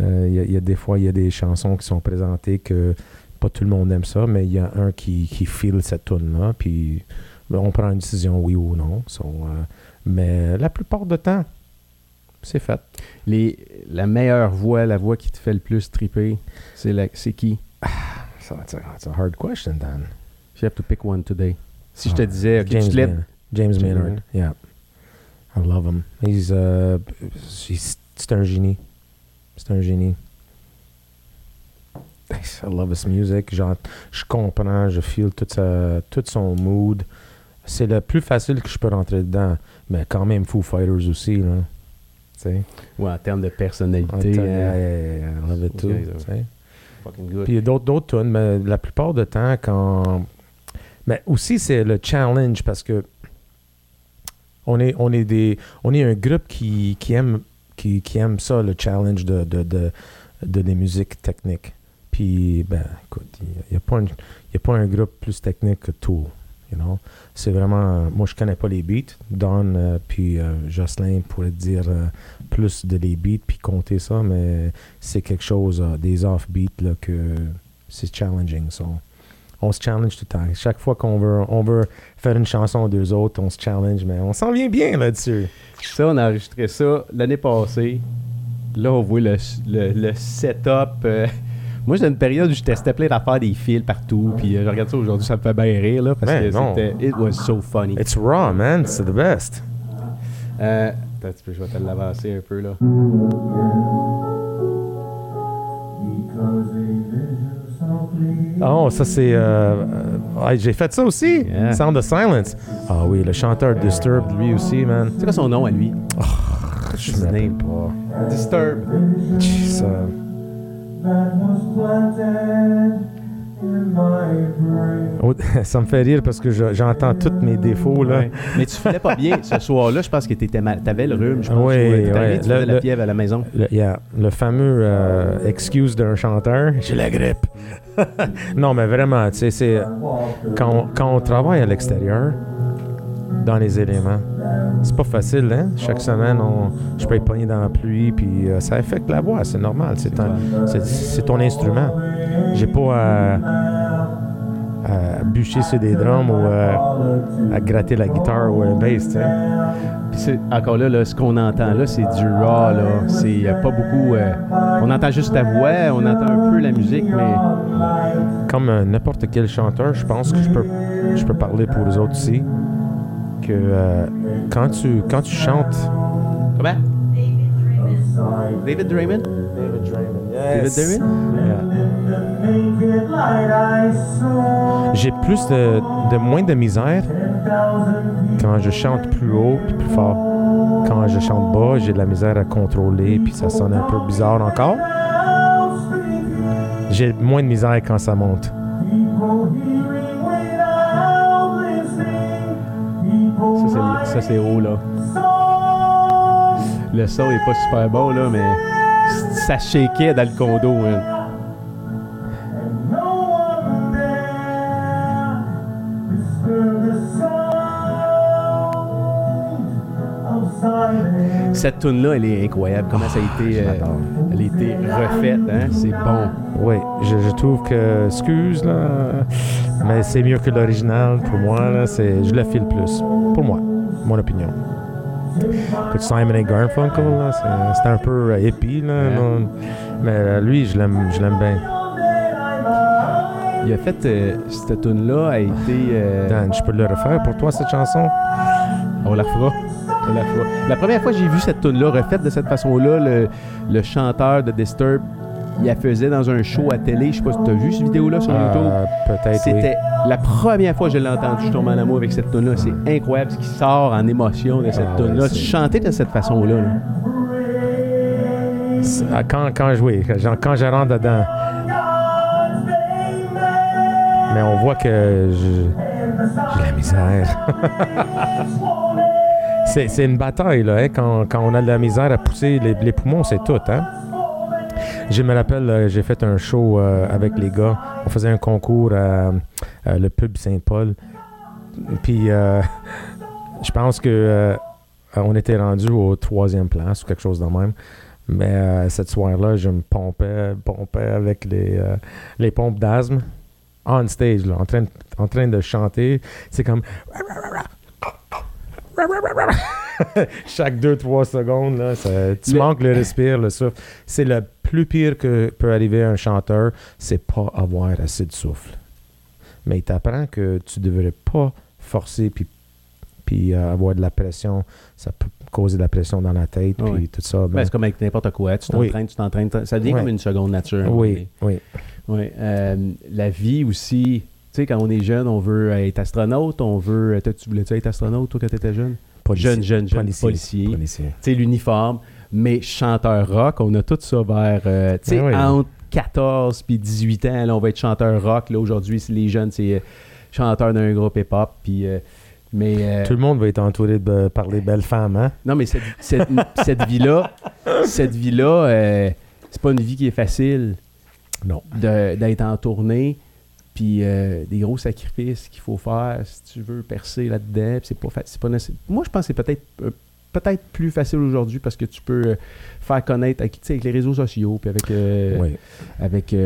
euh, Il y, a- il y a des fois, il y a des chansons qui sont présentées que pas tout le monde aime ça, mais il y a un qui, qui file cette tune-là, puis ben, on prend une décision oui ou non. So, euh, mais la plupart du temps, c'est fait. Les, la meilleure voix, la voix qui te fait le plus triper, c'est la- c'est qui? So, it's, a, hard question, Dan. You have to pick one today. Si je te Ah, disais, ok, tu James, lèves- Maynard. James James Maynard. Maynard. Yeah. I love him. He's, uh, he's- c'est un génie. C'est un génie. I love his music. Genre, je comprends, je feel tout, sa, tout son mood. C'est le plus facile que je peux rentrer dedans. Mais quand même, Foo Fighters aussi, là. Tu sais. Ouais, en termes de personnalité, temps- hein, yeah, yeah, yeah, I love it Those too. guys are- tu sais. fucking good. Puis il y a d'autres, tunes, mais la plupart du temps, quand. Mais aussi, c'est le challenge parce que on est, on est, des, on est un groupe qui, qui, aime, qui, qui aime ça, le challenge de, de, de, musiques techniques. Puis, ben, écoute, il n'y a, pas un- y a pas un groupe plus technique que Tool. You know? C'est vraiment. Moi, je connais pas les beats. Don euh, puis euh, Jocelyn pourraient te dire euh, plus de les beats puis compter ça, mais c'est quelque chose, euh, des off-beats, que c'est challenging. so. On se challenge tout le temps. Chaque fois qu'on veut, on veut faire une chanson deux autres, on se challenge, mais on s'en vient bien là-dessus. Ça, on a enregistré ça l'année passée. Là, on voit le, le, le setup. Moi, j'ai une période où je testais plein d'affaires, des fils partout. Puis euh, je regarde ça aujourd'hui, ça me fait bien rire. Là, parce Ben que non. c'était. It was so funny. It's raw, man. C'est the best. Euh, attends un petit peu, je vais te l'avancer un peu. là. Oh, ça c'est. euh, euh, ah, J'ai fait ça aussi. Yeah. Sound of Silence. Ah oui, le chanteur Disturbed, lui aussi, man. C'est quoi son nom à lui? Je his me rappelle name? pas. Disturb. Ça. Oh, ça me fait rire parce que je- j'entends tous mes défauts, là. Ouais. Mais tu filais pas bien ce soir-là. Je pense que t'étais mal- t'avais le rhume. Je pense. Oui, Ouais. Tu faisais Le- la le- fièvre à la maison. Le, yeah, le fameux euh, excuse d'un chanteur, j'ai la grippe. non, mais vraiment, tu sais, quand on travaille à l'extérieur, dans les éléments, c'est pas facile, hein? Chaque semaine, on, je peux être pogné dans la pluie, puis euh, ça affecte la voix, c'est normal. C'est ton, c'est- ton instrument. J'ai pas à, à bûcher sur des drums ou à, à gratter la guitare ou un bass, tu sais. Puis c'est- encore là, là, ce qu'on entend là, c'est du raw. là. C'est pas beaucoup. euh, on entend juste ta voix, on entend un peu la musique, mais comme euh, n'importe quel chanteur, je pense que je peux, je peux parler pour les autres aussi. Que euh, quand, tu, quand tu chantes. comment? David Draymond. David Draymond. J'ai plus de, de moins de misère quand je chante plus haut puis plus fort. Quand je chante bas, j'ai de la misère à contrôler puis ça sonne un peu bizarre encore. J'ai moins de misère quand ça monte. Ça c'est haut là. Le son est pas super bon là, mais ça shakeait dans le condo. hein. Cette tune là, elle est incroyable. Comment ça a été, euh, j'adore. elle a été refaite, hein? C'est bon. Oui, je, je trouve que, excuse, là, mais c'est mieux que l'original pour moi. Là, c'est, je le file plus. Pour moi, mon opinion. Écoute, Simon et Garfunkel, c'est un peu euh, hippie, là, Ouais. non? mais euh, lui, je l'aime, je l'aime bien. Il a fait euh, cette tune là a été. euh, Dan, je peux le refaire pour toi, cette chanson? On la refera. On la. La première fois que j'ai vu cette tune là refaite de cette façon-là, le, le chanteur de Disturb, il la faisait dans un show à télé. Je sais pas si tu as vu cette vidéo-là sur YouTube. Euh, Peut-être, oui. C'était la première fois que je l'ai entendu, je tombe en amour avec cette tune là C'est incroyable ce qui sort en émotion de cette Ah, tune là ouais, Chanter de cette façon-là. là. Ah, Quand, quand je, oui, quand, quand je rentre dedans. Mais on voit que je- j'ai la misère. c'est, c'est une bataille, là, hein, quand, quand on a de la misère à pousser les, les poumons, c'est tout. Hein? Je me rappelle, euh, j'ai fait un show euh, avec les gars. On faisait un concours à, le pub Saint-Paul. Puis, euh, je pense que on était rendu au troisième place ou quelque chose de même. Mais cette soirée-là, je me pompais, pompais avec les, les pompes d'asthme on stage, là, en, train en train de chanter. C'est comme. Chaque 2-3 secondes, là, ça- tu manques le respire, le souffle. C'est le plus pire que peut arriver à un chanteur, c'est pas avoir assez de souffle. Mais il t'apprend que tu devrais pas forcer puis, puis euh, avoir de la pression. Ça peut causer de la pression dans la tête puis oui. tout ça. Ben, ben, c'est comme avec n'importe quoi. Tu Oui. t'entraînes, tu t'entraînes. Ça devient comme une seconde nature. oui, oui. Oui, euh, la vie aussi. Tu sais, quand on est jeune, on veut être astronaute, on veut. Tu voulais-tu être astronaute, toi, quand t'étais jeune? Policier. Jeune, jeune, jeune, Policier. policier. Tu sais, l'uniforme. Mais chanteur rock, on a tout ça vers. euh, tu sais, Ben oui. entre 14 puis 18 ans, là, on va être chanteur rock. Là, aujourd'hui, c'est les jeunes, c'est euh, chanteur d'un groupe hip-hop. Puis. euh, mais. euh, Tout le monde va être entouré de, par les belles femmes, hein? non, mais cette, cette, cette vie-là, cette vie-là, euh, c'est pas une vie qui est facile Non. d'être en tournée, puis euh, des gros sacrifices qu'il faut faire si tu veux percer là-dedans. C'est pas, c'est pas nécessaire. Moi, je pense que c'est peut-être euh, peut-être plus facile aujourd'hui parce que tu peux euh, faire connaître avec, les réseaux sociaux, puis avec, oui. avec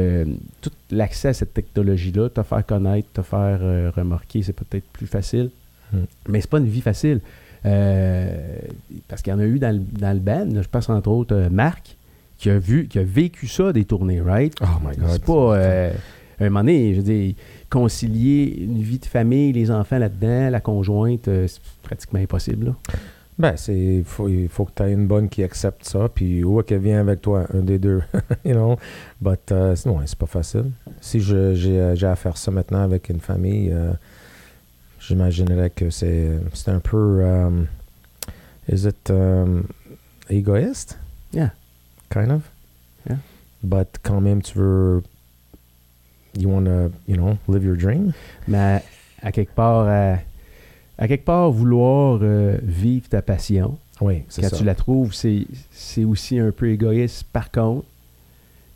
tout l'accès à cette technologie-là, te faire connaître, te faire remarquer, c'est peut-être plus facile. Hmm. Mais c'est pas une vie facile. Parce qu'il y en a eu dans le, dans le band, je pense entre autres Marc, qui a vu, qui a vécu ça des tournées, right? Oh my God. C'est pas. Euh, un moment donné, je veux dire, concilier une vie de famille, les enfants là-dedans, la conjointe, euh, c'est pratiquement impossible. là. Ben, c'est, il faut, que tu aies une bonne qui accepte ça, puis ou qu'elle vient avec toi, un des deux, you know. But, euh, c'est- ouais, c'est pas facile. Si je, j'ai, euh, j'ai à faire ça maintenant avec une famille, euh, j'imaginerais que c'est, c'est un peu, um, is it um, égoïste? Yeah. Kind of. Yeah. But quand même, tu veux, you want to, you know, live your dream? Mais à, à quelque part, à, à quelque part, vouloir euh, vivre ta passion, Oui, c'est quand ça. tu la trouves, c'est, c'est aussi un peu égoïste. Par contre,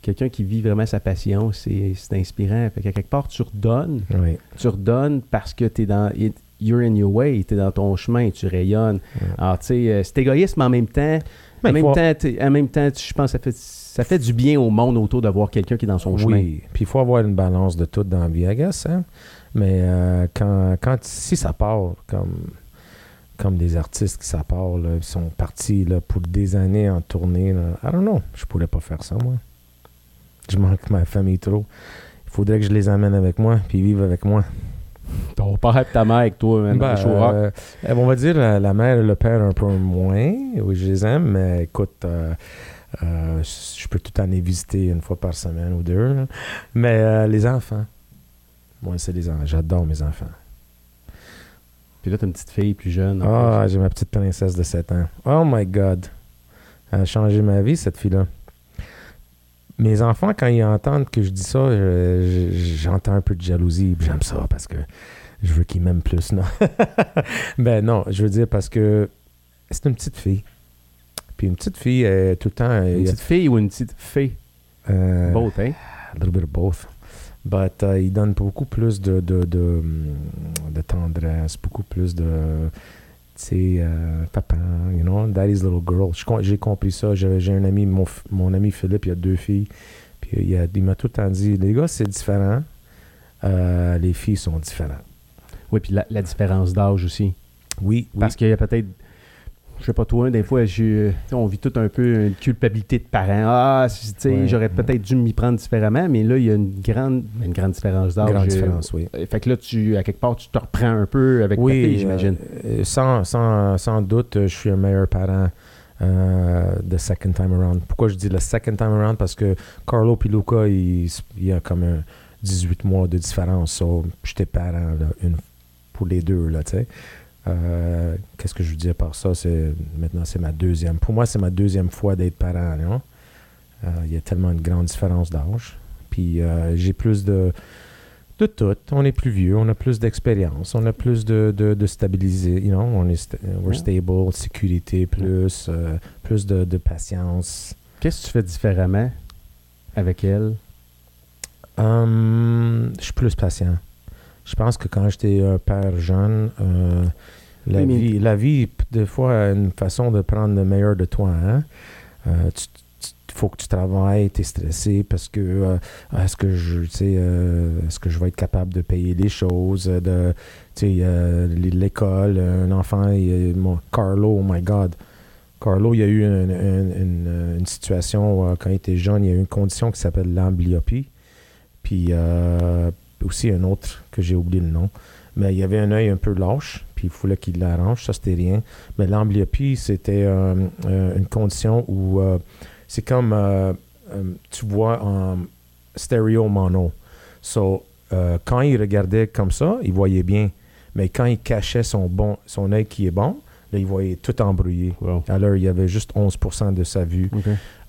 quelqu'un qui vit vraiment sa passion, c'est, c'est inspirant. Fait qu'à quelque part, tu redonnes. Oui. Tu redonnes parce que tu es dans. it- You're in your way, tu es dans ton chemin, tu rayonnes. Alors, tu sais, euh, c'est égoïste, mais en même temps, Mais en même faut- temps, en même temps, je pense que ça fait, ça fait du bien au monde autour d'avoir quelqu'un qui est dans son chemin. Oui, puis il faut avoir une balance de tout dans la vie, I guess. Hein? Mais euh, quand, quand, si ça part, comme, comme des artistes qui ça part, là, ils sont partis là, pour des années en tournée, là, I don't know, je pourrais pas faire ça, moi. Je manque ma famille trop. Il faudrait que je les amène avec moi, puis vivent avec moi. Ton père et ta mère avec toi, dans Ben, euh, euh, on va dire la, la mère et le père un peu moins. Oui, je les aime, mais écoute, euh, euh, je peux tout en les visiter une fois par semaine ou deux. là. Mais euh, les enfants, moi, c'est les enfants. J'adore mes enfants. Puis là, t'as une petite fille plus jeune. Ah, plus. j'ai ma petite princesse de 7 ans. Oh my God. Elle a changé ma vie, cette fille-là. Mes enfants, quand ils entendent que je dis ça, je- je- j'entends un peu de jalousie. J'aime ça parce que je veux qu'ils m'aiment plus, non? ben non, je veux dire parce que c'est une petite fille. Puis une petite fille, euh, tout le temps... Une y a- petite fille ou une petite fée? euh, Both, hein? a little bit of both. But uh, il donne beaucoup plus de, de, de, de tendresse, beaucoup plus de, tu sais, euh, papa, you know, daddy's little girl. J'ai compris ça. J'ai un ami, mon, mon ami Philippe, il a deux filles. Puis il, m'a tout le temps dit, les gars, c'est différent. Euh, les filles sont différentes. Oui, puis la, la différence d'âge aussi. Oui, Parce qu'il y a peut-être, je sais pas toi, des fois, on vit tout un peu une culpabilité de parents. Ah, c'est- tu sais, Ouais. j'aurais peut-être dû m'y prendre différemment, mais là, il y a une grande, une grande différence d'âge. grande Euh, différence, oui. euh, Fait que là, tu, à quelque part, tu te reprends un peu avec ta fille, j'imagine. euh, sans, sans, sans doute, je suis un meilleur parent the second time around. Pourquoi je dis le second time around? Parce que Carlo et Luca, il, il y a comme un 18 mois de différence. So, j'étais parent là, une, pour les deux, là, tu sais. Euh, Qu'est-ce que je veux dire par ça? C'est, maintenant, c'est ma deuxième. Pour moi, c'est ma deuxième fois d'être parent, non? Euh, Il y a tellement une grande différence d'âge. Puis euh, j'ai plus de, de tout. On est plus vieux, on a plus d'expérience, on a plus de, de, de stabilisé, you know, on est sta- we're stable, sécurité plus, euh, plus de, de patience. Qu'est-ce que tu fais différemment avec elle? Hum, je suis plus patient. Je pense que quand j'étais un père jeune, euh, la, Oui, mais- vie, la vie, des fois, a une façon de prendre le meilleur de toi. Hein? Euh, tu- faut que tu travailles, tu es stressé parce que euh, est-ce que je euh, est-ce que je vais être capable de payer les choses, de euh, l'école, un enfant, il- mon, Carlo, oh my God. Carlo, il y a eu une, une- une- une situation quand il était jeune, il y a eu une condition qui s'appelle l'amblyopie. Puis aussi un autre que j'ai oublié le nom. Mais il y avait un œil un peu lâche, puis il fallait qu'il l'arrange. Ça, c'était rien. Mais l'amblyopie, c'était euh, euh, une condition où euh, c'est comme euh, tu vois en stéréo mono. So, quand il regardait comme ça, il voyait bien. Mais quand il cachait son, bon, son œil qui est bon, là, il voyait tout embrouillé. Wow. Alors, il y avait juste 11% de sa vue.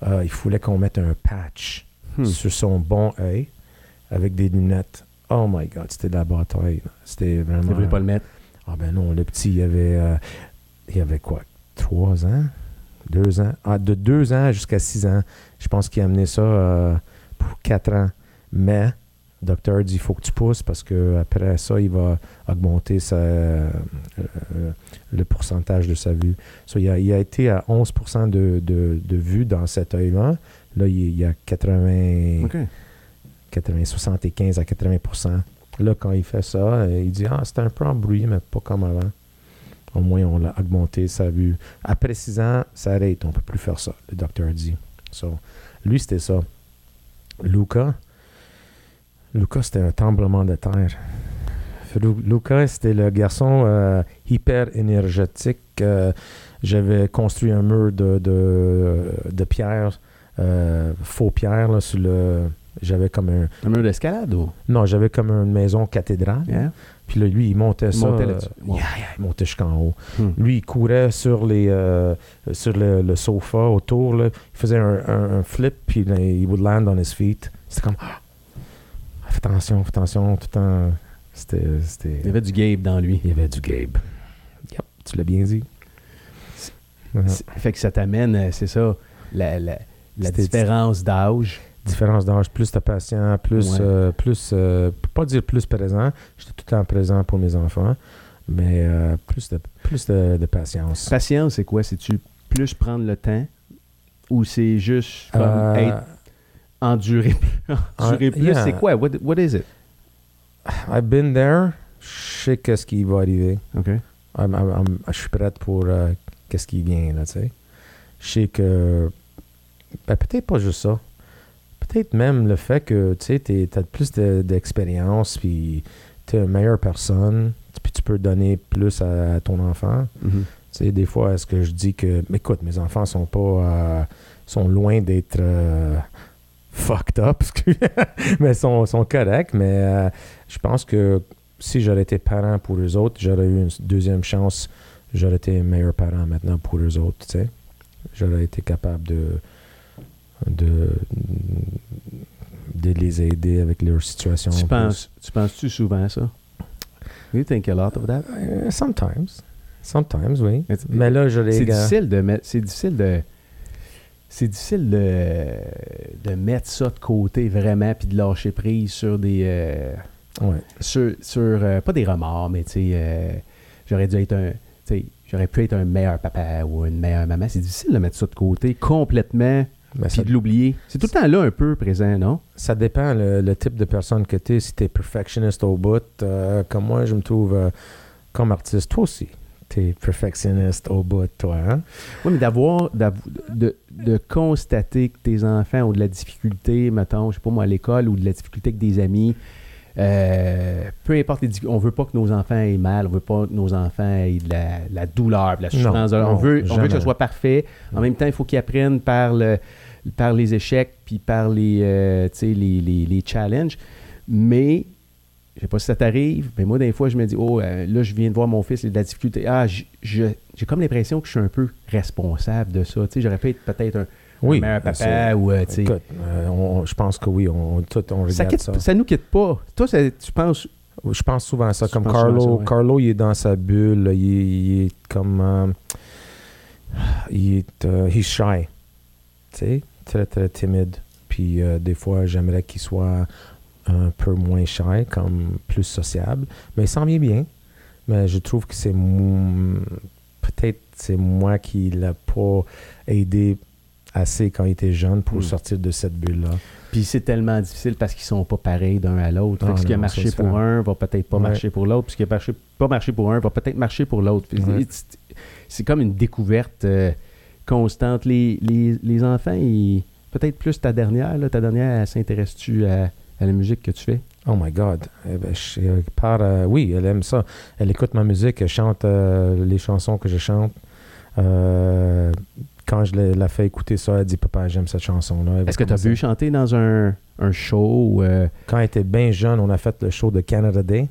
Euh, il fallait qu'on mette un patch Hmm. sur son bon œil avec des lunettes. Oh my God, c'était de la bataille. C'était Tu vraiment. voulais pas le mettre? Ah ben non, le petit, il avait, euh, il avait quoi, trois ans, deux ans, ah, de deux ans jusqu'à six ans. Je pense qu'il a amené ça euh, pour quatre ans. Mais le docteur dit, il faut que tu pousses parce que après ça, il va augmenter sa, euh, euh, le pourcentage de sa vue. So, il, a, il a été à 11% de, de, de vue dans cet œil-là. Là, il, il y a 80, OK. 80, 75 à 80% Là, quand il fait ça, euh, il dit Ah, c'est un peu embrouillé, mais pas comme avant. Au moins, on l'a augmenté sa vue. Après 6 ans, ça arrête. On peut plus faire ça, le docteur dit. So, lui, c'était ça. Luca, Luca, c'était un tremblement de terre. Lu- Luca, c'était le garçon euh, hyper énergétique. euh, J'avais construit un mur de, de, de pierre, faux pierre, là, sur le. J'avais comme un. Un mur d'escalade ou? Non, j'avais comme une maison cathédrale. Yeah. Puis là, lui, il montait Il ça. montait euh, là-dessus. Wow. yeah, yeah, il montait jusqu'en haut. Hmm. Lui, il courait sur, les, euh, sur le, le sofa autour. là. Il faisait un, un- un flip, puis là, il would land on his feet. C'était comme. Ah, fais attention, fais attention. Tout le temps. C'était. c'était- Il y avait du Gabe dans lui. il y avait du Gabe. Yep, tu l'as bien dit. C'est- Fait que ça t'amène, euh, c'est ça, la, la, la différence d'âge. Différence d'âge, plus de patient, plus. Ouais. euh, plus euh, pas dire plus présent. J'étais tout le temps présent pour mes enfants. Mais euh, plus, de, plus de, de patience. Patience, c'est quoi? C'est-tu plus prendre le temps ou c'est juste comme être enduré, endurer plus? yeah. C'est quoi? What, what is it? I've been there. Je sais qu'est-ce qui va arriver. OK. I'm- I'm- I'm- je suis prête pour qu'est-ce qui vient, là, tu sais. Je sais que... ben, peut-être pas juste ça. Peut-être même le fait que, tu sais, t'as plus de- d'expérience, puis t'es une meilleure personne, puis tu peux donner plus à, à ton enfant. Mhm. Tu sais, des fois, est-ce que je dis que, écoute, mes enfants sont pas, euh, sont loin d'être euh, fucked up, mais sont, sont corrects. Mais euh, je pense que si j'aurais été parent pour eux autres, j'aurais eu une deuxième chance. J'aurais été un meilleur parent maintenant pour eux autres, tu sais. J'aurais été capable de, de, de les aider avec leur situation. Tu penses, tu penses-tu souvent à ça? You think a lot of that? Euh, sometimes. Sometimes, oui. Mais tu- Mais là, j'aurais... C'est difficile de mettre. C'est difficile de. C'est difficile de, de mettre ça de côté vraiment puis de lâcher prise sur des. euh, Ouais. sur, sur, euh, pas des remords, mais tu sais, euh, j'aurais dû être un. tu sais, J'aurais pu être un meilleur papa ou une meilleure maman. C'est difficile de mettre ça de côté complètement Mais puis ça, de l'oublier. C'est tout le temps là un peu présent, non? ça dépend le, le type de personne que tu es. Si tu es perfectionniste au bout, euh, comme moi, je me trouve euh, comme artiste. Toi aussi, tu es perfectionniste au bout, toi. Hein? Oui, mais d'avoir, d'av- de, de constater que tes enfants ont de la difficulté, mettons, je sais pas moi, à l'école ou de la difficulté avec des amis, euh, peu importe les on veut pas que nos enfants aient mal, on veut pas que nos enfants aient de la, la douleur, de la souffrance. on, non, veut, on veut que ce soit parfait. En même temps, il faut qu'ils apprennent par, le, par les échecs puis par les, euh, les, les, les challenges. Mais, je sais pas si ça t'arrive, mais moi, des fois, je me dis, oh, euh, là, je viens de voir mon fils, il a de la difficulté. Ah, j'ai comme l'impression que je suis un peu responsable de ça. Tu sais, j'aurais pu être peut-être un, Oui, un meilleur papa ou, euh, tu sais. Écoute, euh, on- je pense que oui, on, tout, on Ça, regarde quitte- ça. ça nous quitte pas. Toi, ça- tu penses. Je pense souvent à ça. Je Comme Carlo, ça, ouais. Carlo, il est dans sa bulle. là, Il, est- il est comme. euh, il est. euh, he's shy. Tu sais, très, très timide. Puis euh, des fois, j'aimerais qu'il soit un peu moins shy, comme plus sociable. Mais il s'en vient bien. Mais je trouve que c'est. Peut-être c'est moi qui l'a pas aidé assez quand il était jeune pour Mm. sortir de cette bulle-là. Puis c'est tellement difficile parce qu'ils sont pas pareils d'un à l'autre. Ah ce qui a marché pour différent. un va peut-être pas Ouais. marcher pour l'autre. Puis ce qui a marché, pas marché pour un va peut-être marcher pour l'autre. Ouais. C'est comme une découverte euh, constante. Les, les, les enfants, ils- peut-être plus ta dernière. Là, ta dernière, elle s'intéresse-tu à, à la musique que tu fais? Oh my God. Eh ben, je- euh, par, euh, oui, elle aime ça. Elle écoute ma musique, elle chante euh, les chansons que je chante. Quand je l'ai- la fait écouter ça, elle dit Papa, j'aime cette chanson-là. Est-ce que tu as vu chanter dans un, un show? Quand elle était bien jeune, on a fait le show de Canada Day.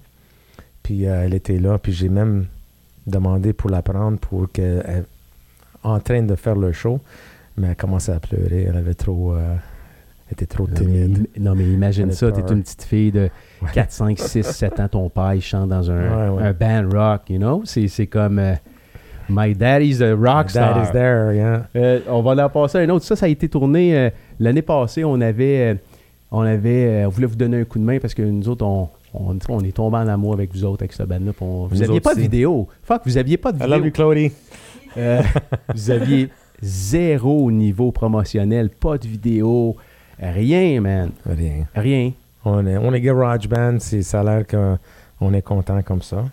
Puis elle était là. Puis j'ai même demandé pour la prendre pour qu'elle elle- en train de faire le show. Mais elle commençait à pleurer. Elle avait trop. euh, elle était trop timide. non, mais imagine ça. Tu es peur. une petite fille de Ouais. 4, 5, 6, 7 ans. Ton père, il chante dans un, Ouais, ouais. un band rock, you know? C'est c'est comme... euh, My daddy's a rock star. That is there, yeah. Euh, on va en passer à un autre. Ça, ça a été tourné euh, l'année passée. On avait, on avait, on voulait vous donner un coup de main parce que nous autres, on, on, on est tombé en amour avec vous autres avec ce band-là. Vous n'aviez pas de vidéo. Fuck, vous aviez pas de I love you, vidéo. Claudie. Euh, vous aviez zéro niveau promotionnel, pas de vidéo, rien, man, Rien. rien. On est, on est Garage Band, c'est- ça a l'air qu'on est content comme ça.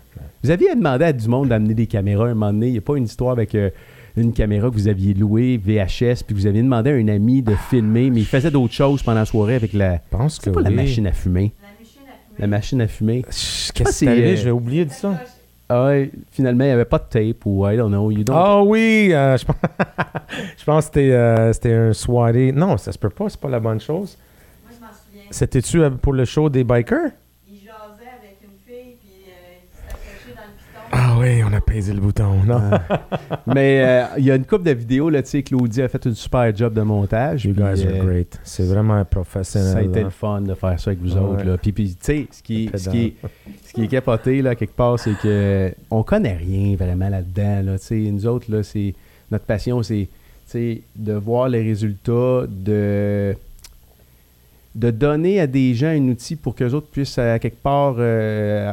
Vous aviez demandé à du monde d'amener des caméras un moment donné. Il n'y a pas une histoire avec euh, une caméra que vous aviez louée, VHS, puis vous aviez demandé à un ami de filmer, mais il faisait d'autres choses pendant la soirée avec la. Pense que C'est la machine à fumer. La machine à fumer. La machine à fumer. Qu'est-ce pas qui si, est arrivé? euh, J'ai oublié de ça. Ah ouais, finalement, il n'y avait pas de tape ou I don't know. You don't... Ah oui, euh, je pense, je pense que c'était, euh, c'était un soirée. Non, ça se peut pas, c'est pas la bonne chose. Moi, je m'en souviens. C'était-tu euh, pour le show des bikers? Il jasait avec une fille, puis euh, il s'est accroché dans le piton. Ah oui, on a pesé le bouton. Non? Mais euh, il y a une couple de vidéos, là, tu sais, Claudie a fait une super job de montage. You puis, guys euh, are great. C'est vraiment professionnel. Ça a été hein. le fun de faire ça avec vous Ouais. autres. Là. Puis, puis, tu sais, ce qui, ce, qui ce qui est capoté, là, quelque part, c'est que on connaît rien vraiment là-dedans. Là. Tu sais, Nous autres, là, c'est, notre passion, c'est tu sais, de voir les résultats, de, de donner à des gens un outil pour qu'eux autres puissent, à quelque part, euh,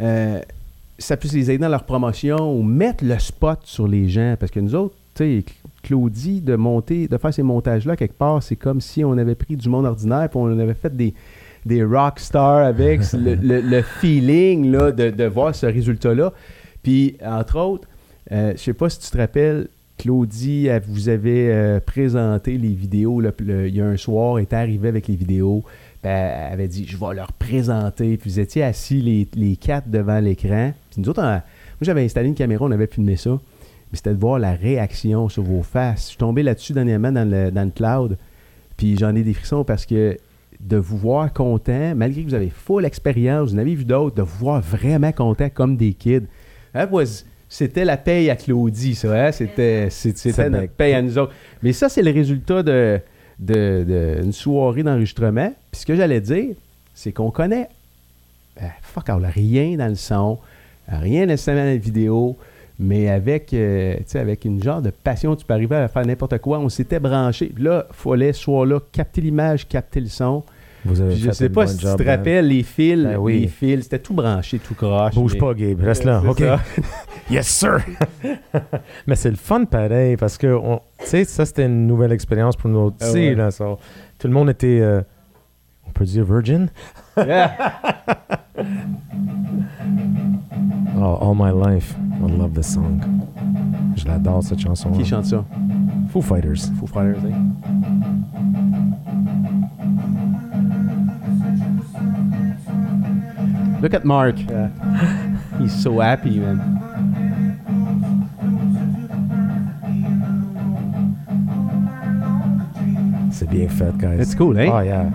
euh, ça puisse les aider dans leur promotion ou mettre le spot sur les gens. Parce que nous autres, tu sais, Claudie, de monter, de faire ces montages-là, quelque part, c'est comme si on avait pris du monde ordinaire et on avait fait des, des rock stars avec le, le- le feeling là, de, de voir ce résultat-là. Puis, entre autres, euh, je sais pas si tu te rappelles, Claudie, elle vous avait euh, présenté les vidéos. il y a un soir, elle était arrivée avec les vidéos. Puis elle avait dit, je vais leur présenter. Puis vous étiez assis les, les quatre devant l'écran. Puis nous autres, on moi, j'avais installé une caméra, on avait filmé ça. Mais c'était de voir la réaction sur vos faces. Je suis tombé là-dessus dernièrement dans le, dans le cloud. Puis j'en ai des frissons parce que de vous voir content, malgré que vous avez full expérience, vous en avez vu d'autres, de vous voir vraiment content comme des kids. Was- c'était la paye à Claudie, ça. hein? C'était, c'était notre paye à nous autres. Mais ça, c'est le résultat de, de, une soirée d'enregistrement. Puis ce que j'allais dire, c'est qu'on connaît euh, fuck all, rien dans le son, rien nécessairement dans la vidéo, mais avec, euh, avec une genre de passion, tu peux arriver à faire n'importe quoi. On s'était branché. Là, il fallait soit là, capter l'image, capter le son. Vous avez je fait sais pas si tu job, te man. rappelles, les fils, Ben oui. les fils, c'était tout branché, tout croche. Bouge mais- pas, Gabe. Reste là. OK? yes, sir. Mais c'est le fun pareil parce que, tu sais, ça, c'était une nouvelle expérience pour nous Ah aussi. ouais. là, ça. Tout le monde était, euh, on peut dire virgin? Yeah. Oh, all my life, I love this song. Je l'adore, cette chanson. Qui chante ça? Foo Fighters. Foo Fighters, hein? Look at Mark. Uh, he's so happy, man. C'est bien fait, guys. It's cool, hein? Oh, yeah.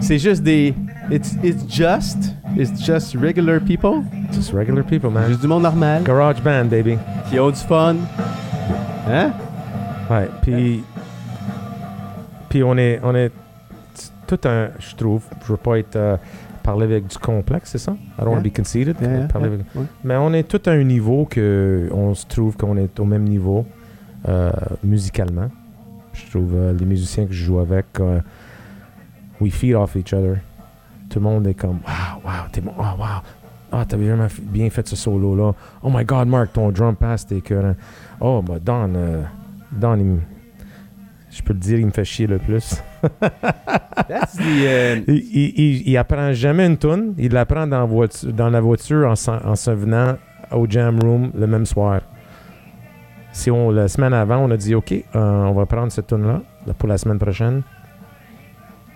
C'est juste des. It's, it's just. It's just regular people. Just regular people, man. Juste du monde normal. Garage band, baby. Qui ont du fun. Hein? Ouais, puis. Puis on est, on est tout un. Je trouve, je veux pas être. euh, parler avec du complexe, c'est ça? I don't want to be conceited. Yeah, yeah, yeah. Mais on est tout à un niveau que on se trouve qu'on est au même niveau euh, musicalement. Je trouve euh, les musiciens que je joue avec, euh, we feed off each other. Tout le monde est comme wow, wow, t'es bon, oh, wow. Ah, t'as vraiment bien fait ce solo là. Oh my God, Mark, ton drum pass t'es écœurant. Oh, bah Don, euh, Don, il je peux le dire, il me fait chier le plus. That's the. uh, Il, il, il- il apprend jamais une tune. Il l'apprend dans, voiture- dans la voiture en, se venant au jam room le même soir. Si on, la semaine avant, on a dit OK, euh, on va prendre cette tune là pour la semaine prochaine.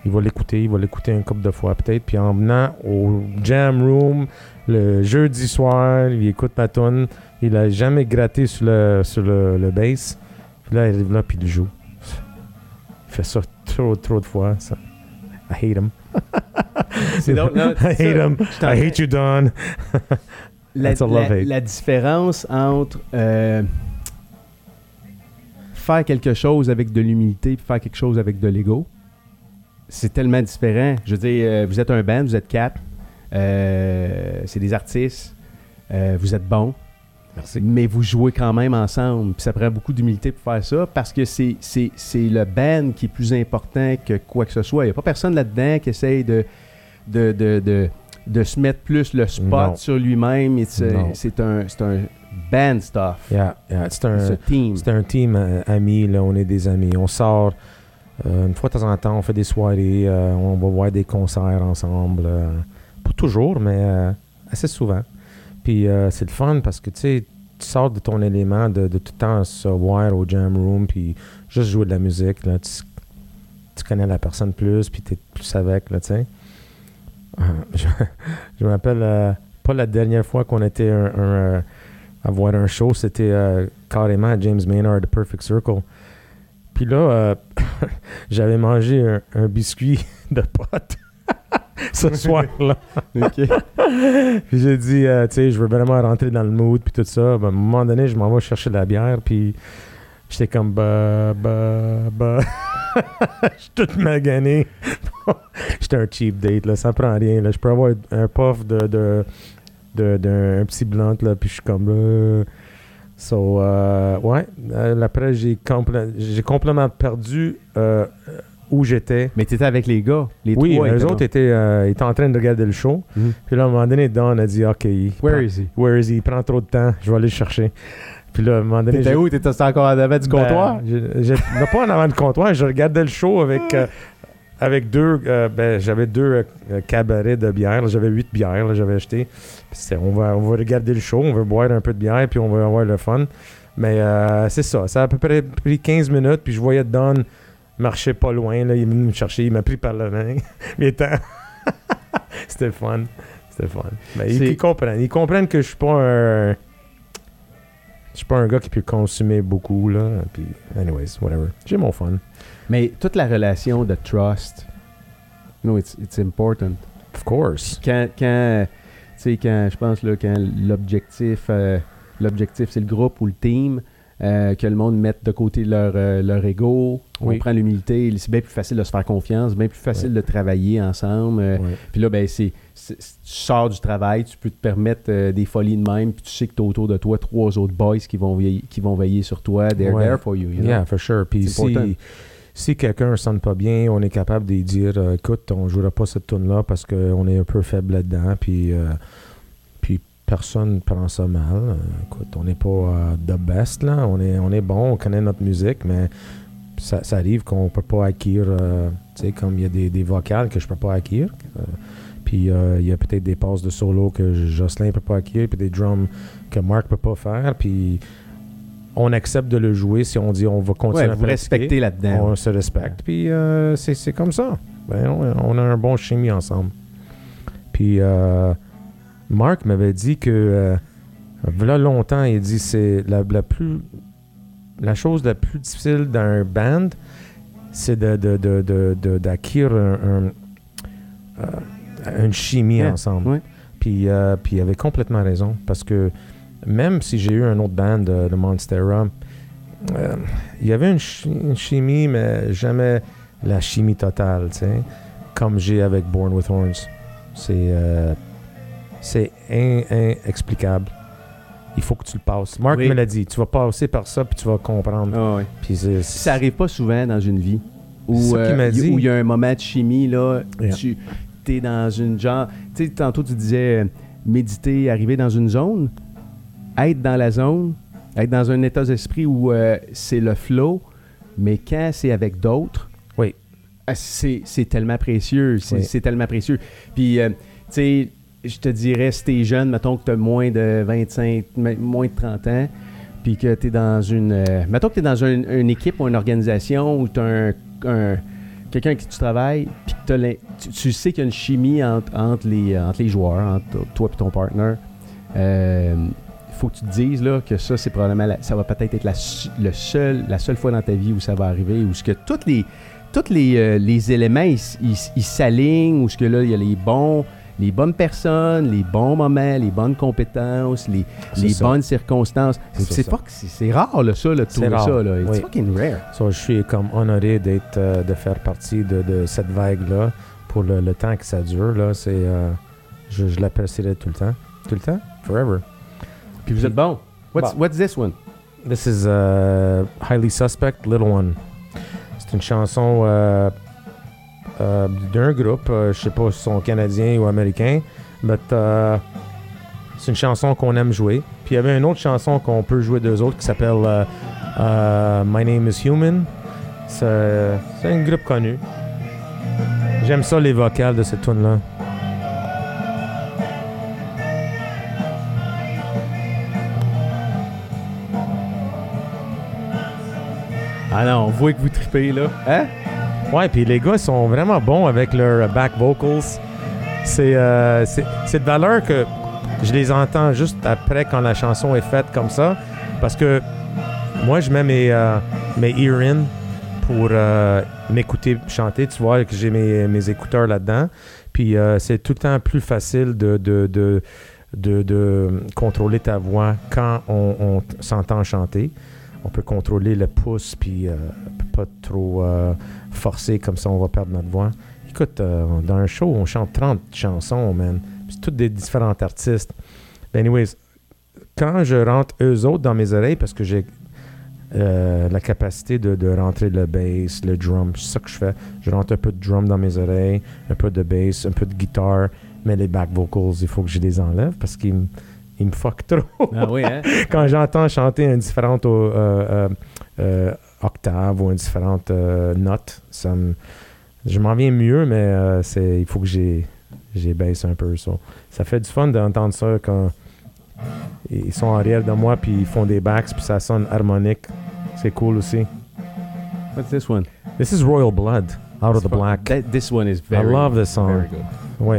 Il va l'écouter, il va l'écouter une couple de fois peut-être. Puis en venant au jam room le jeudi soir, il écoute ma tune. Il a jamais gratté sur le, sur le, le bass. Puis là, il arrive là, puis il joue. Fait ça trop, trop de fois. Ça. I hate him. Drôle, non, I hate ça. him. I hate you, Don. la, That's a love la- hate. la différence entre euh, faire quelque chose avec de l'humilité et faire quelque chose avec de l'ego, c'est tellement différent. Je veux dire, euh, vous êtes un band, vous êtes quatre, euh, c'est des artistes, euh, vous êtes bons, Merci. mais vous jouez quand même ensemble. Puis ça prend beaucoup d'humilité pour faire ça parce que c'est, c'est, c'est le band qui est plus important que quoi que ce soit. Il n'y a pas personne là-dedans qui essaye de, de, de, de, de se mettre plus le spot Non. sur lui-même. Et c'est, un, c'est un band stuff. Yeah, yeah. C'est un, team. c'est un team euh, ami, là. On est des amis. On sort euh, une fois de temps en temps, on fait des soirées, euh, on va voir des concerts ensemble. pas toujours, mais assez souvent. Puis euh, c'est le fun parce que tu sais, tu sors de ton élément de, tout le temps se voir au jam room, puis juste jouer de la musique. Là, tu, connais la personne plus, puis tu es plus avec, là. Euh, je, je me rappelle, euh, pas la dernière fois qu'on était un, à voir un show, c'était carrément à James Maynard, The Perfect Circle. Puis là, j'avais mangé un, un biscuit de pote ce soir-là. Puis j'ai dit, euh, tu sais, je veux vraiment rentrer dans le mood, puis tout ça. Ben, à un moment donné, je m'en vais chercher de la bière, puis j'étais comme, bah, bah, bah. Je suis tout magané. j'étais un cheap date, là, ça prend rien. Là. Je peux avoir un puff de, de, petit blunt, là, puis je suis comme, euh. So, euh, ouais. Après, j'ai, complè- j'ai complètement perdu où j'étais. Mais t'étais avec les gars. Les Oui, trois. eux étaient autres étaient, euh, étaient en train de regarder le show. Mhm. Puis là, à un moment donné, Don a dit OK, Where prend- is he? where is he? Il prend trop de temps, je vais aller le chercher. Puis là, à un moment donné. T'étais où? T'étais encore en avant du Ben, comptoir? je- je- non, pas en avant du comptoir, je regardais le show avec, euh, avec deux. euh, ben, j'avais deux euh, cabarets de bière. J'avais huit bières, j'avais acheté. Puis c'était, on, va, on va regarder le show, on va boire un peu de bière, puis on va avoir le fun. Mais euh, c'est ça, ça a à peu près pris 15 minutes, puis je voyais Don marcher pas loin. Là, il est venu me chercher, il m'a pris par la main. C'était fun. C'était fun. Mais ils, C'est- ils comprennent. Ils comprennent que je suis pas un. Je suis pas un gars qui peut consommer beaucoup, là. Puis, anyways, whatever. J'ai mon fun. Mais toute la relation de trust, you know, it's, it's important. Of course. Quand, quand tu sais, quand, je pense, là, quand l'objectif, euh, l'objectif, c'est le groupe ou le team, euh, que le monde mette de côté leur, euh, leur ego, on prend l'humilité, c'est bien plus facile de se faire confiance, bien plus facile Ouais. de travailler ensemble. euh, Ouais. Puis là, ben, c'est, tu sors du travail, tu peux te permettre des folies de même, puis tu sais que tu as autour de toi trois autres boys qui vont veiller, qui vont veiller sur toi. They're Ouais. there for you. you know? Yeah, for sure. Puis si, si quelqu'un ne sonne pas bien, on est capable de dire écoute, on ne jouera pas cette tune là parce qu'on est un peu faible là-dedans. Puis personne ne prend ça mal. Écoute, on n'est pas euh, the best, là. On est, on est bon, on connaît notre musique, mais ça, ça arrive qu'on ne peut pas acquérir. euh, tu sais, comme il y a des, des vocales que je ne peux pas acquérir. Euh, puis euh, il y a peut-être des passes de solo que Jocelyn ne peut pas acquérir, puis des drums que Mark ne peut pas faire. Puis on accepte de le jouer si on dit on va continuer Ouais, à vous respectez là-dedans. On se respecte. Puis euh, c'est c'est comme ça. Ben, on, on a un bon chimie ensemble. Puis euh, Mark m'avait dit que, euh, voilà longtemps, il dit c'est la, la plus. La chose la plus difficile d'un band, c'est de, de, de, d'acquérir un, un, euh, une chimie ensemble. ouais. Puis, euh, puis il avait complètement raison. Parce que même si j'ai eu un autre band de, de Monstera, euh, il y avait une, chi- une chimie, mais jamais la chimie totale, tu sais. Comme j'ai avec Born with Horns. C'est euh, c'est in- inexplicable. Il faut que tu le passes. Mark Oui. me l'a dit. Tu vas passer par ça, puis tu vas comprendre. Ah. Puis Ça arrive pas souvent dans une vie. Où, euh, il y a un moment de chimie, là, Yeah. tu es dans une genre... Tu sais, tantôt tu disais euh, méditer, arriver dans une zone, être dans la zone, être dans un état d'esprit où euh, c'est le flow, mais quand c'est avec d'autres, Oui. ah, c'est tellement précieux, c'est Oui. tellement précieux. Puis, euh, tu sais, je te dirais, si t'es jeune, mettons que t'as moins de 25, m- moins de 30 ans, puis que t'es dans une... euh, mettons que t'es dans un- une équipe ou une organisation où t'as un, un- quelqu'un avec qui tu travailles, puis tu, tu sais qu'il y a une chimie entre, entre les, joueurs, entre toi et ton partner. Euh, faut que tu te dises là, que ça, c'est probablement la- ça va peut-être être la, le la seule fois dans ta vie où ça va arriver, où ce que toutes les, tous les, euh, les éléments ils s'alignent, où ce que là, il y a les bons, les bonnes personnes, les bons moments, les bonnes compétences, les, les bonnes circonstances. C'est pas que c'est rare là, ça, là, trouver rare, ça. Là. It's oui. fucking rare. So, je suis comme honoré d'être, euh, de faire partie de, de cette vague-là pour le, le temps que ça dure. Là, c'est, euh, je je l'apprécierai tout le temps. Tout le temps? Forever. Puis vous êtes bon. What's, Bon. what's this one? This is uh, Highly Suspect, Little One. C'est une chanson euh, euh, d'un groupe, euh, je sais pas si ils sont canadiens ou américains, mais euh, c'est une chanson qu'on aime jouer. Puis il y avait une autre chanson qu'on peut jouer d'eux autres qui s'appelle euh, euh, My Name is Human. C'est c'est un groupe connu. J'aime ça les vocales de cette tune là. Ah non, on voit que vous tripez là. Hein? Ouais, puis les gars sont vraiment bons avec leurs back vocals. C'est euh, de valeur que je les entends juste après quand la chanson est faite comme ça. Parce que moi, je mets mes, euh, mes ear-in pour euh, m'écouter chanter. Tu vois que j'ai mes, écouteurs là-dedans. Puis euh, c'est tout le temps plus facile de, de, de, de, contrôler ta voix quand on, s'entend chanter. On peut contrôler le pouce, puis euh, pas trop euh, forcer, comme ça on va perdre notre voix. Écoute, euh, dans un show, on chante 30 chansons, man. C'est toutes des différents artistes. Ben anyways, quand je rentre eux autres dans mes oreilles, parce que j'ai la capacité de, de rentrer le bass, le drum, c'est ça que je fais. Je rentre un peu de drum dans mes oreilles, un peu de bass, un peu de guitare, mais les back vocals, il faut que je les enlève parce qu'ils ils me fuck trop. Ah oui, hein? quand j'entends chanter une différente euh, euh, euh, octave ou une différente note, ça me, je m'en viens mieux, mais c'est, il faut que j'ai, j'ai baisse un peu. ça. Ça fait du fun d'entendre ça quand ils sont en arrière de moi puis ils font des backs puis ça sonne harmonique. C'est cool aussi. What's this one? This is Royal Blood, Out of the Black. That- this one is I very, love this song. very good. Oui.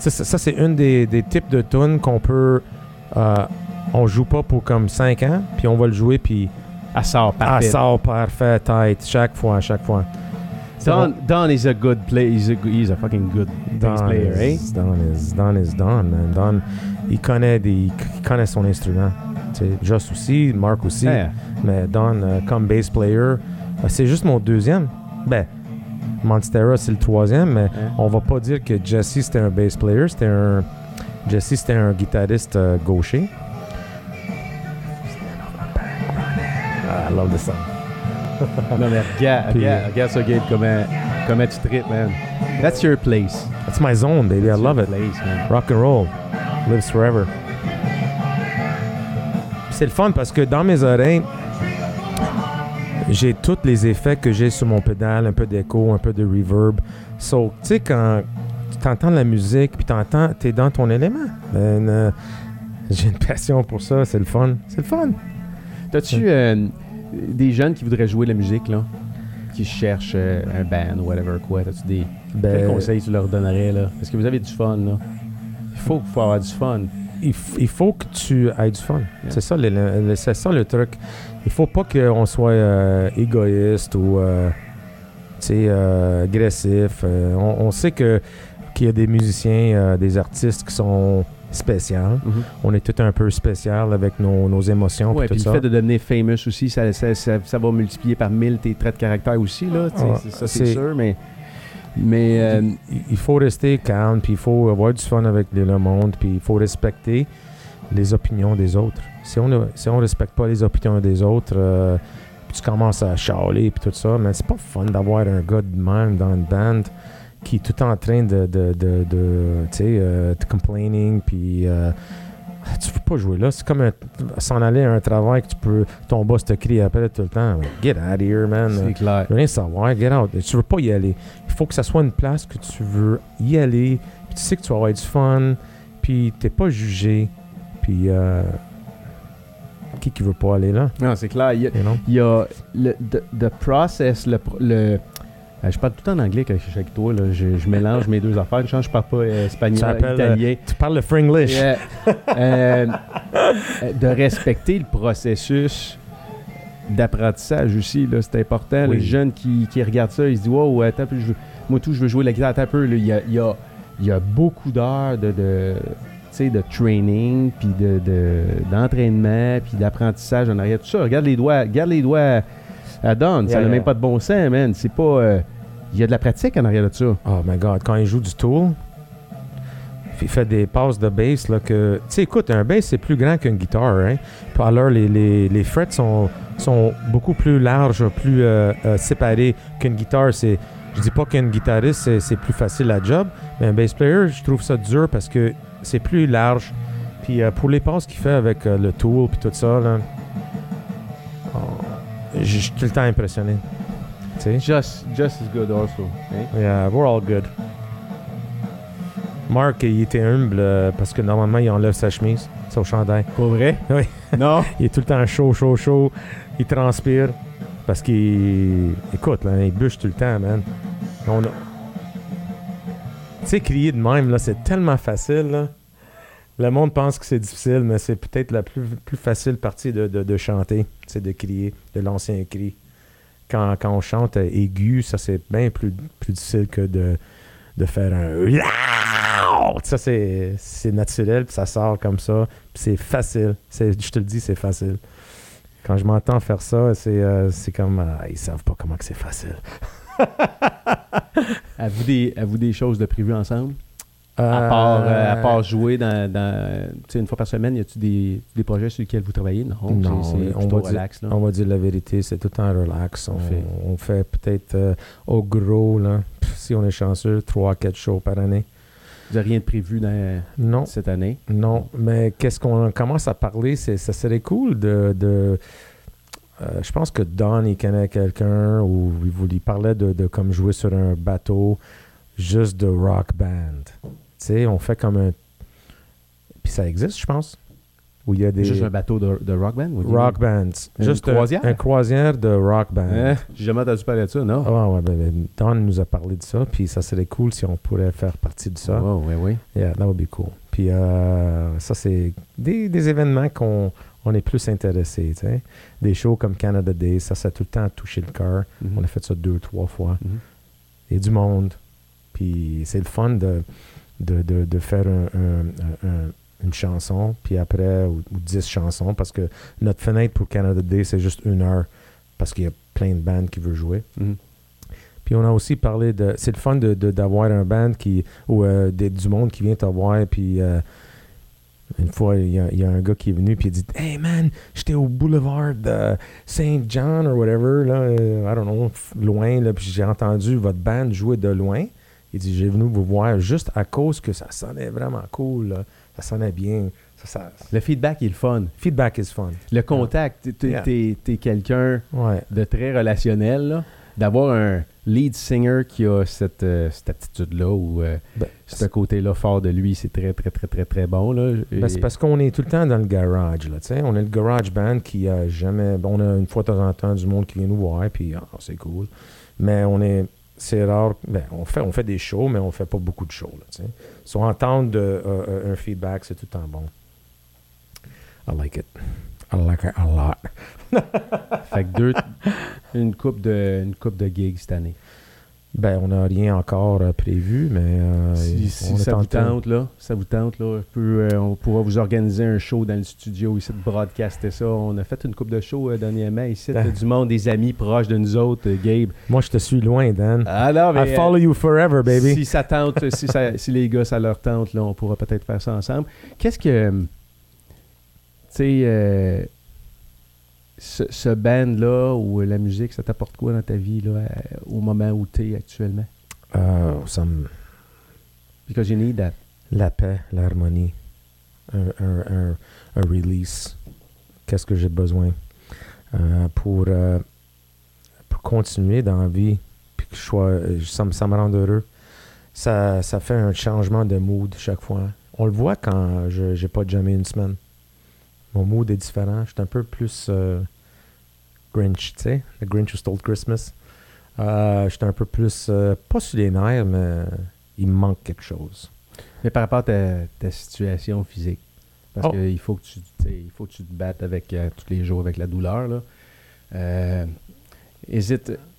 Ça, c'est une des, des types de tunes qu'on peut. euh, on joue pas pour comme 5 ans, puis on va le jouer, puis Elle sort parfait. sort parfait, tight, chaque fois, à chaque fois. Don, Don is a good player. He's a, he's a fucking good bass Don player, eh? is, Don is Don is Don, man. Don, il connaît, des, il connaît son instrument. Tu sais, Joss aussi, Mark aussi. Yeah. Mais Don, euh, comme bass player, euh, c'est juste mon deuxième. Ben, Monstera, c'est le troisième, mais Hein? on va pas dire que Jesse, c'était un bass player. C'était un... Jesse, c'était un guitariste euh, gaucher. Ah, I love the song. Non, mais regarde, Puis, regarde, euh, regarde ça, Gabe, comment, comment tu tripes, man. That's your place. That's my zone, baby. I That's love your it. Place. Rock and roll. Lives forever. C'est le fun parce que dans mes oreilles, j'ai tous les effets que j'ai sur mon pédale, un peu d'écho, un peu de reverb. So, tu sais, quand tu entends la musique, puis t'entends, t'es dans ton élément. Ben, euh, j'ai une passion pour ça, c'est le fun. C'est le fun. T'as-tu euh, des jeunes qui voudraient jouer de la musique, là? qui cherchent euh, un band ou whatever quoi, as-tu des Ben, quels conseils tu leur donnerais là? Parce que vous avez du fun là. Il faut, faut avoir du fun. il, faut que tu aies du fun. C'est ça, le, le- c'est ça le truc. Il faut pas qu'on soit euh, égoïste ou euh, euh, agressif. Euh, on, on sait que qu'il y a des musiciens, euh, des artistes qui sont spéciaux. On est tout un peu spécial avec nos, nos émotions tout puis ça. le fait de devenir famous aussi, ça, ça, ça, ça va multiplier par mille tes traits de caractère aussi là. ça, c'est sûr, mais mais euh, il- faut rester calme, puis il faut avoir du fun avec le monde, puis il faut respecter les opinions des autres. Si on ne si on respecte pas les opinions des autres, euh, puis tu commences à chialer puis tout ça, mais c'est pas fun d'avoir un gars de même dans une band qui est tout en train de, de, de, de, tu sais, euh, de complaining, puis euh, tu veux pas jouer là. C'est comme s'en aller à un travail que tu peux, ton boss te crie après tout le temps. Get out of here, man. c'est clair. Je veux rien savoir, get out. Tu veux pas y aller. Il faut que ça soit une place que tu veux y aller, puis tu sais que tu vas avoir du fun, puis t'es pas jugé, puis euh, qui qui veut pas aller là, Non, c'est clair. Il y a, il y a le the, the process, le, le euh, je parle tout en anglais avec, avec toi. Là. Je, je mélange mes deux affaires. Je ne parle pas euh, espagnol, appelles, italien. Tu parles le Fringlish. Euh, euh, de respecter le processus d'apprentissage aussi, là, c'est important. Oui. Les jeunes qui, qui regardent ça, ils se disent Wow, attends, je veux- moi tout, je veux jouer la guitare. Attends un peu, il y a, y a- y a beaucoup d'heures de, de training, puis de, de- d'entraînement, puis d'apprentissage en arrière. Tout ça, regarde les doigts, regarde les doigts à Don. ça n'a yeah. même pas de bon sens, man. C'est pas. euh, Il y a de la pratique en arrière de ça. Oh my god, quand il joue du tool, il fait des passes de bass là que. Tu sais, écoute, un bass c'est plus grand qu'une guitare, hein. Puis alors les, les, les frets sont, sont beaucoup plus larges, plus euh, euh, séparés qu'une guitare. C'est, je dis pas qu'une guitariste c'est, c'est plus facile à job, mais un bass player, je trouve ça dur parce que c'est plus large. Puis euh, pour les passes qu'il fait avec euh, le tool puis tout ça là, oh, je suis tout le temps impressionné. Tu sais? Just, just as good also. hein. Yeah, we're all good. Mark, il était humble euh, parce que normalement, il enlève sa chemise, son chandail. Pas vrai? Oui. Non? Il est tout le temps chaud, chaud, chaud. Il transpire parce qu'il. Écoute, là, il bûche tout le temps, man. On a- Tu sais, crier de même, là, c'est tellement facile. Le monde pense que c'est difficile, mais c'est peut-être la plus, facile partie de, de, chanter, c'est de crier, de l'ancien cri. Quand, quand on chante euh, aigu, ça c'est bien plus, plus difficile que de, de faire un. Ça c'est c'est naturel, puis ça sort comme ça, puis c'est facile. C'est- Je te le dis, c'est facile. Quand je m'entends faire ça, c'est euh, c'est comme. ah, ils savent pas comment que c'est facile. Avez-vous des, des choses de prévues ensemble? À, Euh, part, euh, à part jouer dans, dans une fois par semaine, y a-tu des, des projets sur lesquels vous travaillez? Non, Non, c'est, on va dire-. Là. On va dire la vérité, c'est tout le temps relax. On Fait. on fait peut-être euh, au gros, là, si on est chanceux, 3-4 shows par année. Vous n'avez rien de prévu dans Non, cette année? non. Mais qu'est-ce qu'on commence à parler, c'est ça serait cool de. de euh, je pense que Don, il connaît quelqu'un ou il vous lui parlait de, de comme jouer sur un bateau juste de rock band. Tu sais, on fait comme un. Puis ça existe, je pense. Où il y a des. Juste un bateau de, de rock band? rock bands. Une juste un- croisière? Un, croisière de rock band. Hein? J'ai jamais entendu parler de ça, non? Ah ouais, ben, ben, Don nous a parlé de ça, puis ça serait cool si on pourrait faire partie de ça. Oh, oui, oui. Yeah, that would be cool. Puis euh, ça, c'est des, des événements qu'on on est plus intéressé, tu sais. Des shows comme Canada Day, ça, ça a tout le temps touché le cœur. Mhm. On a fait ça deux, trois fois. Y a du monde. Puis c'est le fun de, de, de, de faire un- un- un- une chanson, puis après, ou, ou dix chansons, parce que notre fenêtre pour Canada Day, c'est juste une heure, parce qu'il y a plein de bandes qui veulent jouer. Mhm. Puis on a aussi parlé de. C'est le fun de, de- d'avoir un band qui. ou euh, des- du monde qui vient te voir. Puis euh, une fois, il y, y a un gars qui est venu. Puis il dit Hey man, j'étais au boulevard de Saint John or whatever. Là, euh, I don't know, loin. Là, puis j'ai entendu votre band jouer de loin. Il dit J'ai venu vous voir juste à cause que ça sonnait vraiment cool. là. Ça sonnait bien. Ça, ça- Le feedback est le fun. Feedback is fun. Le contact, t'es, Yeah. quelqu'un Ouais. de très relationnel, là. D'avoir un lead singer qui a cette, euh, cette attitude-là ou euh, Ben, ce côté-là fort de lui, c'est très, très, très, très, très bon. Là. Ben, c'est parce qu'on est tout le temps dans le garage, là, tu sais. On est le garage band qui a jamais... bon, on a une fois de temps en temps du monde qui vient nous voir, puis ah, c'est cool. Mais on est... C'est rare... Ben, on fait, on fait des shows, mais on fait pas beaucoup de shows, là, tu sais. Si on entend de, euh, euh, un feedback, c'est tout le temps bon. I like it. I like it a lot. Fait que deux, une coupe de, une coupe de gigs cette année. Ben, on n'a rien encore euh, prévu, mais... euh, si ça vous tente, là, ça vous tente, là, euh, on pourra vous organiser un show dans le studio ici, de broadcaster ça. On a fait une coupe de show dernièrement ici, là, du monde, des amis proches de nous autres, Gabe. Moi, je te suis loin, Dan. Ah non, I follow you forever, baby. Si ça tente, si, ça- si les gars, ça leur tente, là, on pourra peut-être faire ça ensemble. Qu'est-ce que. Tu sais, ce, ce band-là ou la musique, ça t'apporte quoi dans ta vie là, euh, au moment où tu es actuellement? Euh, ça me- Because you need that. La paix, l'harmonie, un, un, un, un release. Qu'est-ce que j'ai besoin? Euh, pour, pour continuer dans la vie, puis que je sois, ça, me- ça me rend heureux. Ça, ça fait un changement de mood chaque fois. On le voit quand je j'ai pas jamais une semaine. Mon mood est différent. Je suis un peu plus euh, Grinch, tu sais. The Grinch Who Stole Christmas. Euh, je suis un peu plus, euh, pas sur les nerfs, mais il me manque quelque chose. Mais par rapport à ta, ta situation physique, parce Oh. qu'il faut que tu il faut que tu te battes avec euh, tous les jours avec la douleur. Là. Euh,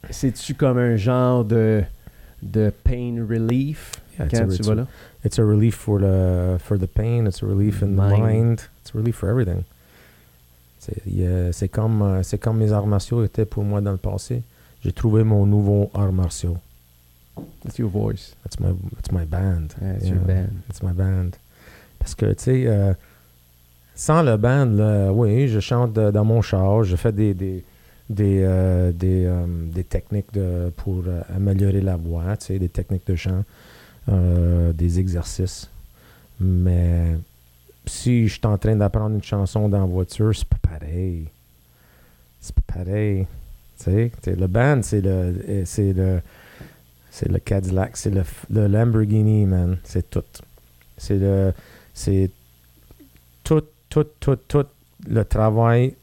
c'est-tu comme un genre de, de pain relief Yeah, quand a- tu it's vas a- là? It's a relief for the for the pain. It's a relief in Mind. the mind. It's relief for everything. C'est comme euh, c'est comme mes arts martiaux étaient pour moi dans le passé. J'ai trouvé mon nouveau art martiaux. It's your voice. It's my it's my band. Yeah, it's your band. It's my band. Parce que tu sais euh, sans le band là, oui, je chante de- dans mon char, je fais des des des, euh, des, euh, des techniques de, pour euh, améliorer la voix, tu sais, des techniques de chant, des exercices. Mais si je suis en train d'apprendre une chanson dans la voiture, c'est pas pareil. C'est pas pareil. Tu sais, tu sais, le band, c'est le, euh, c'est le, c'est le Cadillac, c'est le, Lamborghini, man. C'est tout. C'est le, c'est tout, tout, tout, tout le travail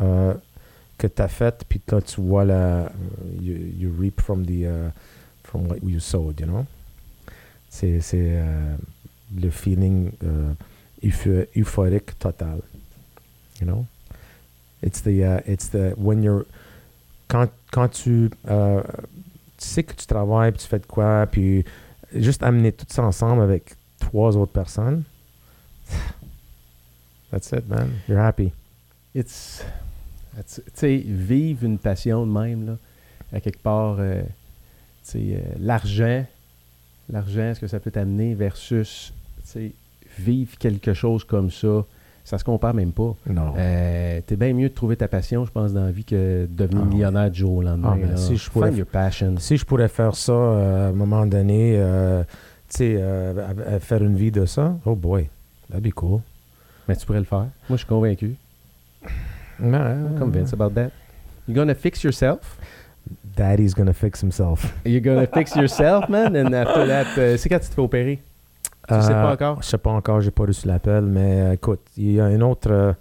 euh, que tu as fait, puis là, tu vois la, you, you reap from the, uh, from what you sowed, you know? C'est, c'est euh, le feeling euh, eupho- euphorique total, you know? It's the, uh, it's the, when you're, quand, quand tu, euh, tu sais que tu travailles, puis tu fais de quoi, puis juste amener tout ça ensemble avec trois autres personnes, that's it, man. You're happy. It's. it's- Tu sais, vivre une passion de même, là, à quelque part, euh, tu sais, euh, l'argent, l'argent, ce que ça peut t'amener versus, tu sais, vivre quelque chose comme ça, ça se compare même pas. Non. Euh, T'es bien mieux de trouver ta passion, je pense, dans la vie que de devenir Ah millionnaire du jour au lendemain. Ah, ben, si je pourrais your passion. Si je pourrais faire ça euh, à un moment donné, euh, tu sais, faire une vie de ça, oh boy, that'd be cool. Mais tu pourrais le faire. Moi, je suis convaincu. I'm convinced about that. You're gonna fix yourself? Daddy's gonna fix himself. You're gonna fix yourself, man? And after that, c'est quand tu te fais opérer? Tu sais pas encore? Je sais pas encore, j'ai pas reçu l'appel, mais euh, écoute, il y a une autre. euh,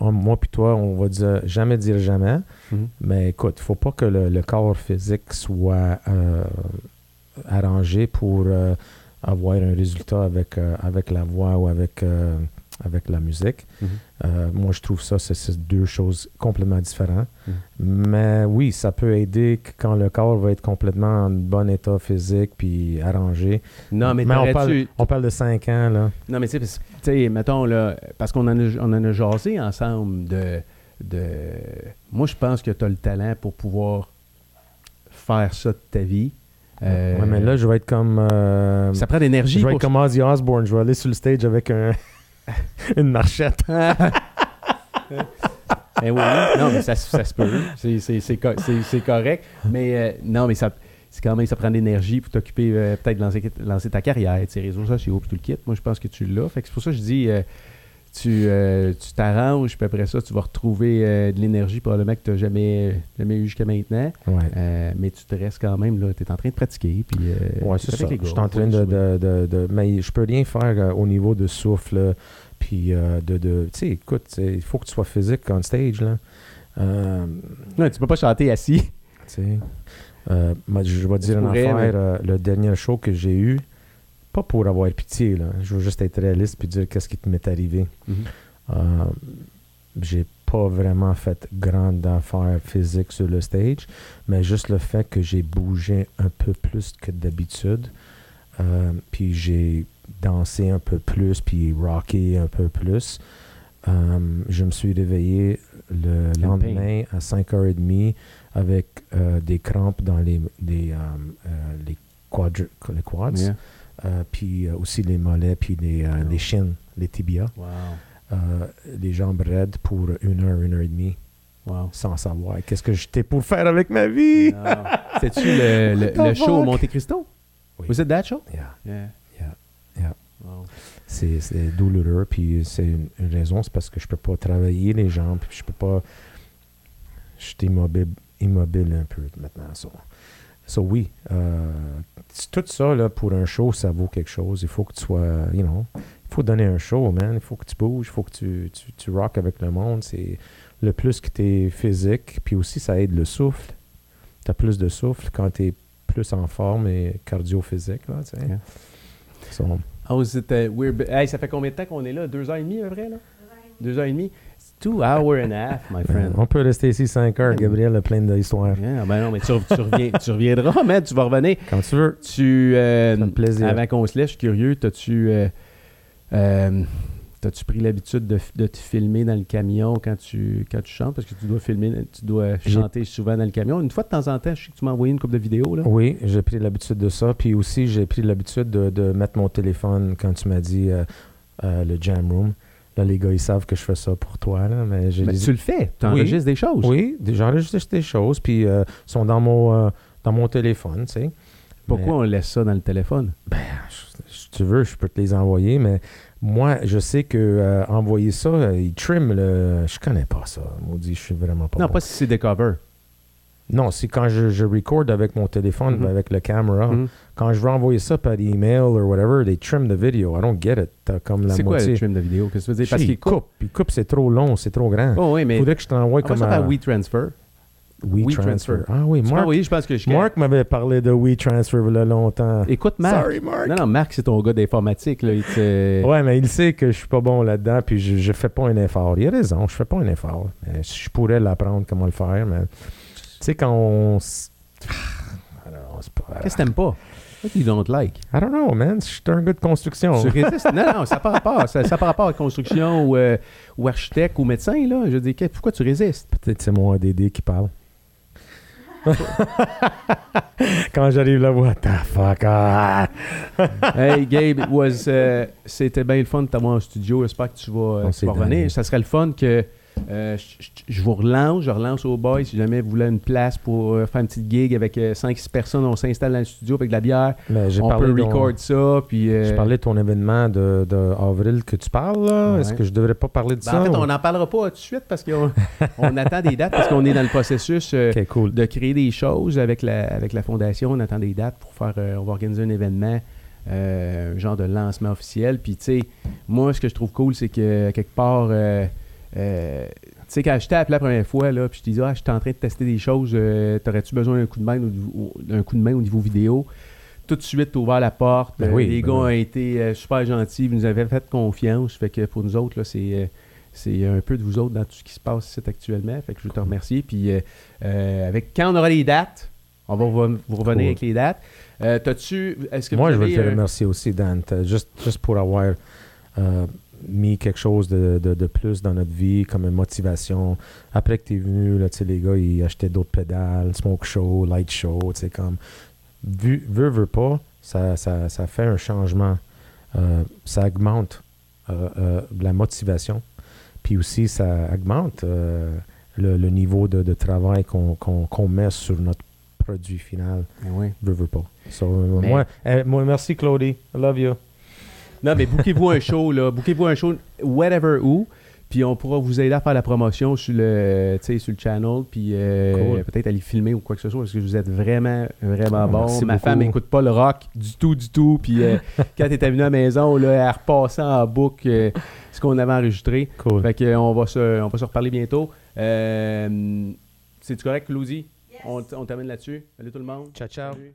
m- moi et toi, on va dire jamais dire jamais. Mhm. Mais écoute, faut pas que le, le corps physique soit euh, arrangé pour euh, avoir un résultat avec, euh, avec la voix ou avec, euh, avec la musique. Mhm. Euh, moi, je trouve ça, c'est- deux choses complètement différentes. Mhm. Mais oui, ça peut aider quand le corps va être complètement en bon état physique puis arrangé. Non, mais, Mais on parle, on parle de 5 ans, là. Non, mais tu sais, parce- tu sais, mettons, là, parce qu'on en, a- on en a jasé ensemble de, de... Moi, je pense que tu as le talent pour pouvoir faire ça de ta vie. Euh, Ouais, mais là, je vais être comme. euh, ça prend d'énergie je vais pour... être comme Ozzy Osbourne. Je vais aller sur le stage avec un, une marchette. Ben oui, non, mais ça, ça se peut. C'est correct. Mais euh, non, mais ça, c'est quand même, ça prend de l'énergie pour t'occuper, euh, peut-être lancer, lancer ta carrière, tes réseaux sociaux, puis tout le kit. Moi, je pense que tu l'as. Fait que c'est pour ça que je dis, euh, tu euh, tu t'arranges, puis après ça, tu vas retrouver euh, de l'énergie probablement que tu n'as jamais, jamais eu jusqu'à maintenant. Ouais. Euh, mais tu te restes quand même, là, tu es en train de pratiquer. Puis, Ouais, c'est ça. Je suis en train de, de, de, de- Mais je peux rien faire au niveau de souffle. Puis de. de tu sais, écoute, il faut que tu sois physique on stage. Là. Ouais, tu peux pas chanter assis. tu sais. Moi, je vais dire une affaire. mais- le dernier show que j'ai eu, pas pour avoir pitié, là. Je veux juste être réaliste puis dire qu'est-ce qui m'est arrivé. Euh, j'ai pas vraiment fait grande affaire physique sur le stage, mais juste le fait que j'ai bougé un peu plus que d'habitude, euh, puis j'ai dansé un peu plus, puis rocké un peu plus. Euh, je me suis réveillé le In lendemain à 5h30 avec euh, des crampes dans les, des, les, quadri- les quads, Yeah. Euh, puis euh, aussi les mollets, puis les, euh, les shins, les tibias Wow. les jambes raides pour une heure, une heure et demie, Wow. sans savoir qu'est-ce que j'étais pour faire avec ma vie? C'était-tu le, le, show au? Monte Cristo? Oui. Was it that show? Yeah, Yeah. yeah, yeah. Wow. C'est, c'est douloureux, puis c'est une, une raison, c'est parce que je peux pas travailler les jambes, puis je peux pas. Je suis immobile, immobile un peu maintenant. So, so oui, euh, c'est tout ça là, pour un show, ça vaut quelque chose. Il faut que tu sois, you know, il faut donner un show, man. Il faut que tu bouges, il faut que tu, tu, tu rock avec le monde. C'est le plus que tu es physique, puis aussi ça aide le souffle. Tu as plus de souffle quand tu es plus en forme et cardio-physique. Là, tu sais. Yeah. So, Oh, c'était weird. Hey, ça fait combien de temps qu'on est là? Deux heures et demie, à près, là? Deux heures et demie? C'est two hour and a half, my friend. On peut rester ici 5 heures. Ouais. Gabriel a plein d'histoires. Yeah, ben non, mais tu, tu reviens, tu reviendras, man. Tu vas revenir. Quand tu veux. Tu, euh, Ça me fait plaisir. avant qu'on se laisse, je suis curieux, t'as-tu euh, euh, t'as-tu pris l'habitude de, de te filmer dans le camion quand tu, quand tu chantes? Parce que tu dois filmer, tu dois chanter souvent dans le camion. Une fois de temps en temps, je sais que tu m'as envoyé une couple de vidéos, là. Oui, j'ai pris l'habitude de ça. Puis aussi, j'ai pris l'habitude de, de mettre mon téléphone quand tu m'as dit euh, euh, le jam room. Là, les gars, ils savent que je fais ça pour toi. Là, mais j'ai Mais dit- tu le fais, tu enregistres des choses. Oui, j'enregistre des choses. Puis euh, sont dans mon, euh, dans mon téléphone, tu sais. Pourquoi Mais- on laisse ça dans le téléphone? Ben, je- si tu veux, je peux te les envoyer, mais moi, je sais que euh, envoyer ça, euh, il trim le. Je connais pas ça. Maudit, je suis vraiment pas. non, bon. pas si c'est des covers. Non, c'est quand je, je record avec mon téléphone, Mhm. avec le caméra. Mhm. Quand je veux envoyer ça par email or whatever, they trim the video. I don't get it. T'as comme la C'est quoi moitié. le trim de vidéo? Qu'est-ce que tu veux dire? Parce Parce qu'il coupe. Puis coupe, c'est trop long, c'est trop grand. Oh oui, mais Faudrait que je t'envoie comme ça par WeTransfer. WeTransfer. Ah oui, Mark, envoyer, je pense que je Mark m'avait parlé de WeTransfer il y a longtemps. Écoute, Marc. Sorry, Mark. Non, non, Marc, c'est ton gars d'informatique. Là. Il te- Ouais, mais il sait que je suis pas bon là-dedans, puis je, je fais pas un effort. Il a raison, je fais pas un effort. Mais je pourrais l'apprendre comment le faire, mais tu sais, quand on. Qu'est-ce que t'aimes pas? What you don't like? I don't know, man. Je suis un gars de construction. Tu résistes? Non, non, ça pas rapport. Ça, ça a pas rapport à construction ou, euh, ou architecte ou médecin. Là. Je dis, pourquoi tu résistes? Peut-être c'est mon ADD qui parle. Quand j'arrive là, what the fuck? ah. hey, Gabe, it was, euh, c'était bien le fun de t'avoir en studio. J'espère que tu vas, euh, tu vas revenir. Ça serait le fun que euh, je- vous relance. Je relance au boys si jamais vous voulez une place pour euh, faire une petite gig avec 5-6 personnes. On s'installe dans le studio avec de la bière. Mais On parlé peut ton- record ça. Puis, euh, Je parlais de ton événement de, de avril que tu parles. Ouais. Est-ce que je devrais pas parler de ben, ça? en fait, ou- on n'en parlera pas tout de suite parce qu'on on attend des dates parce qu'on est dans le processus euh, cool. de créer des choses avec la, avec la fondation. On attend des dates pour faire. euh, on va organiser un événement, euh, un genre de lancement officiel. Puis, tu sais, moi, ce que je trouve cool, c'est que quelque part. euh, euh, tu sais, quand je t'ai appelé la première fois, là, puis je te disais, ah, je suis en train de tester des choses, euh, t'aurais-tu besoin d'un coup de main d'un coup de main au niveau vidéo? Tout de suite, t'as ouvert la porte. Ben Euh, oui, les ben gars oui. ont été super gentils, ils nous avaient fait confiance. Fait que pour nous autres, là, c'est, c'est un peu de vous autres dans tout ce qui se passe ici actuellement. Fait que je veux te remercier. Puis euh, euh, avec, quand on aura les dates, on va vous, vous revenir Cool. avec les dates. Euh, t'as-tu, est-ce que Moi, vous je veux te remercier aussi, Dan, juste, juste pour avoir mis quelque chose de, de- de plus dans notre vie, comme une motivation. Après que tu es venu, là, les gars, ils achetaient d'autres pédales, smoke show, light show, tu sais, comme... Vu, veut, veut pas, ça, ça, ça fait un changement. Euh, ça augmente euh, euh, la motivation. Puis aussi, ça augmente euh, le, le niveau de, de travail qu'on qu'on- qu'on met sur notre produit final. Ah oui. Veux, veux pas. So, euh, Mais- moi, eh, moi, merci Claudie. I love you. Non, mais bouquez-vous un show, là. Bouquez-vous un show, whatever où. Puis on pourra vous aider à faire la promotion sur le, tu sais, sur le channel. Puis euh, Cool. peut-être aller filmer ou quoi que ce soit parce que vous êtes vraiment, vraiment Oh, bon. merci Ma beaucoup. femme n'écoute pas le rock du tout, du tout. Puis euh, quand elle était venue à la maison, là, elle repassait en boucle euh, ce qu'on avait enregistré. Cool. Fait que, euh, on, va se, on va se reparler bientôt. Euh, C'est-tu correct, Claudie? Yes. On, on termine là-dessus. Salut tout le monde. Ciao, ciao. Salut.